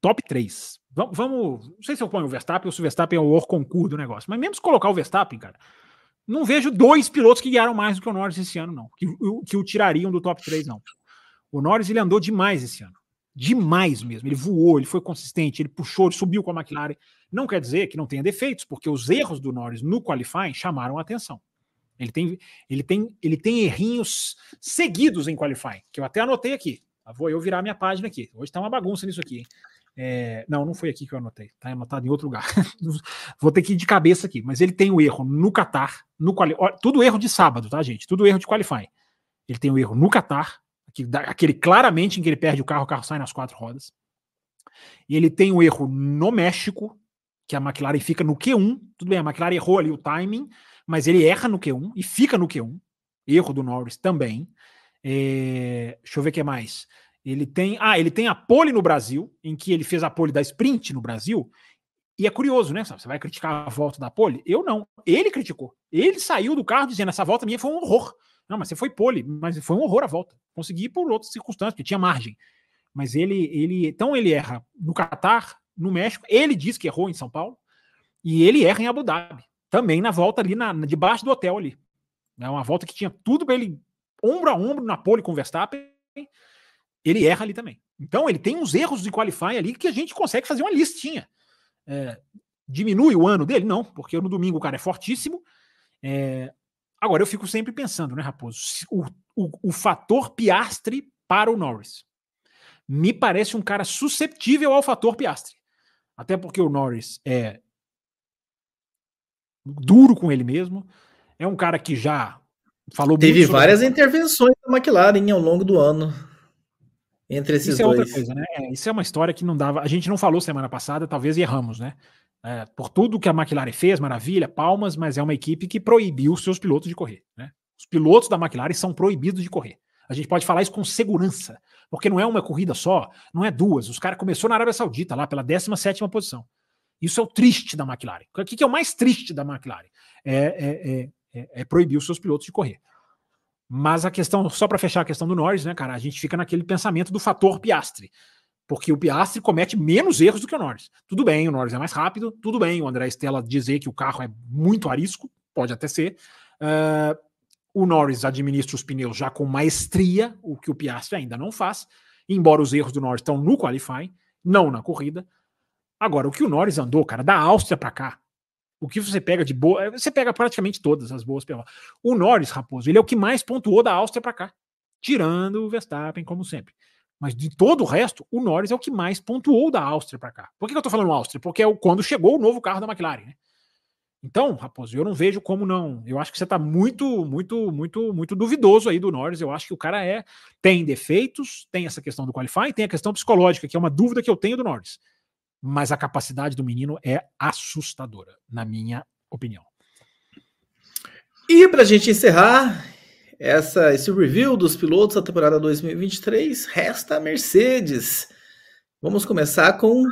Top 3. Vamos, vamos, não sei se eu ponho o Verstappen ou se o Verstappen é o concurso do negócio, mas mesmo se colocar o Verstappen, cara, não vejo dois pilotos que guiaram mais do que o Norris esse ano, não. Que, que o tirariam do top 3, não. O Norris ele andou demais esse ano. Demais mesmo. Ele voou, ele foi consistente, ele puxou, ele subiu com a McLaren. Não quer dizer que não tenha defeitos, porque os erros do Norris no qualifying chamaram a atenção. Ele tem, ele tem, ele tem errinhos seguidos em qualifying, que eu até anotei aqui. Vou eu virar minha página aqui. Hoje tá uma bagunça nisso aqui. É, não, não foi aqui que eu anotei, tá anotado em outro lugar. Vou ter que ir de cabeça aqui, mas ele tem o erro no Qatar, no quali... tudo erro de sábado, tá, gente? Tudo erro de qualifying. Ele tem o erro no Qatar, aquele claramente em que ele perde o carro, o carro sai nas quatro rodas. E ele tem o erro no México, que a McLaren fica no Q1. Tudo bem, a McLaren errou ali o timing, mas ele erra no Q1 e fica no Q1. Erro do Norris também. É... Deixa eu ver o que mais. Ele tem. Ah, ele tem a pole no Brasil, em que ele fez a pole da sprint no Brasil. E é curioso, né? Você vai criticar a volta da pole? Eu não. Ele criticou. Ele saiu do carro dizendo: essa volta minha foi um horror. Não, mas você foi pole, mas foi um horror a volta. Consegui por outras circunstâncias, porque tinha margem. Mas ele, ele. Então ele erra no Catar, no México. Ele diz que errou em São Paulo. E ele erra em Abu Dhabi. Também na volta ali, na, debaixo do hotel ali. É uma volta que tinha tudo para ele ombro a ombro na pole com o Verstappen ele erra ali também. Então ele tem uns erros de qualify ali que a gente consegue fazer uma listinha. É, diminui o ano dele? Não, porque no domingo o cara é fortíssimo. É, agora eu fico sempre pensando, né, Raposo? O, o, o fator Piastre para o Norris. Me parece um cara susceptível ao fator Piastre. Até porque o Norris é duro com ele mesmo. É um cara que já falou Teve várias intervenções da McLaren ao longo do ano entre esses Isso dois. é outra coisa, né? É, isso é uma história que não dava. A gente não falou semana passada, talvez erramos, né? É, por tudo que a McLaren fez, maravilha, palmas, mas é uma equipe que proibiu os seus pilotos de correr. Né? Os pilotos da McLaren são proibidos de correr. A gente pode falar isso com segurança, porque não é uma corrida só, não é duas. Os caras começou na Arábia Saudita, lá pela 17 posição. Isso é o triste da McLaren. O que é o mais triste da McLaren? É, é, é, é proibir os seus pilotos de correr. Mas a questão, só para fechar a questão do Norris, né, cara, a gente fica naquele pensamento do fator Piastre. Porque o Piastre comete menos erros do que o Norris. Tudo bem, o Norris é mais rápido, tudo bem o André Stella dizer que o carro é muito arisco, pode até ser. Uh, o Norris administra os pneus já com maestria, o que o Piastre ainda não faz, embora os erros do Norris estão no qualifying, não na corrida. Agora, o que o Norris andou, cara, da Áustria para cá, o que você pega de boa, você pega praticamente todas as boas pela. O Norris, Raposo, ele é o que mais pontuou da Áustria para cá, tirando o Verstappen, como sempre. Mas de todo o resto, o Norris é o que mais pontuou da Áustria para cá. Por que, que eu tô falando Áustria? Porque é quando chegou o novo carro da McLaren, né? Então, Raposo, eu não vejo como não. Eu acho que você está muito, muito, muito, muito duvidoso aí do Norris. Eu acho que o cara é tem defeitos, tem essa questão do qualifying, tem a questão psicológica, que é uma dúvida que eu tenho do Norris mas a capacidade do menino é assustadora, na minha opinião. E para a gente encerrar essa, esse review dos pilotos da temporada 2023, resta a Mercedes. Vamos começar com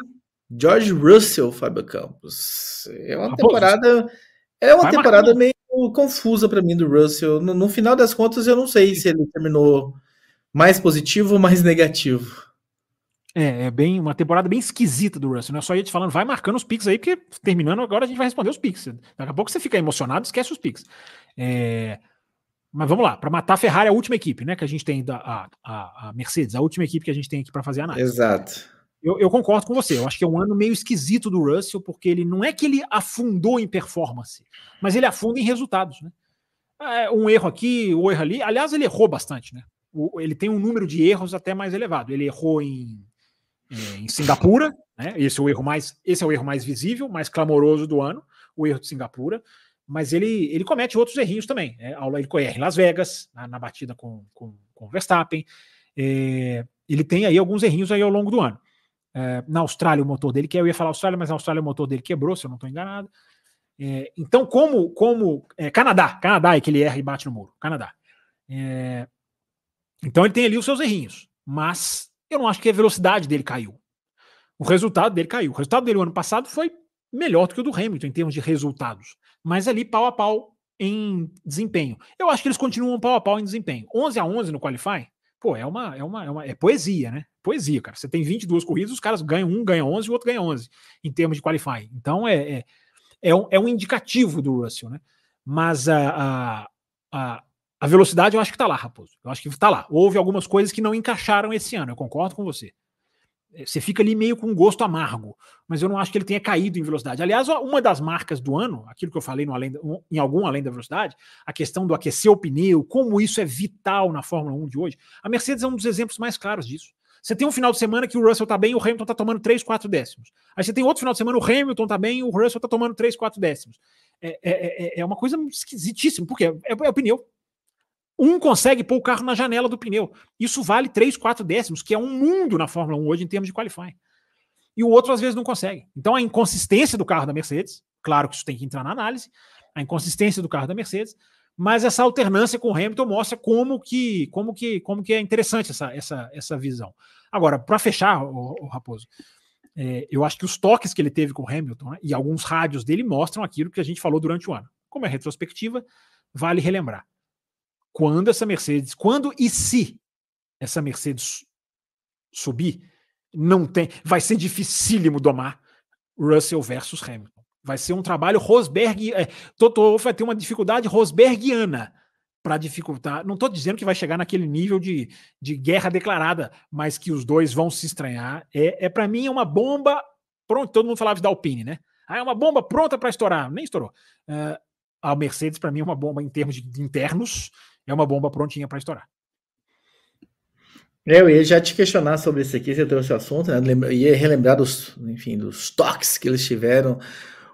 George Russell, Fábio Campos. É uma temporada, é uma temporada meio confusa para mim do Russell. No, no final das contas, eu não sei se ele terminou mais positivo ou mais negativo. É, é bem uma temporada bem esquisita do Russell, né? Só ia te falando, vai marcando os picks aí, porque terminando agora a gente vai responder os picks. Daqui a pouco você fica emocionado, esquece os picks. É... Mas vamos lá, para matar a Ferrari, a última equipe, né? Que a gente tem da a, a, a Mercedes, a última equipe que a gente tem aqui para fazer a análise. Exato. Eu, eu, concordo com você. Eu acho que é um ano meio esquisito do Russell, porque ele não é que ele afundou em performance, mas ele afunda em resultados, né? é, um erro aqui, um erro ali. Aliás, ele errou bastante, né? O, ele tem um número de erros até mais elevado. Ele errou em, em Singapura, né? Esse é o erro mais, esse é o erro mais visível, mais clamoroso do ano, o erro de Singapura. Mas ele, ele comete outros errinhos também. Né? Ele erra em Las Vegas, na, na batida com, com, com Verstappen. É, ele tem aí alguns errinhos aí ao longo do ano. É, na Austrália, o motor dele, que eu ia falar Austrália, mas na Austrália o motor dele quebrou, se eu não estou enganado. É, então, como, como é, Canadá, Canadá é que ele erra e bate no muro, Canadá. É, então ele tem ali os seus errinhos, mas eu não acho que a velocidade dele caiu. O resultado dele caiu. O resultado dele o ano passado foi melhor do que o do Hamilton em termos de resultados, mas ali pau a pau em desempenho. Eu acho que eles continuam pau a pau em desempenho. 11 a 11 no qualify, pô, é uma é uma é, uma, é poesia, né? Poesia, cara. Você tem 22 corridas, os caras ganham um, ganham 11 e o outro ganha 11 em termos de qualify. Então é, é, é, um, é um indicativo do Russell, né? Mas a, a, a velocidade eu acho que tá lá, Raposo. Eu acho que tá lá. Houve algumas coisas que não encaixaram esse ano, eu concordo com você. É, você fica ali meio com um gosto amargo, mas eu não acho que ele tenha caído em velocidade. Aliás, uma das marcas do ano, aquilo que eu falei além, em algum além da velocidade, a questão do aquecer o pneu, como isso é vital na Fórmula 1 de hoje. A Mercedes é um dos exemplos mais claros disso. Você tem um final de semana que o Russell tá bem e o Hamilton tá tomando 3, 4 décimos. Aí você tem outro final de semana, o Hamilton tá bem e o Russell tá tomando 3, 4 décimos. É, é, é, é uma coisa esquisitíssima, porque é, é, o pneu. Um consegue pôr o carro na janela do pneu. Isso vale 3, 4 décimos, que é um mundo na Fórmula 1 hoje em termos de qualifying. E o outro às vezes não consegue. Então a inconsistência do carro da Mercedes, claro que isso tem que entrar na análise, a inconsistência do carro da Mercedes, mas essa alternância com o Hamilton mostra como que, como que, como que é interessante essa, essa, essa visão. Agora, para fechar, o, o Raposo, é, eu acho que os toques que ele teve com o Hamilton né, e alguns rádios dele mostram aquilo que a gente falou durante o ano. Como é retrospectiva, vale relembrar quando essa Mercedes, quando e se essa Mercedes subir, não tem, vai ser dificílimo domar Russell versus Hamilton. Vai ser um trabalho Rosberg, é, Toto vai ter uma dificuldade Rosbergiana para dificultar. Não estou dizendo que vai chegar naquele nível de, de guerra declarada, mas que os dois vão se estranhar. É, é para mim é uma bomba. Pronto, todo mundo falava da Alpine, né? Ah, é uma bomba pronta para estourar. Nem estourou. Uh, a Mercedes, para mim, é uma bomba em termos de internos é uma bomba prontinha para estourar. É, eu ia já te questionar sobre isso aqui, você trouxe o assunto, né? Eu ia relembrar dos, enfim, dos toques que eles tiveram,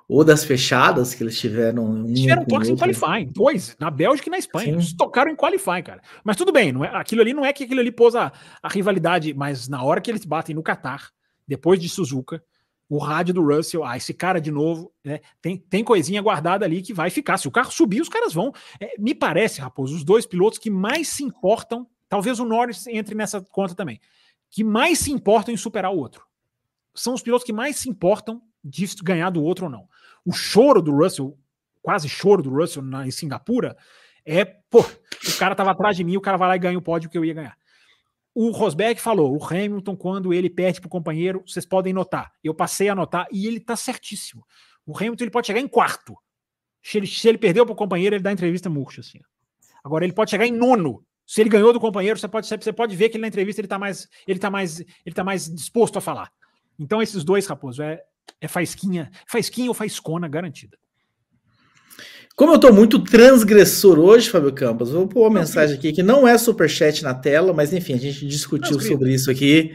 ou das fechadas que eles tiveram. Eles tiveram toques em qualifying, dois, na Bélgica e na Espanha. Sim. Eles tocaram em qualifying, cara. Mas tudo bem, não é, aquilo ali não é que aquilo ali pôs a, a rivalidade, mas na hora que eles batem no Qatar, depois de Suzuka, o rádio do Russell, ah, esse cara de novo, né? Tem, tem coisinha guardada ali que vai ficar. Se o carro subir, os caras vão. É, me parece, Raposo, os dois pilotos que mais se importam, talvez o Norris entre nessa conta também, que mais se importam em superar o outro. São os pilotos que mais se importam de ganhar do outro ou não. O choro do Russell, quase choro do Russell na, em Singapura, é, pô, o cara tava atrás de mim, o cara vai lá e ganha o pódio que eu ia ganhar. O Rosberg falou, o Hamilton, quando ele perde para o companheiro, vocês podem notar. Eu passei a notar e ele está certíssimo. O Hamilton ele pode chegar em quarto. Se ele, se ele perdeu para o companheiro, ele dá entrevista murcha. Assim. Agora, ele pode chegar em nono. Se ele ganhou do companheiro, você pode, você pode ver que na entrevista ele está mais, ele tá mais, ele tá mais disposto a falar. Então, esses dois, Raposo, é, é faisquinha, faisquinha ou faiscona garantida. Como eu tô muito transgressor hoje, Fábio Campos, vou pôr uma mensagem aqui que não é super chat na tela, mas enfim, a gente discutiu sobre isso aqui.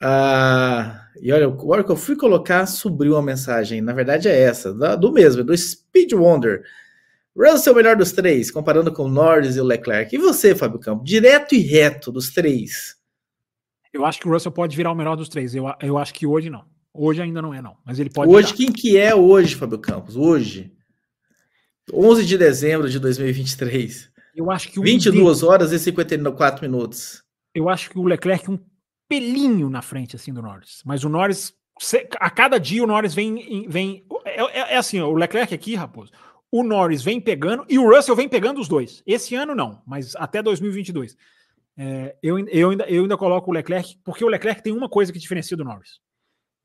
Ah, e olha, a hora que eu fui colocar, subiu uma mensagem. Na verdade é essa, do mesmo, do Speed Wonder. Russell é o melhor dos três, comparando com o Norris e o Leclerc. E você, Fábio Campos? Direto e reto dos três. Eu acho que o Russell pode virar o melhor dos três. Eu, eu acho que hoje não. Hoje ainda não é, não. Mas ele pode. Hoje, virar. quem que é hoje, Fábio Campos? Hoje? 11 de dezembro de 2023. Eu acho que 22 horas e 54 minutos. Eu acho que o Leclerc um pelinho na frente assim do Norris, mas o Norris a cada dia o Norris vem vem é, é, é assim, o Leclerc aqui, raposo. O Norris vem pegando e o Russell vem pegando os dois. Esse ano não, mas até 2022. É, eu, eu, ainda, eu ainda coloco o Leclerc, porque o Leclerc tem uma coisa que diferencia do Norris,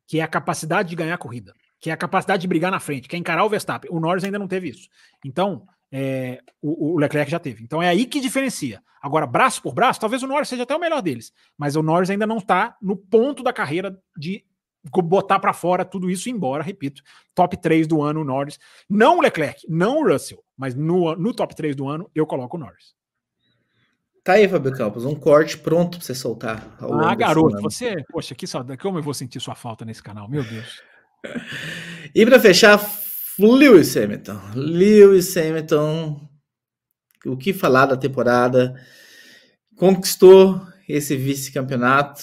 que é a capacidade de ganhar a corrida que é a capacidade de brigar na frente, que é encarar o Verstappen. O Norris ainda não teve isso. Então, é, o, o, Leclerc já teve. Então é aí que diferencia. Agora, braço por braço, talvez o Norris seja até o melhor deles, mas o Norris ainda não está no ponto da carreira de botar para fora tudo isso embora, repito, top 3 do ano o Norris, não o Leclerc, não o Russell, mas no, no top 3 do ano eu coloco o Norris. Tá aí, Fábio Campos, um corte pronto para você soltar. Ah, garoto, você, poxa, que saudade, como eu vou sentir sua falta nesse canal, meu Deus. E para fechar, Lewis Hamilton. Lewis Hamilton, o que falar da temporada? Conquistou esse vice-campeonato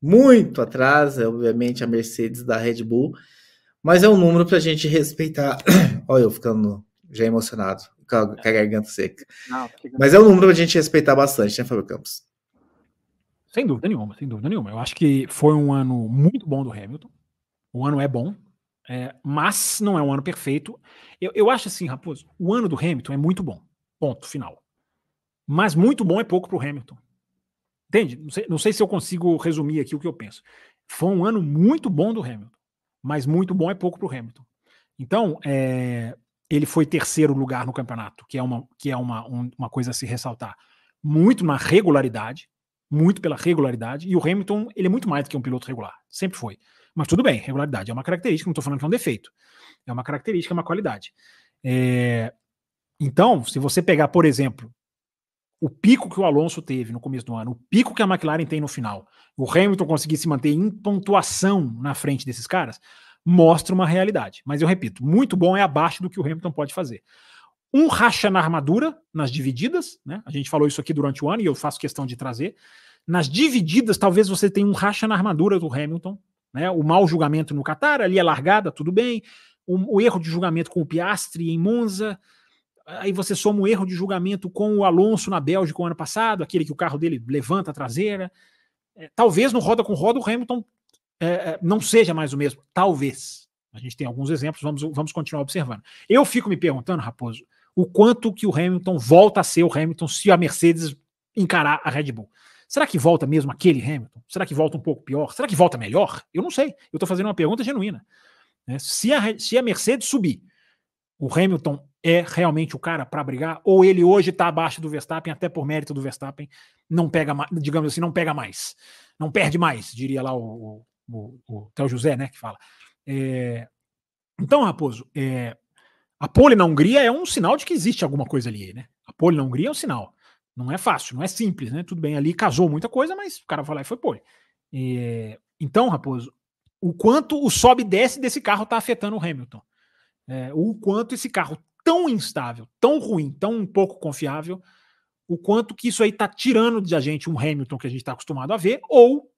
muito atrás, é, obviamente, a Mercedes da Red Bull, mas é um número para a gente respeitar. Olha, eu ficando já emocionado, com a, garganta seca. Não, mas é um número para a gente respeitar bastante, né, Fábio Campos? Sem dúvida nenhuma, sem dúvida nenhuma. Eu acho que foi um ano muito bom do Hamilton. O ano é bom, é, mas não é um ano perfeito. Eu, eu acho assim, Raposo, o ano do Hamilton é muito bom. Ponto final. Mas muito bom é pouco para o Hamilton. Entende? Não sei, não sei se eu consigo resumir aqui o que eu penso. Foi um ano muito bom do Hamilton, mas muito bom é pouco para o Hamilton. Então, é, ele foi terceiro lugar no campeonato, que é, uma, que é uma, um, uma coisa a se ressaltar. Muito na regularidade, muito pela regularidade, e o Hamilton ele é muito mais do que um piloto regular, sempre foi. Mas tudo bem, regularidade é uma característica, não estou falando que é um defeito. É uma característica, é uma qualidade. É, então, se você pegar, por exemplo, o pico que o Alonso teve no começo do ano, o pico que a McLaren tem no final, o Hamilton conseguir se manter em pontuação na frente desses caras, mostra uma realidade. Mas eu repito, muito bom é abaixo do que o Hamilton pode fazer. Um racha na armadura, nas divididas, né? A gente falou isso aqui durante o ano e eu faço questão de trazer. Nas divididas, talvez você tenha um racha na armadura do Hamilton, né? O mau julgamento no Qatar, ali é largada, tudo bem. O, o erro de julgamento com o Piastri em Monza, Aí você soma o erro de julgamento com o Alonso na Bélgica o ano passado, aquele que o carro dele levanta a traseira. É, talvez no roda com roda o Hamilton é, é, não seja mais o mesmo. Talvez. A gente tem alguns exemplos, vamos, vamos continuar observando. Eu fico me perguntando, Raposo, o quanto que o Hamilton volta a ser o Hamilton se a Mercedes encarar a Red Bull. Será que volta mesmo aquele Hamilton? Será que volta um pouco pior? Será que volta melhor? Eu não sei. Eu estou fazendo uma pergunta genuína. Né? Se, a, se a Mercedes subir, o Hamilton é realmente o cara para brigar, ou ele hoje está abaixo do Verstappen, até por mérito do Verstappen, não pega mais, digamos assim, não pega mais, não perde mais, diria lá o, o, o, o José, né, que fala. É, então, Raposo, é, a pole na Hungria é um sinal de que existe alguma coisa ali, né? A pole na Hungria é um sinal. Não é fácil, não é simples, né? Tudo bem, ali casou muita coisa, mas o cara foi lá e foi pole. É, então, Raposo, o quanto o sobe e desce desse carro está afetando o Hamilton. É, o quanto esse carro tão instável, tão ruim, tão pouco confiável, o quanto que isso aí está tirando de a gente um Hamilton que a gente está acostumado a ver, ou,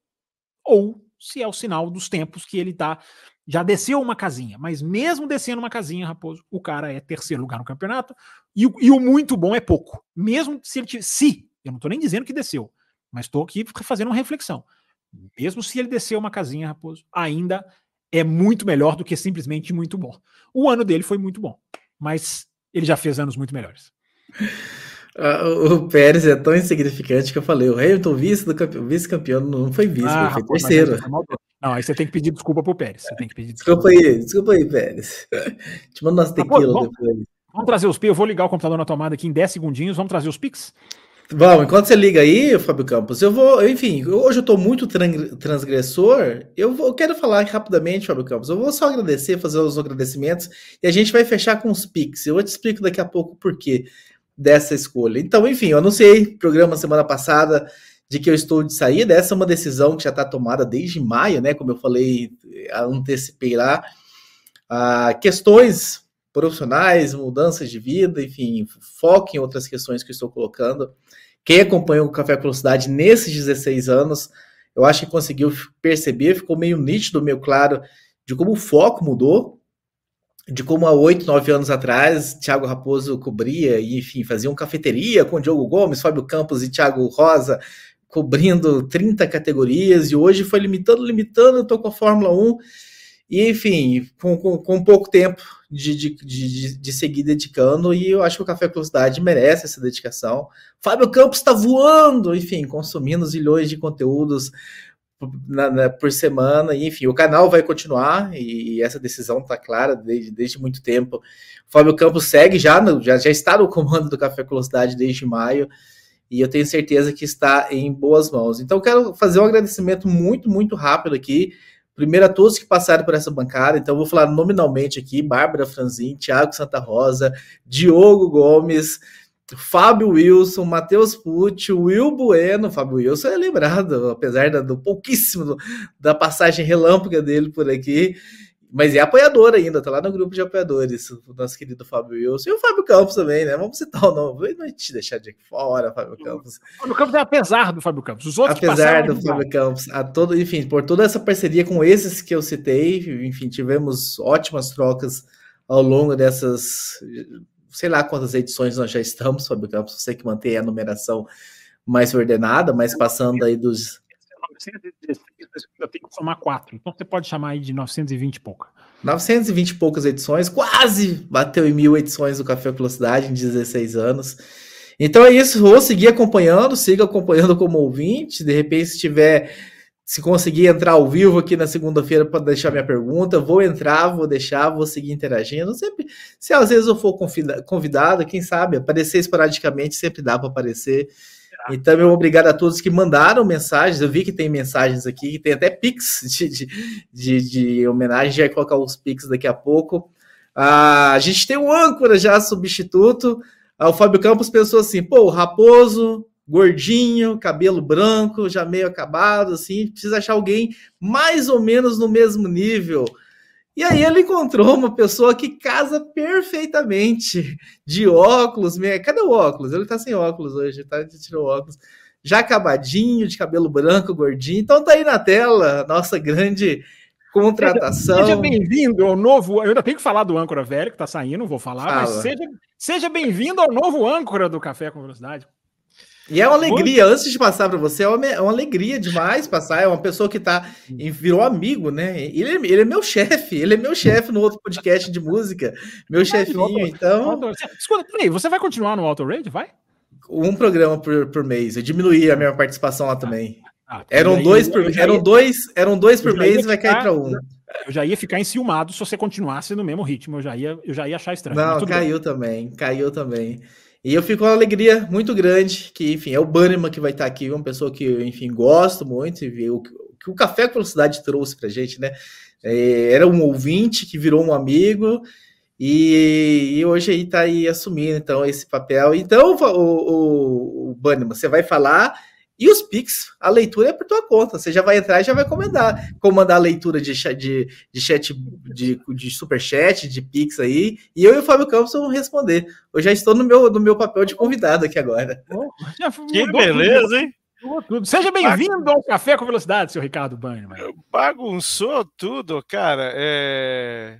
ou se é o sinal dos tempos que ele tá já desceu uma casinha, mas mesmo descendo uma casinha, Raposo, o cara é terceiro lugar no campeonato e, e o muito bom é pouco. Mesmo se ele se, eu não estou nem dizendo que desceu, mas estou aqui fazendo uma reflexão. Mesmo se ele desceu uma casinha, Raposo, ainda é muito melhor do que simplesmente muito bom. O ano dele foi muito bom mas ele já fez anos muito melhores. Uh, o Pérez é tão insignificante que eu falei, o Hamilton vice-campeão vice não foi vice, ah, foi terceiro. Não, aí você tem que pedir desculpa pro Pérez. Você tem que pedir desculpa. desculpa aí, desculpa aí, Pérez. Te mando umas tequila ah, depois. Vamos trazer os Pix. Eu vou ligar o computador na tomada aqui em 10 segundinhos. Vamos trazer os Pix? Bom, enquanto você liga aí, Fábio Campos, eu vou, enfim, hoje eu tô muito transgressor, eu, vou, eu quero falar rapidamente, Fábio Campos, eu vou só agradecer, fazer os agradecimentos, e a gente vai fechar com os Pix, eu te explico daqui a pouco o porquê dessa escolha. Então, enfim, eu anunciei programa semana passada de que eu estou de saída, essa é uma decisão que já está tomada desde maio, né, como eu falei, antecipei lá, ah, questões profissionais, mudanças de vida, enfim, foco em outras questões que eu estou colocando. Quem acompanhou o Café Velocidade nesses 16 anos, eu acho que conseguiu perceber, ficou meio nítido, meio claro, de como o foco mudou, de como há oito, nove anos atrás, Thiago Raposo cobria e, enfim, fazia uma cafeteria com Diogo Gomes, Fábio Campos e Thiago Rosa, cobrindo 30 categorias, e hoje foi limitando, limitando, estou com a Fórmula 1, e, enfim, com, com, com pouco tempo de, de, de, de, seguir dedicando, e eu acho que o Café Velocidade merece essa dedicação. Fábio Campos está voando, enfim, consumindo zilhões de conteúdos na, na, por semana, e, enfim, o canal vai continuar, e essa decisão está clara desde, desde muito tempo. O Fábio Campos segue já, no, já, já está no comando do Café Velocidade desde maio, e eu tenho certeza que está em boas mãos. Então, quero fazer um agradecimento muito, muito rápido aqui Primeiro a todos que passaram por essa bancada, então vou falar nominalmente aqui: Bárbara Franzin, Thiago Santa Rosa, Diogo Gomes, Fábio Wilson, Matheus Pucci, Will Bueno. Fábio Wilson é lembrado, apesar do pouquíssimo da passagem relâmpaga dele por aqui. Mas é apoiador ainda, tá lá no grupo de apoiadores, o nosso querido Fábio Wilson. E o Fábio Campos também, né? Vamos citar o nome. Não te deixar de fora, Fábio Campos. O Fábio Campos é apesar do Fábio Campos. Os outros apesar do Fábio Campos, a todo, enfim, por toda essa parceria com esses que eu citei, enfim, tivemos ótimas trocas ao longo dessas, sei lá quantas edições nós já estamos, Fábio Campos. Você que mantém a numeração mais ordenada, mas passando aí dos 916, eu tenho que somar 4. Então você pode chamar aí de 920 e pouca. 920 e poucas edições, quase bateu em mil edições do Café Velocidade em 16 anos. Então é isso, vou seguir acompanhando, siga acompanhando como ouvinte. De repente, se tiver, se conseguir entrar ao vivo aqui na segunda-feira para deixar minha pergunta, vou entrar, vou deixar, vou seguir interagindo. Sempre, se às vezes eu for convidado, quem sabe, aparecer esporadicamente, sempre dá para aparecer. Então, meu obrigado a todos que mandaram mensagens. Eu vi que tem mensagens aqui, que tem até Pix de, de, de, de homenagem. Vai colocar os Pix daqui a pouco. Ah, a gente tem um âncora já substituto. Ah, o Fábio Campos pensou assim: pô, o Raposo, gordinho, cabelo branco, já meio acabado, assim, precisa achar alguém mais ou menos no mesmo nível. E aí ele encontrou uma pessoa que casa perfeitamente, de óculos. Cadê o óculos? Ele tá sem óculos hoje, tá? Ele tirou óculos. Já acabadinho, de cabelo branco, gordinho. Então tá aí na tela, nossa grande contratação. Seja, seja bem-vindo ao novo. Eu ainda tenho que falar do âncora velho que tá saindo, não vou falar, Fala. mas seja, seja bem-vindo ao novo âncora do Café com Velocidade. E é uma alegria, Muito. antes de passar para você, é uma, é uma, alegria demais passar. É uma pessoa que tá, virou amigo, né? Ele, é, ele é meu chefe, ele é meu chefe no outro podcast de música, meu chefinho, então. Escuta, peraí, você vai continuar no Auto Rage? Vai? Um programa por, por mês. Eu diminuí a minha participação lá também. Ah, eram, dois por, eram ia, dois eram dois por mês e vai cair para um. Eu já ia ficar enciumado se você continuasse no mesmo ritmo. Eu já ia, eu já ia achar estranho. Não, caiu bem. também, caiu também. E eu fico com uma alegria muito grande, que, enfim, é o Bannerman que vai estar aqui, uma pessoa que, enfim, gosto muito e ver o que o Café com Velocidade trouxe pra gente, né? É, era um ouvinte que virou um amigo e, e, hoje aí tá aí assumindo, então, esse papel. Então, o, o, o Bannerman, você vai falar e os Pix, a leitura é por tua conta. Você já vai entrar e já vai comandar. Comandar a leitura de, de, de chat, de, de superchat, de Pix aí. E eu e o Fábio Campos vamos responder. Eu já estou no meu, no meu papel de convidado aqui agora. que beleza, tudo. hein? Seja bem-vindo ao Café com Velocidade, seu Ricardo Banho. Bagunçou tudo, cara. É...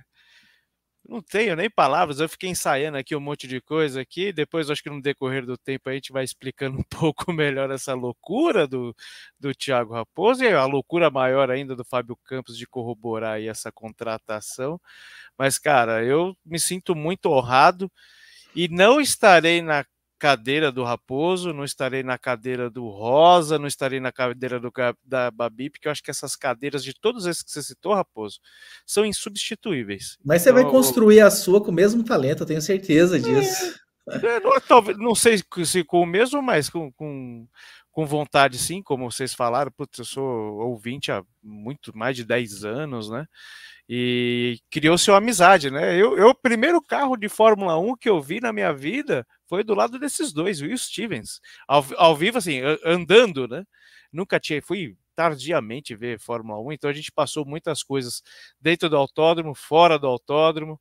Não tenho nem palavras, eu fiquei ensaiando aqui um monte de coisa aqui, depois acho que no decorrer do tempo a gente vai explicando um pouco melhor essa loucura do, do Thiago Raposo e a loucura maior ainda do Fábio Campos de corroborar aí essa contratação. Mas, cara, eu me sinto muito honrado e não estarei na cadeira do Raposo, não estarei na cadeira do Rosa, não estarei na cadeira do, da Babi, porque eu acho que essas cadeiras de todos esses que você citou, Raposo, são insubstituíveis. Mas você então, vai construir a sua com o mesmo talento, eu tenho certeza é, disso. É, não, talvez, não sei se com o mesmo, mas com, com, com vontade sim, como vocês falaram, putz, eu sou ouvinte há muito mais de 10 anos, né? E criou-se uma amizade, né? Eu, eu, o primeiro carro de Fórmula 1 que eu vi na minha vida foi do lado desses dois, Will Stevens, ao, ao vivo, assim, andando, né? Nunca tinha, fui tardiamente ver Fórmula 1, então a gente passou muitas coisas dentro do autódromo, fora do autódromo,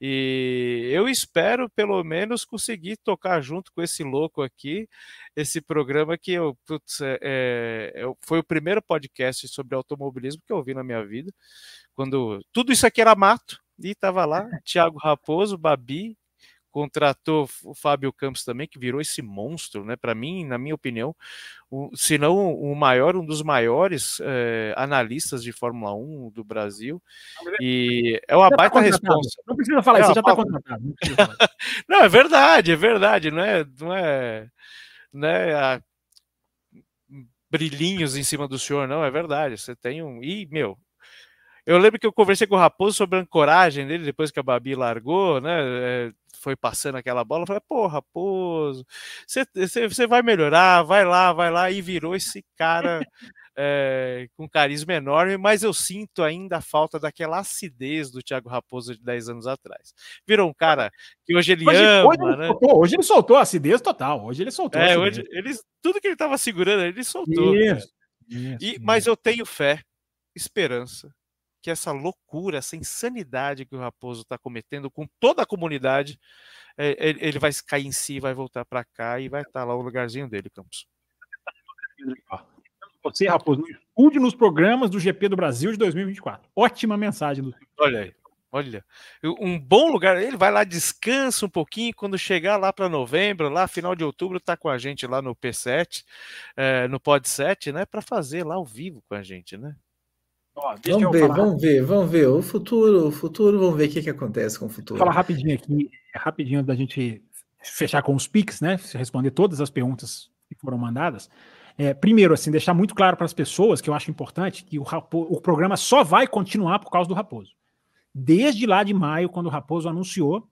e eu espero, pelo menos, conseguir tocar junto com esse louco aqui, esse programa que eu, putz, é, é, foi o primeiro podcast sobre automobilismo que eu ouvi na minha vida, quando tudo isso aqui era mato, e estava lá, Thiago Raposo, Babi, contratou o Fábio Campos também, que virou esse monstro, né? Para mim, na minha opinião, o, se não o maior, um dos maiores é, analistas de Fórmula 1 do Brasil. E é uma tá baita resposta. Não precisa falar é isso, já está contratado. Não, é verdade, é verdade, não é, não é, né, a, brilhinhos em cima do senhor, não, é verdade. Você tem um. E, meu, eu lembro que eu conversei com o Raposo sobre a ancoragem dele depois que a Babi largou, né? É, foi passando aquela bola, eu falei, pô, Raposo, você vai melhorar, vai lá, vai lá, e virou esse cara é, com carisma enorme, mas eu sinto ainda a falta daquela acidez do Thiago Raposo de 10 anos atrás. Virou um cara que hoje ele hoje, ama, hoje ele né? Soltou, hoje ele soltou a acidez total. Hoje ele soltou. É, hoje ele, tudo que ele estava segurando, ele soltou. Isso, isso, e, isso. Mas eu tenho fé, esperança, que essa loucura, essa insanidade que o Raposo está cometendo com toda a comunidade, é, ele vai cair em si, vai voltar para cá e vai estar tá lá o lugarzinho dele, Campos. Você, Raposo, no estúdio nos programas do GP do Brasil de 2024. Ótima mensagem. Do... Olha aí. Olha, um bom lugar. Ele vai lá, descansa um pouquinho. Quando chegar lá para novembro, lá final de outubro, tá com a gente lá no P7, é, no Pod 7, né? Para fazer lá ao vivo com a gente, né? Ó, vamos ver, vamos ver, vamos ver. O futuro, o futuro, vamos ver o que, que acontece com o futuro. Vou falar rapidinho aqui, rapidinho da gente fechar com os pics, né? Responder todas as perguntas que foram mandadas. É, primeiro, assim, deixar muito claro para as pessoas que eu acho importante que o, Raposo, o programa só vai continuar por causa do Raposo. Desde lá de maio, quando o Raposo anunciou,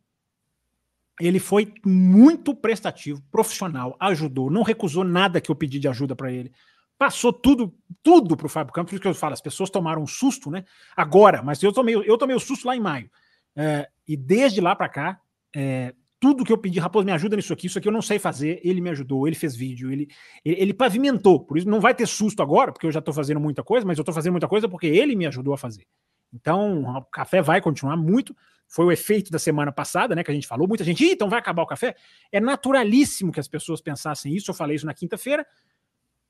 ele foi muito prestativo, profissional, ajudou, não recusou nada que eu pedi de ajuda para ele passou tudo, tudo para o Fábio Campos, por isso que eu falo, as pessoas tomaram um susto, né? Agora, mas eu tomei, eu tomei o susto lá em maio. É, e desde lá para cá, é, tudo que eu pedi, Raposo, me ajuda nisso aqui, isso aqui eu não sei fazer, ele me ajudou, ele fez vídeo, ele, ele, ele pavimentou, por isso não vai ter susto agora, porque eu já estou fazendo muita coisa, mas eu estou fazendo muita coisa porque ele me ajudou a fazer. Então, o café vai continuar muito. Foi o efeito da semana passada, né? Que a gente falou. Muita gente, então vai acabar o café. É naturalíssimo que as pessoas pensassem isso. Eu falei isso na quinta-feira.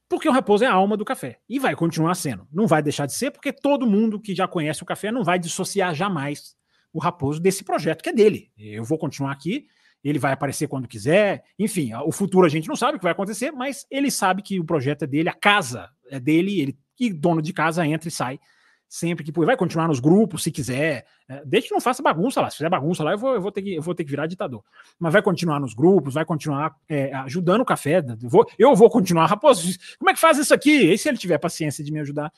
Porque o Raposo é a alma do café. E vai continuar sendo. Não vai deixar de ser, porque todo mundo que já conhece o café não vai dissociar jamais o Raposo desse projeto que é dele. Eu vou continuar aqui, ele vai aparecer quando quiser. Enfim, o futuro a gente não sabe o que vai acontecer, mas ele sabe que o projeto é dele, a casa é dele, ele que dono de casa entra e sai sempre que vai continuar nos grupos, se quiser. É, desde que não faça bagunça lá. Se fizer bagunça lá, eu vou, eu vou, ter, que, eu vou ter que virar ditador. Mas vai continuar nos grupos, vai continuar é, ajudando o café. Eu vou, eu vou continuar. Raposo, como é que faz isso aqui? E se ele tiver paciência de me ajudar,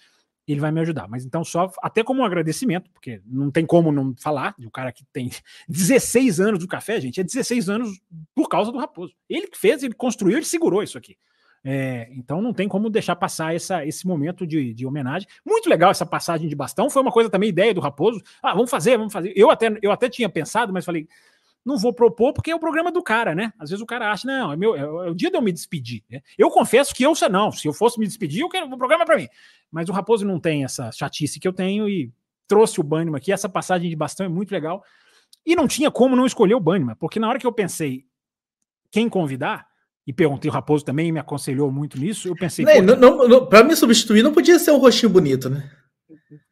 ele vai me ajudar. Mas então, só até como um agradecimento, porque não tem como não falar de um cara que tem 16 anos do café, gente. É 16 anos por causa do Raposo. Ele que fez, ele construiu, ele segurou isso aqui. É, então não tem como deixar passar essa, esse momento de, de, homenagem. Muito legal essa passagem de bastão. Foi uma coisa também, ideia do Raposo. Ah, vamos fazer, vamos fazer. Eu até, eu até tinha pensado, mas falei, não vou propor porque é o programa do cara, né? Às vezes o cara acha, não, é, meu, é, é o dia de eu me despedir. Né? Eu confesso que eu não, se eu fosse me despedir, eu quero o programa é para mim. Mas o Raposo não tem essa chatice que eu tenho e trouxe o Bannerman aqui. Essa passagem de bastão é muito legal. E não tinha como não escolher o Bannerman, porque na hora que eu pensei quem convidar, e perguntei, o Raposo também me aconselhou muito nisso. Eu pensei. Não, não, não, para me substituir, não podia ser um rostinho bonito, né?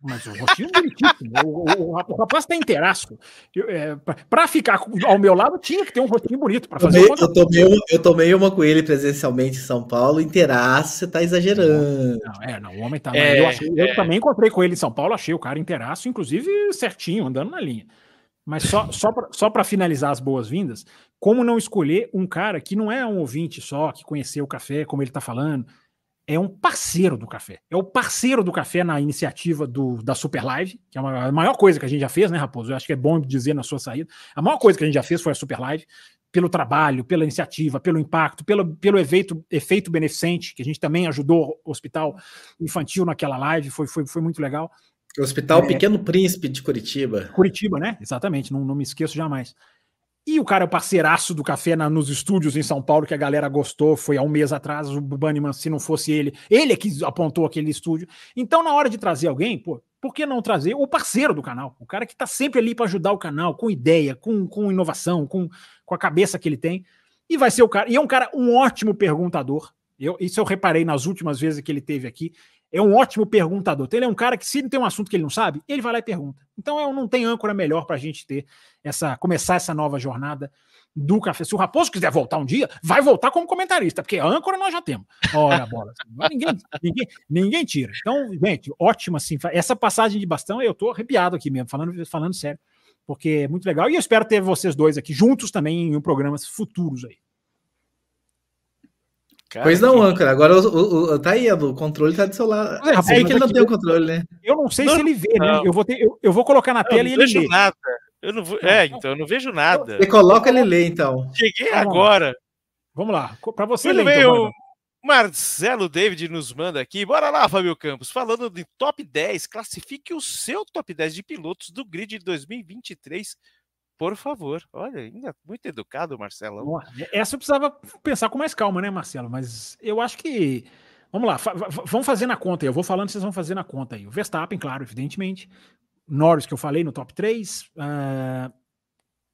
Mas o rostinho é bonitíssimo. o, o, o, rapaz está inteiraço. É, para ficar ao meu lado, tinha que ter um rostinho bonito para fazer. Eu tomei, eu, tomei uma, eu tomei uma com ele presencialmente em São Paulo, inteiraço, você está exagerando. Não, é, não, o homem tá. É, eu, achei, eu é. também encontrei com ele em São Paulo, achei o cara inteiraço, inclusive certinho, andando na linha. Mas só, só para só finalizar as boas-vindas, como não escolher um cara que não é um ouvinte só, que conheceu o café, como ele está falando, é um parceiro do café. É o parceiro do café na iniciativa do, da Super Live, que é uma, a maior coisa que a gente já fez, né, Raposo? Eu acho que é bom dizer na sua saída. A maior coisa que a gente já fez foi a Super Live, pelo trabalho, pela iniciativa, pelo impacto, pelo, pelo efeito, efeito beneficente, que a gente também ajudou o hospital infantil naquela live, foi, foi, foi muito legal. Hospital é, Pequeno Príncipe de Curitiba. Curitiba, né? Exatamente, não, não me esqueço jamais. E o cara é o parceiraço do café na, nos estúdios em São Paulo, que a galera gostou, foi há um mês atrás, o Bunnyman, se não fosse ele, ele é que apontou aquele estúdio. Então, na hora de trazer alguém, pô, por que não trazer o parceiro do canal? O cara que está sempre ali para ajudar o canal, com ideia, com, com inovação, com, com a cabeça que ele tem. E vai ser o cara. E é um cara, um ótimo perguntador. Eu, isso eu reparei nas últimas vezes que ele teve aqui é um ótimo perguntador. Ele é um cara que, se tem um assunto que ele não sabe, ele vai lá e pergunta. Então, eu não tem âncora melhor para a gente ter essa, começar essa nova jornada do café. Se o Raposo quiser voltar um dia, vai voltar como comentarista, porque âncora nós já temos. Olha a bola. ninguém, ninguém, ninguém tira. Então, gente, ótimo assim. Essa passagem de bastão, eu tô arrepiado aqui mesmo, falando, falando sério, porque é muito legal. E eu espero ter vocês dois aqui juntos também em programas futuros aí. Cara, pois não, que... âncora. Agora o, o, tá aí, o controle tá do seu lado. É, é que ele não tem o controle, né? Eu não sei não, se ele vê, né? Eu vou, ter, eu, eu vou colocar na tela e ele vejo nada. Eu não vou, é, então eu não vejo nada. Você coloca ele lê, então. Cheguei Vamos agora. Lá. Vamos lá. Para você ler, então, Marcelo David nos manda aqui. Bora lá, Fábio Campos. Falando de top 10, classifique o seu top 10 de pilotos do grid de 2023, por favor. Olha, ainda muito educado, Marcelo. Essa eu precisava pensar com mais calma, né, Marcelo? Mas eu acho que. Vamos lá, vamos fazer na conta aí. Eu vou falando, vocês vão fazer na conta aí. O Verstappen, claro, evidentemente. Norris, que eu falei no top 3. Uh,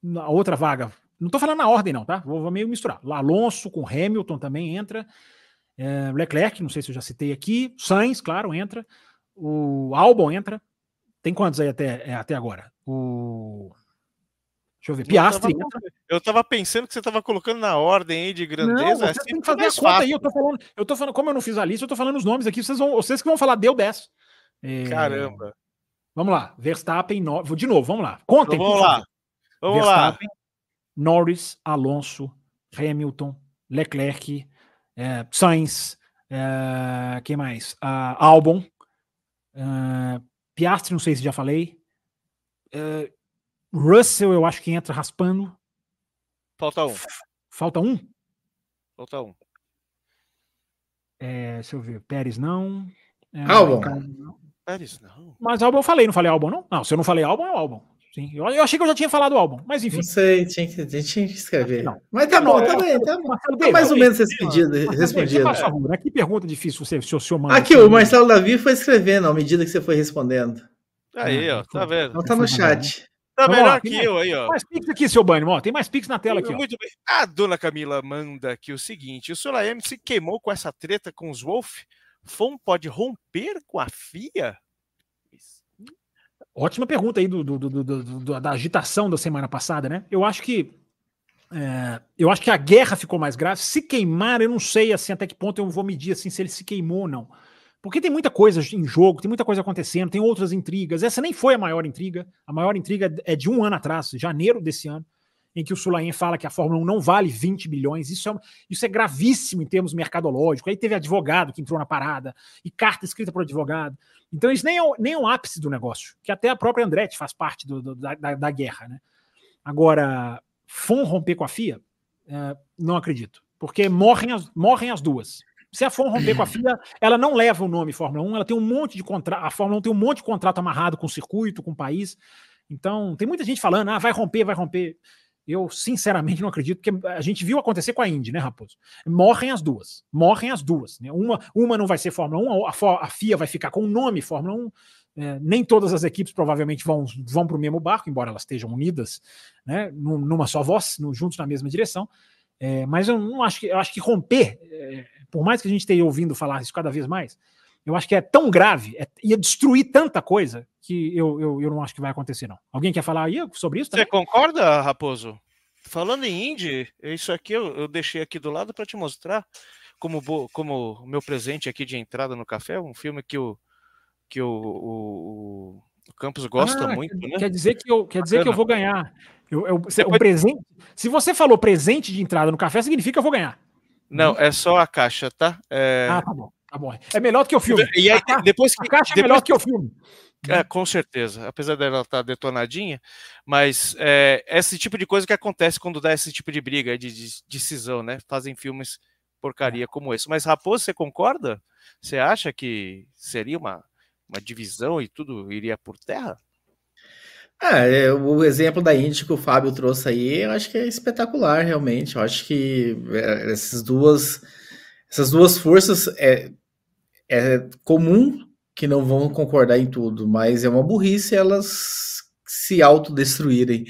na outra vaga, não tô falando na ordem, não, tá? Vou, vou meio misturar. Alonso com Hamilton também entra. É, Leclerc, não sei se eu já citei aqui. Sainz, claro, entra. O Albon entra. Tem quantos aí até, é, até agora? O. Deixa eu ver. Piastri. Eu tava, eu tava pensando que você tava colocando na ordem aí de grandeza. Não, você tem que fazer a conta fácil. aí. Eu tô, falando, eu tô falando, como eu não fiz a lista, eu tô falando os nomes aqui. Vocês, vão, vocês que vão falar, deu 10. É, Caramba. Vamos lá. Verstappen, no... de novo, vamos lá. Contem. Então, vamos lá. Vamos Verstappen, lá. Norris, Alonso, Hamilton, Leclerc, é, Sainz, é, quem mais? Uh, Albon, uh, Piastri, não sei se já falei. Uh, Russell, eu acho que entra raspando. Falta um. Falta um? Falta um. É, deixa eu ver. Pérez não. É, Albon. Pérez não. Mas Albon eu falei, não falei Albon, não? Não, se eu não falei Albon, é Albon. Sim, eu, eu, achei que eu já tinha falado o álbum, mas enfim. Não sei, tinha que, tinha que escrever. Não. Mas tá bom, tá bem, tá, tá mais ou menos respondido. respondido. Né? Que pergunta difícil você, se o senhor manda. Aqui, o Marcelo Davi foi escrevendo à medida que você foi respondendo. Aí, ó, tá vendo? Então tá no chat. Tá melhor que eu aí, ó. Tem mais pix aqui, seu Bânimo, ó. Tem mais pix na tela aqui, ó. Muito bem. A dona Camila manda aqui o seguinte: o Solaem se queimou com essa treta com os Wolf. FOM pode romper com a FIA? Ótima pergunta aí do, do, do, do, da agitação da semana passada, né? Eu acho que é, eu acho que a guerra ficou mais grave. Se queimar, eu não sei assim até que ponto eu vou medir assim se ele se queimou ou não. Porque tem muita coisa em jogo, tem muita coisa acontecendo, tem outras intrigas. Essa nem foi a maior intriga. A maior intriga é de um ano atrás, janeiro desse ano em que o Sulaim fala que a Fórmula 1 não vale 20 bilhões. Isso é, isso é gravíssimo em termos mercadológicos. Aí teve advogado que entrou na parada e carta escrita por advogado. Então isso nem é, nem é o ápice do negócio, que até a própria Andretti faz parte do, do, da, da, guerra. Né? Agora, FON romper com a FIA, é, não acredito, porque morrem as, morrem as duas. Se a FON romper com a FIA, ela não leva o nome Fórmula 1, ela tem um monte de contrato, a Fórmula 1 tem um monte de contrato amarrado com o circuito, com o país. Então, tem muita gente falando, ah, vai romper, vai romper. Eu, sinceramente, não acredito, porque a gente viu acontecer com a Indy, né, Raposo? Morrem as duas. Morrem as duas. Né? Uma, uma não vai ser Fórmula 1, a, a FIA vai ficar com o nome Fórmula 1. É, nem todas as equipes provavelmente vão, vão para o mesmo barco, embora elas estejam unidas, né, numa só voz, no, juntos na mesma direção. É, mas eu não acho que eu acho que romper, é, por mais que a gente esteja ouvindo falar isso cada vez mais, eu acho que é tão grave, é, ia destruir tanta coisa que eu, eu, eu não acho que vai acontecer, não. Alguém quer falar aí sobre isso? Também? Você concorda, Raposo? Falando em indie, isso aqui eu, eu deixei aqui do lado para te mostrar como como meu presente aqui de entrada no café, um filme que o que o, o, o Campos gosta ah, muito, né? Quer dizer que eu quer dizer que eu vou ganhar. Eu, eu, Depois... presente. Se você falou presente de entrada no café, significa que eu vou ganhar. Não, é só a caixa, tá? É... Ah, tá bom. Tá bom. É melhor do que o filme. E aí, depois que, a caixa é melhor do que o filme. É, com certeza, apesar dela estar tá detonadinha, mas é, esse tipo de coisa que acontece quando dá esse tipo de briga, de, de decisão, né? Fazem filmes porcaria como esse. Mas Raposo, você concorda? Você acha que seria uma, uma divisão e tudo iria por terra? Ah, é, o exemplo da Indy que o Fábio trouxe aí, eu acho que é espetacular, realmente. Eu acho que é, essas duas, essas duas forças é, é comum que não vão concordar em tudo, mas é uma burrice elas se autodestruírem.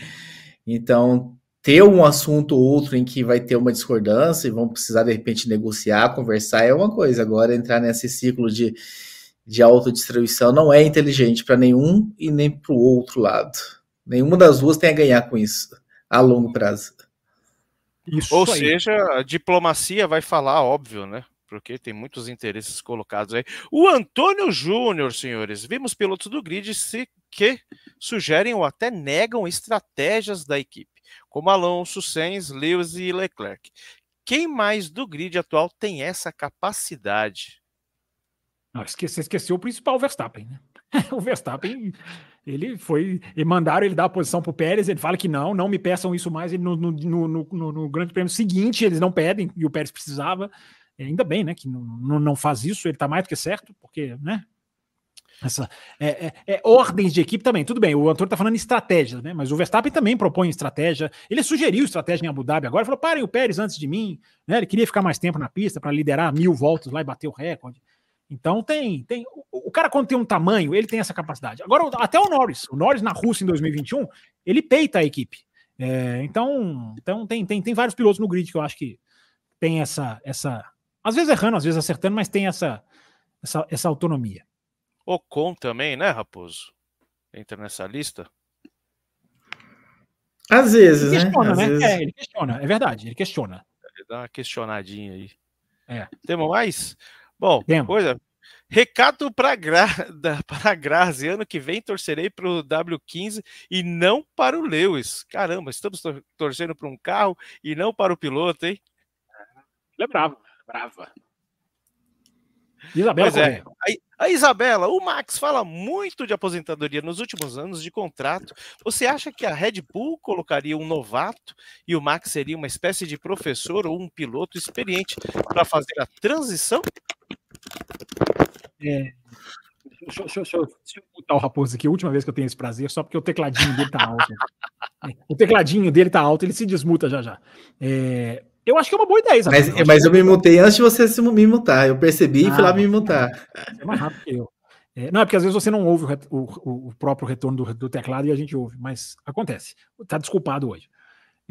Então, ter um assunto ou outro em que vai ter uma discordância e vão precisar, de repente, negociar, conversar, é uma coisa. Agora, entrar nesse ciclo de, de autodestruição não é inteligente para nenhum e nem para o outro lado. Nenhuma das duas tem a ganhar com isso, a longo prazo. Isso Ou aí. seja, a diplomacia vai falar, óbvio, né? porque tem muitos interesses colocados aí. O Antônio Júnior, senhores, vimos pilotos do grid se, que sugerem ou até negam estratégias da equipe, como Alonso, Sainz, Lewis e Leclerc. Quem mais do grid atual tem essa capacidade? Não, esqueci, esqueceu o principal Verstappen, né? o Verstappen, ele foi. E mandaram ele dar a posição para o Pérez. Ele fala que não, não me peçam isso mais. Ele, no, no, no, no, Grande Prêmio seguinte, eles não pedem, e o Pérez precisava. É, ainda bem, né, que não, não faz isso, ele está mais do que certo, porque, né, essa, é, é, é, ordens de equipe também, tudo bem. O Antônio está falando estratégia, né? Mas o Verstappen também propõe estratégia. Ele sugeriu estratégia em Abu Dhabi agora, falou: parem o Pérez antes de mim. Né? Ele queria ficar mais tempo na pista para liderar mil voltas lá e bater o recorde. Então tem, tem. O, o, cara, quando tem um tamanho, ele tem essa capacidade. Agora, até o Norris, o Norris na Rússia em 2021, ele peita a equipe. É, então, então tem, tem, tem vários pilotos no grid que eu acho que tem essa, essa. Às vezes errando, às vezes acertando, mas tem essa, essa, essa autonomia. Ocon também, né, Raposo? Entra nessa lista? Às vezes, ele questiona, né? né? Vezes... É, ele questiona, é verdade, ele questiona. Ele dá uma questionadinha aí. É. Temos mais? Bom, Temos. coisa. Recado para Gra... a Grazi, ano que vem torcerei para o W15 e não para o Lewis. Caramba, estamos torcendo para um carro e não para o piloto, hein? Ele é bravo, brava. Isabela é. A, a, Isabela, o Max fala muito de aposentadoria nos últimos anos de contrato. Você acha que a Red Bull colocaria um novato e o Max seria uma espécie de professor ou um piloto experiente para fazer a transição? É, Deixa, deixa, deixa, deixa, eu botar o Raposo aqui, a última vez que eu tenho esse prazer, só porque o tecladinho dele tá alto. o tecladinho dele tá alto, ele se desmuta já já. É, eu acho que é uma boa ideia, Mas, eu, mas eu me mutei antes de você se me mutar. Eu percebi ah, e fui lá me mutar. É mais rápido que eu. É, não, é porque às vezes você não ouve o, o, o próprio retorno do, do, teclado e a gente ouve, mas acontece. Tá desculpado hoje.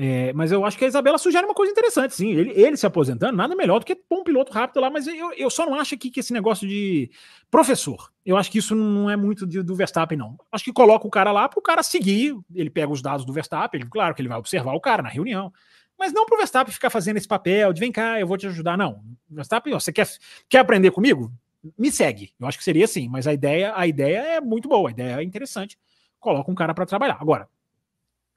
É, mas eu acho que a Isabela sugere uma coisa interessante, sim. Ele, ele se aposentando, nada melhor do que pôr um piloto rápido lá, mas eu, eu só não acho aqui que esse negócio de professor, eu acho que isso não é muito de, do Verstappen, não. Acho que coloca o cara lá para o cara seguir, ele pega os dados do Verstappen, ele, claro que ele vai observar o cara na reunião, mas não para o Verstappen ficar fazendo esse papel de vem cá, eu vou te ajudar. Não. Verstappen, ó, você quer, quer aprender comigo? Me segue. Eu acho que seria assim, mas a ideia, a ideia é muito boa, a ideia é interessante. Coloca um cara para trabalhar. Agora,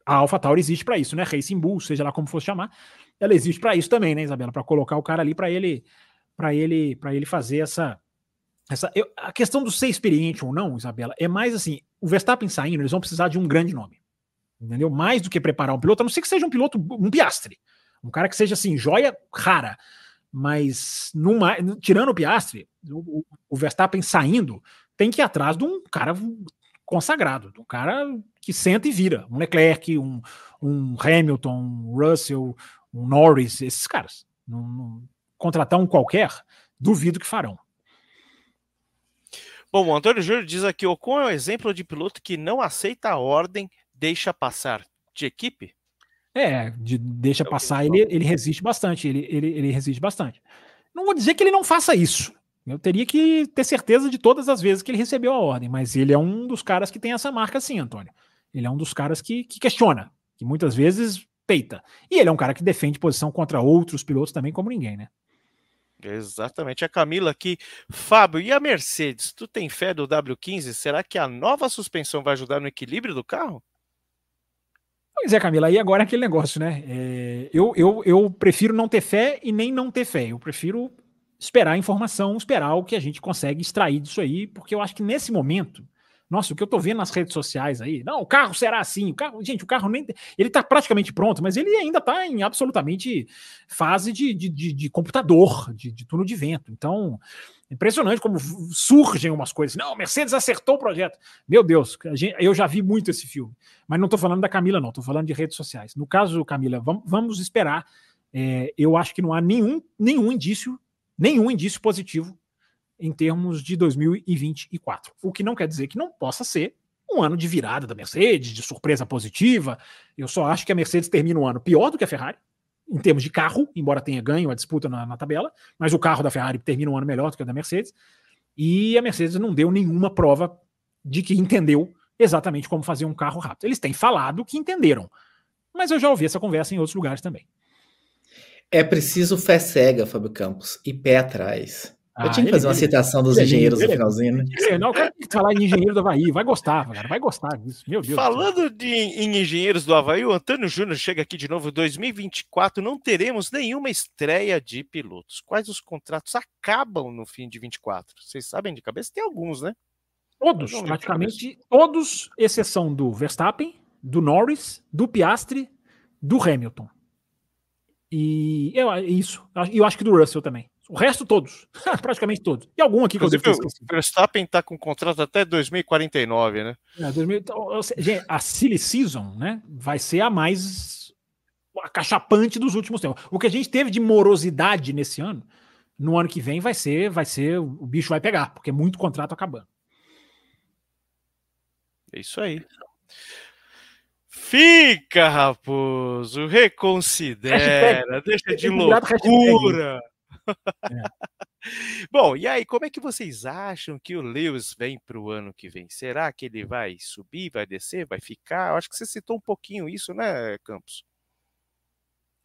a AlphaTauri existe para isso, né? Racing Bull, seja lá como for chamar, ela existe para isso também, né, Isabela? Para colocar o cara ali para ele, para ele, para ele fazer essa, essa. Eu, a questão do ser experiente ou não, Isabela, é mais assim. O Verstappen saindo, eles vão precisar de um grande nome entendeu? Mais do que preparar um piloto, a não ser que seja um piloto, um piastre, um cara que seja assim, joia rara. Mas numa, tirando o Piastre, o, o, Verstappen saindo, tem que ir atrás de um cara consagrado, um cara que senta e vira. Um Leclerc, um, um Hamilton, um Russell, um Norris, esses caras. Não, não, contratar um qualquer, duvido que farão. Bom, o Antônio Júnior diz aqui: Ocon é um exemplo de piloto que não aceita a ordem deixa passar de equipe? É, de deixa é passar, ele, ele resiste bastante. Ele, ele, ele resiste bastante. Não vou dizer que ele não faça isso. Eu teria que ter certeza de todas as vezes que ele recebeu a ordem, mas ele é um dos caras que tem essa marca sim, Antônio. Ele é um dos caras que, que questiona, que muitas vezes peita. E ele é um cara que defende posição contra outros pilotos também, como ninguém, né? Exatamente. A Camila aqui. Fábio, e a Mercedes? Tu tem fé do W15? Será que a nova suspensão vai ajudar no equilíbrio do carro? Pois é, Camila, aí agora é aquele negócio, né? É, eu, eu, eu prefiro não ter fé e nem não ter fé. Eu prefiro esperar a informação, esperar o que a gente consegue extrair disso aí, porque eu acho que nesse momento, nossa, o que eu tô vendo nas redes sociais aí, não, o carro será assim, o carro, gente, o carro nem, ele tá praticamente pronto, mas ele ainda tá em absolutamente fase de, de, de, de computador, de, de túnel de vento. Então, Impressionante como surgem umas coisas. Não, Mercedes acertou o projeto. Meu Deus, gente, eu já vi muito esse filme. Mas não estou falando da Camila, não. Estou falando de redes sociais. No caso, Camila, vamos, vamos esperar. É, eu acho que não há nenhum, nenhum indício, nenhum indício positivo em termos de 2024. O que não quer dizer que não possa ser um ano de virada da Mercedes, de surpresa positiva. Eu só acho que a Mercedes termina o ano pior do que a Ferrari em termos de carro, embora tenha ganho a disputa na, na, tabela, mas o carro da Ferrari termina um ano melhor do que o da Mercedes, e a Mercedes não deu nenhuma prova de que entendeu exatamente como fazer um carro rápido. Eles têm falado que entenderam, mas eu já ouvi essa conversa em outros lugares também. É preciso fé cega, Fábio Campos, e pé atrás. Eu ah, tinha que fazer ele, uma citação dos engenheiros no finalzinho, né? Não, o cara tem que falar em engenheiro do Havaí, vai gostar, cara, vai gostar disso, meu Deus. Falando de, em engenheiros do Havaí, o Antônio Júnior chega aqui de novo, 2024 não teremos nenhuma estreia de pilotos. Quais os contratos acabam no fim de 24? Vocês sabem de cabeça? Tem alguns, né? Todos, praticamente todos, exceção do Verstappen, do Norris, do Piastri, do Hamilton. E eu, isso, eu acho que do Russell também. O resto, todos. Praticamente todos. E algum aqui que eu devo ter. O Verstappen está com contrato até 2049, né? É, 2000, então, gente, a Silly Season, né? Vai ser a mais acachapante dos últimos tempos. O que a gente teve de morosidade nesse ano, no ano que vem vai ser, vai ser, o bicho vai pegar, porque é muito contrato acabando. É isso aí. Fica, Raposo, reconsidera, deixa de loucura. É. Bom, e aí, como é que vocês acham que o Lewis vem para o ano que vem? Será que ele vai subir, vai descer, vai ficar? Eu acho que você citou um pouquinho isso, né, Campos?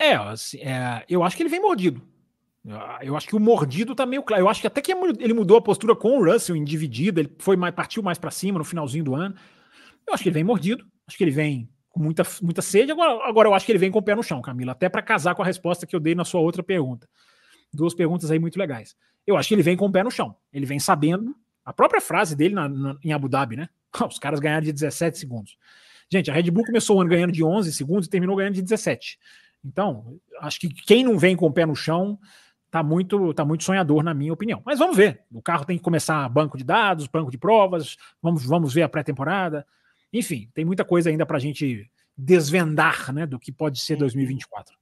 É, assim, é eu acho que ele vem mordido. Eu acho que o mordido tá meio claro. Eu acho que até que ele mudou a postura com o Russell em dividida, ele foi mais, partiu mais para cima no finalzinho do ano. Eu acho que ele vem mordido, acho que ele vem muita, muita sede. Agora, agora eu acho que ele vem com o pé no chão, Camila, até para casar com a resposta que eu dei na sua outra pergunta. Duas perguntas aí muito legais. Eu acho que ele vem com o pé no chão. Ele vem sabendo. A própria frase dele na, na, em Abu Dhabi, né? Os caras ganharam de 17 segundos. Gente, a Red Bull começou o ano ganhando de 11 segundos e terminou ganhando de 17. Então, acho que quem não vem com o pé no chão tá muito, tá muito sonhador, na minha opinião. Mas vamos ver. O carro tem que começar banco de dados, banco de provas, vamos, vamos ver a pré-temporada. Enfim, tem muita coisa ainda para a gente desvendar né, do que pode ser 2024.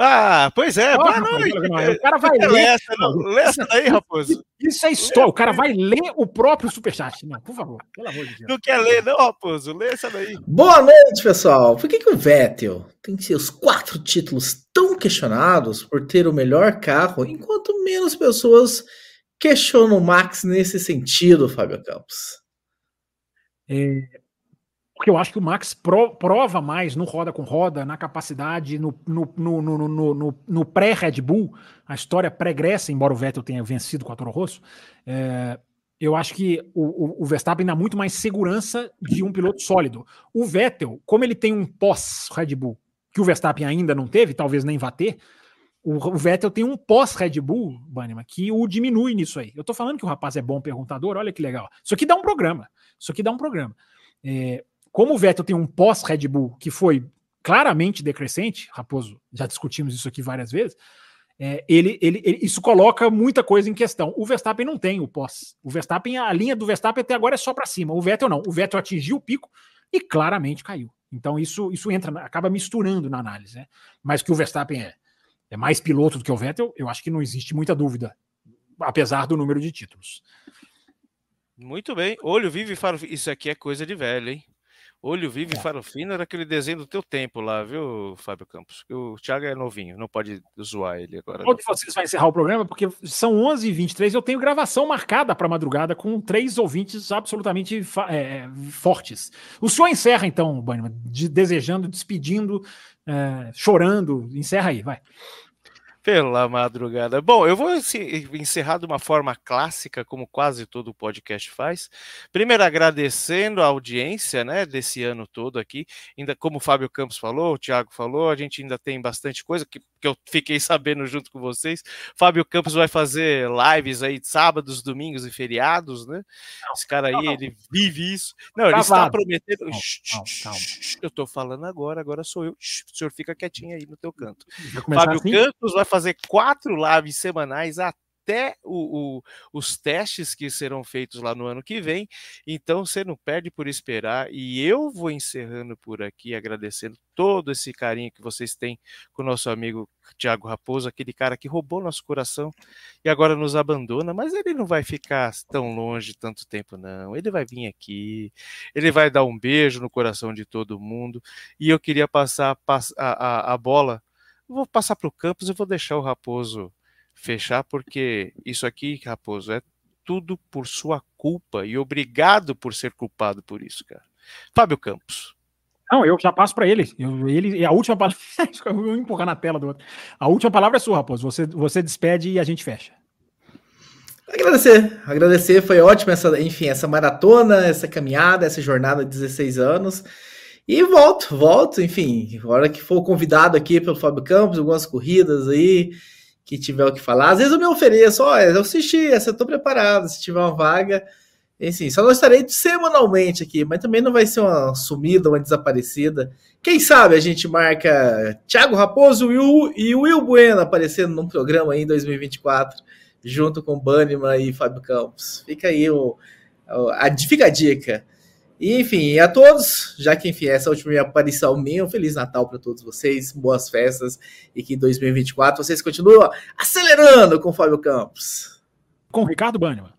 Ah, pois é, boa noite. O cara vai ler. Essa, não, lê essa daí, Raposo. Isso é história. O cara vai ler o próprio superchat. Não, por favor, pelo amor de Deus. Não quer ler, não, Raposo? Lê essa daí. Boa noite, pessoal. Por que, que o Vettel tem seus quatro títulos tão questionados por ter o melhor carro, enquanto menos pessoas questionam o Max nesse sentido, Fábio Campos? É, porque eu acho que o Max pro, prova mais no roda com roda, na capacidade, no, no, no, no, pré-Red Bull, a história pregressa, embora o Vettel tenha vencido com a Toro Rosso, é, eu acho que o, o, o, Verstappen dá muito mais segurança de um piloto sólido. O Vettel, como ele tem um pós-Red Bull, que o Verstappen ainda não teve, talvez nem vá ter, o, o Vettel tem um pós-Red Bull, Banima, que o diminui nisso aí. Eu tô falando que o rapaz é bom perguntador, olha que legal. Isso aqui dá um programa. Isso aqui dá um programa. É, como o Vettel tem um pós-Red Bull que foi claramente decrescente, Raposo, já discutimos isso aqui várias vezes, é, ele, ele, ele, isso coloca muita coisa em questão. O Verstappen não tem o pós. O Verstappen, a linha do Verstappen até agora é só para cima. O Vettel não. O Vettel atingiu o pico e claramente caiu. Então isso, isso entra, acaba misturando na análise. Né? Mas que o Verstappen é, é mais piloto do que o Vettel, eu acho que não existe muita dúvida, apesar do número de títulos. Muito bem. Olho vivo e faro. Isso aqui é coisa de velho, hein? Olho vivo e é. faro fino era aquele desenho do teu tempo lá, viu, Fábio Campos? O Thiago é novinho, não pode zoar ele agora. Onde vocês vão encerrar o programa? Porque são 11h23 eu tenho gravação marcada para madrugada com três ouvintes absolutamente é, fortes. O senhor encerra então, Bannerman, de, desejando, despedindo, é, chorando. Encerra aí, vai. Pela madrugada. Bom, eu vou encerrar de uma forma clássica, como quase todo podcast faz. Primeiro, agradecendo a audiência né, desse ano todo aqui. Ainda como o Fábio Campos falou, o Thiago falou, a gente ainda tem bastante coisa que, que eu fiquei sabendo junto com vocês. Fábio Campos vai fazer lives aí de sábados, domingos e feriados, né? Não, Esse cara aí, não, ele vive isso. Não, ele está prometendo. Não, calma. Eu estou falando agora, agora sou eu. O senhor fica quietinho aí no teu canto. Fábio assim? Campos vai fazer quatro lives semanais até o, o, os testes que serão feitos lá no ano que vem. Então você não perde por esperar. E eu vou encerrando por aqui, agradecendo todo esse carinho que vocês têm com o nosso amigo Tiago Raposo, aquele cara que roubou nosso coração e agora nos abandona, mas ele não vai ficar tão longe tanto tempo, não. Ele vai vir aqui, ele vai dar um beijo no coração de todo mundo. E eu queria passar a, a, a bola vou passar para o Campos e vou deixar o Raposo fechar, porque isso aqui, Raposo, é tudo por sua culpa e obrigado por ser culpado por isso, cara. Fábio Campos. Não, eu já passo para ele. Eu, ele. A última palavra. eu vou empurrar na tela do outro. A última palavra é sua, Raposo. Você, você despede e a gente fecha. Agradecer, agradecer, foi ótimo essa, enfim, essa maratona, essa caminhada, essa jornada de 16 anos. E volto, volto, enfim, a hora que for convidado aqui pelo Fábio Campos, algumas corridas aí, que tiver o que falar. Às vezes eu me ofereço, olha, eu assisti, essa eu tô preparado, se tiver uma vaga, Enfim, só não estarei semanalmente aqui, mas também não vai ser uma sumida, uma desaparecida. Quem sabe a gente marca Thiago Raposo e o, e Will Bueno aparecendo num programa aí em 2024, junto com Banniman e Fábio Campos. Fica aí o, a, fica a dica. E, enfim, a todos, já que enfim, essa última aparição minha, um Feliz Natal para todos vocês, boas festas e que em 2024 vocês continuem acelerando com o Fábio Campos. Com Ricardo Banniman.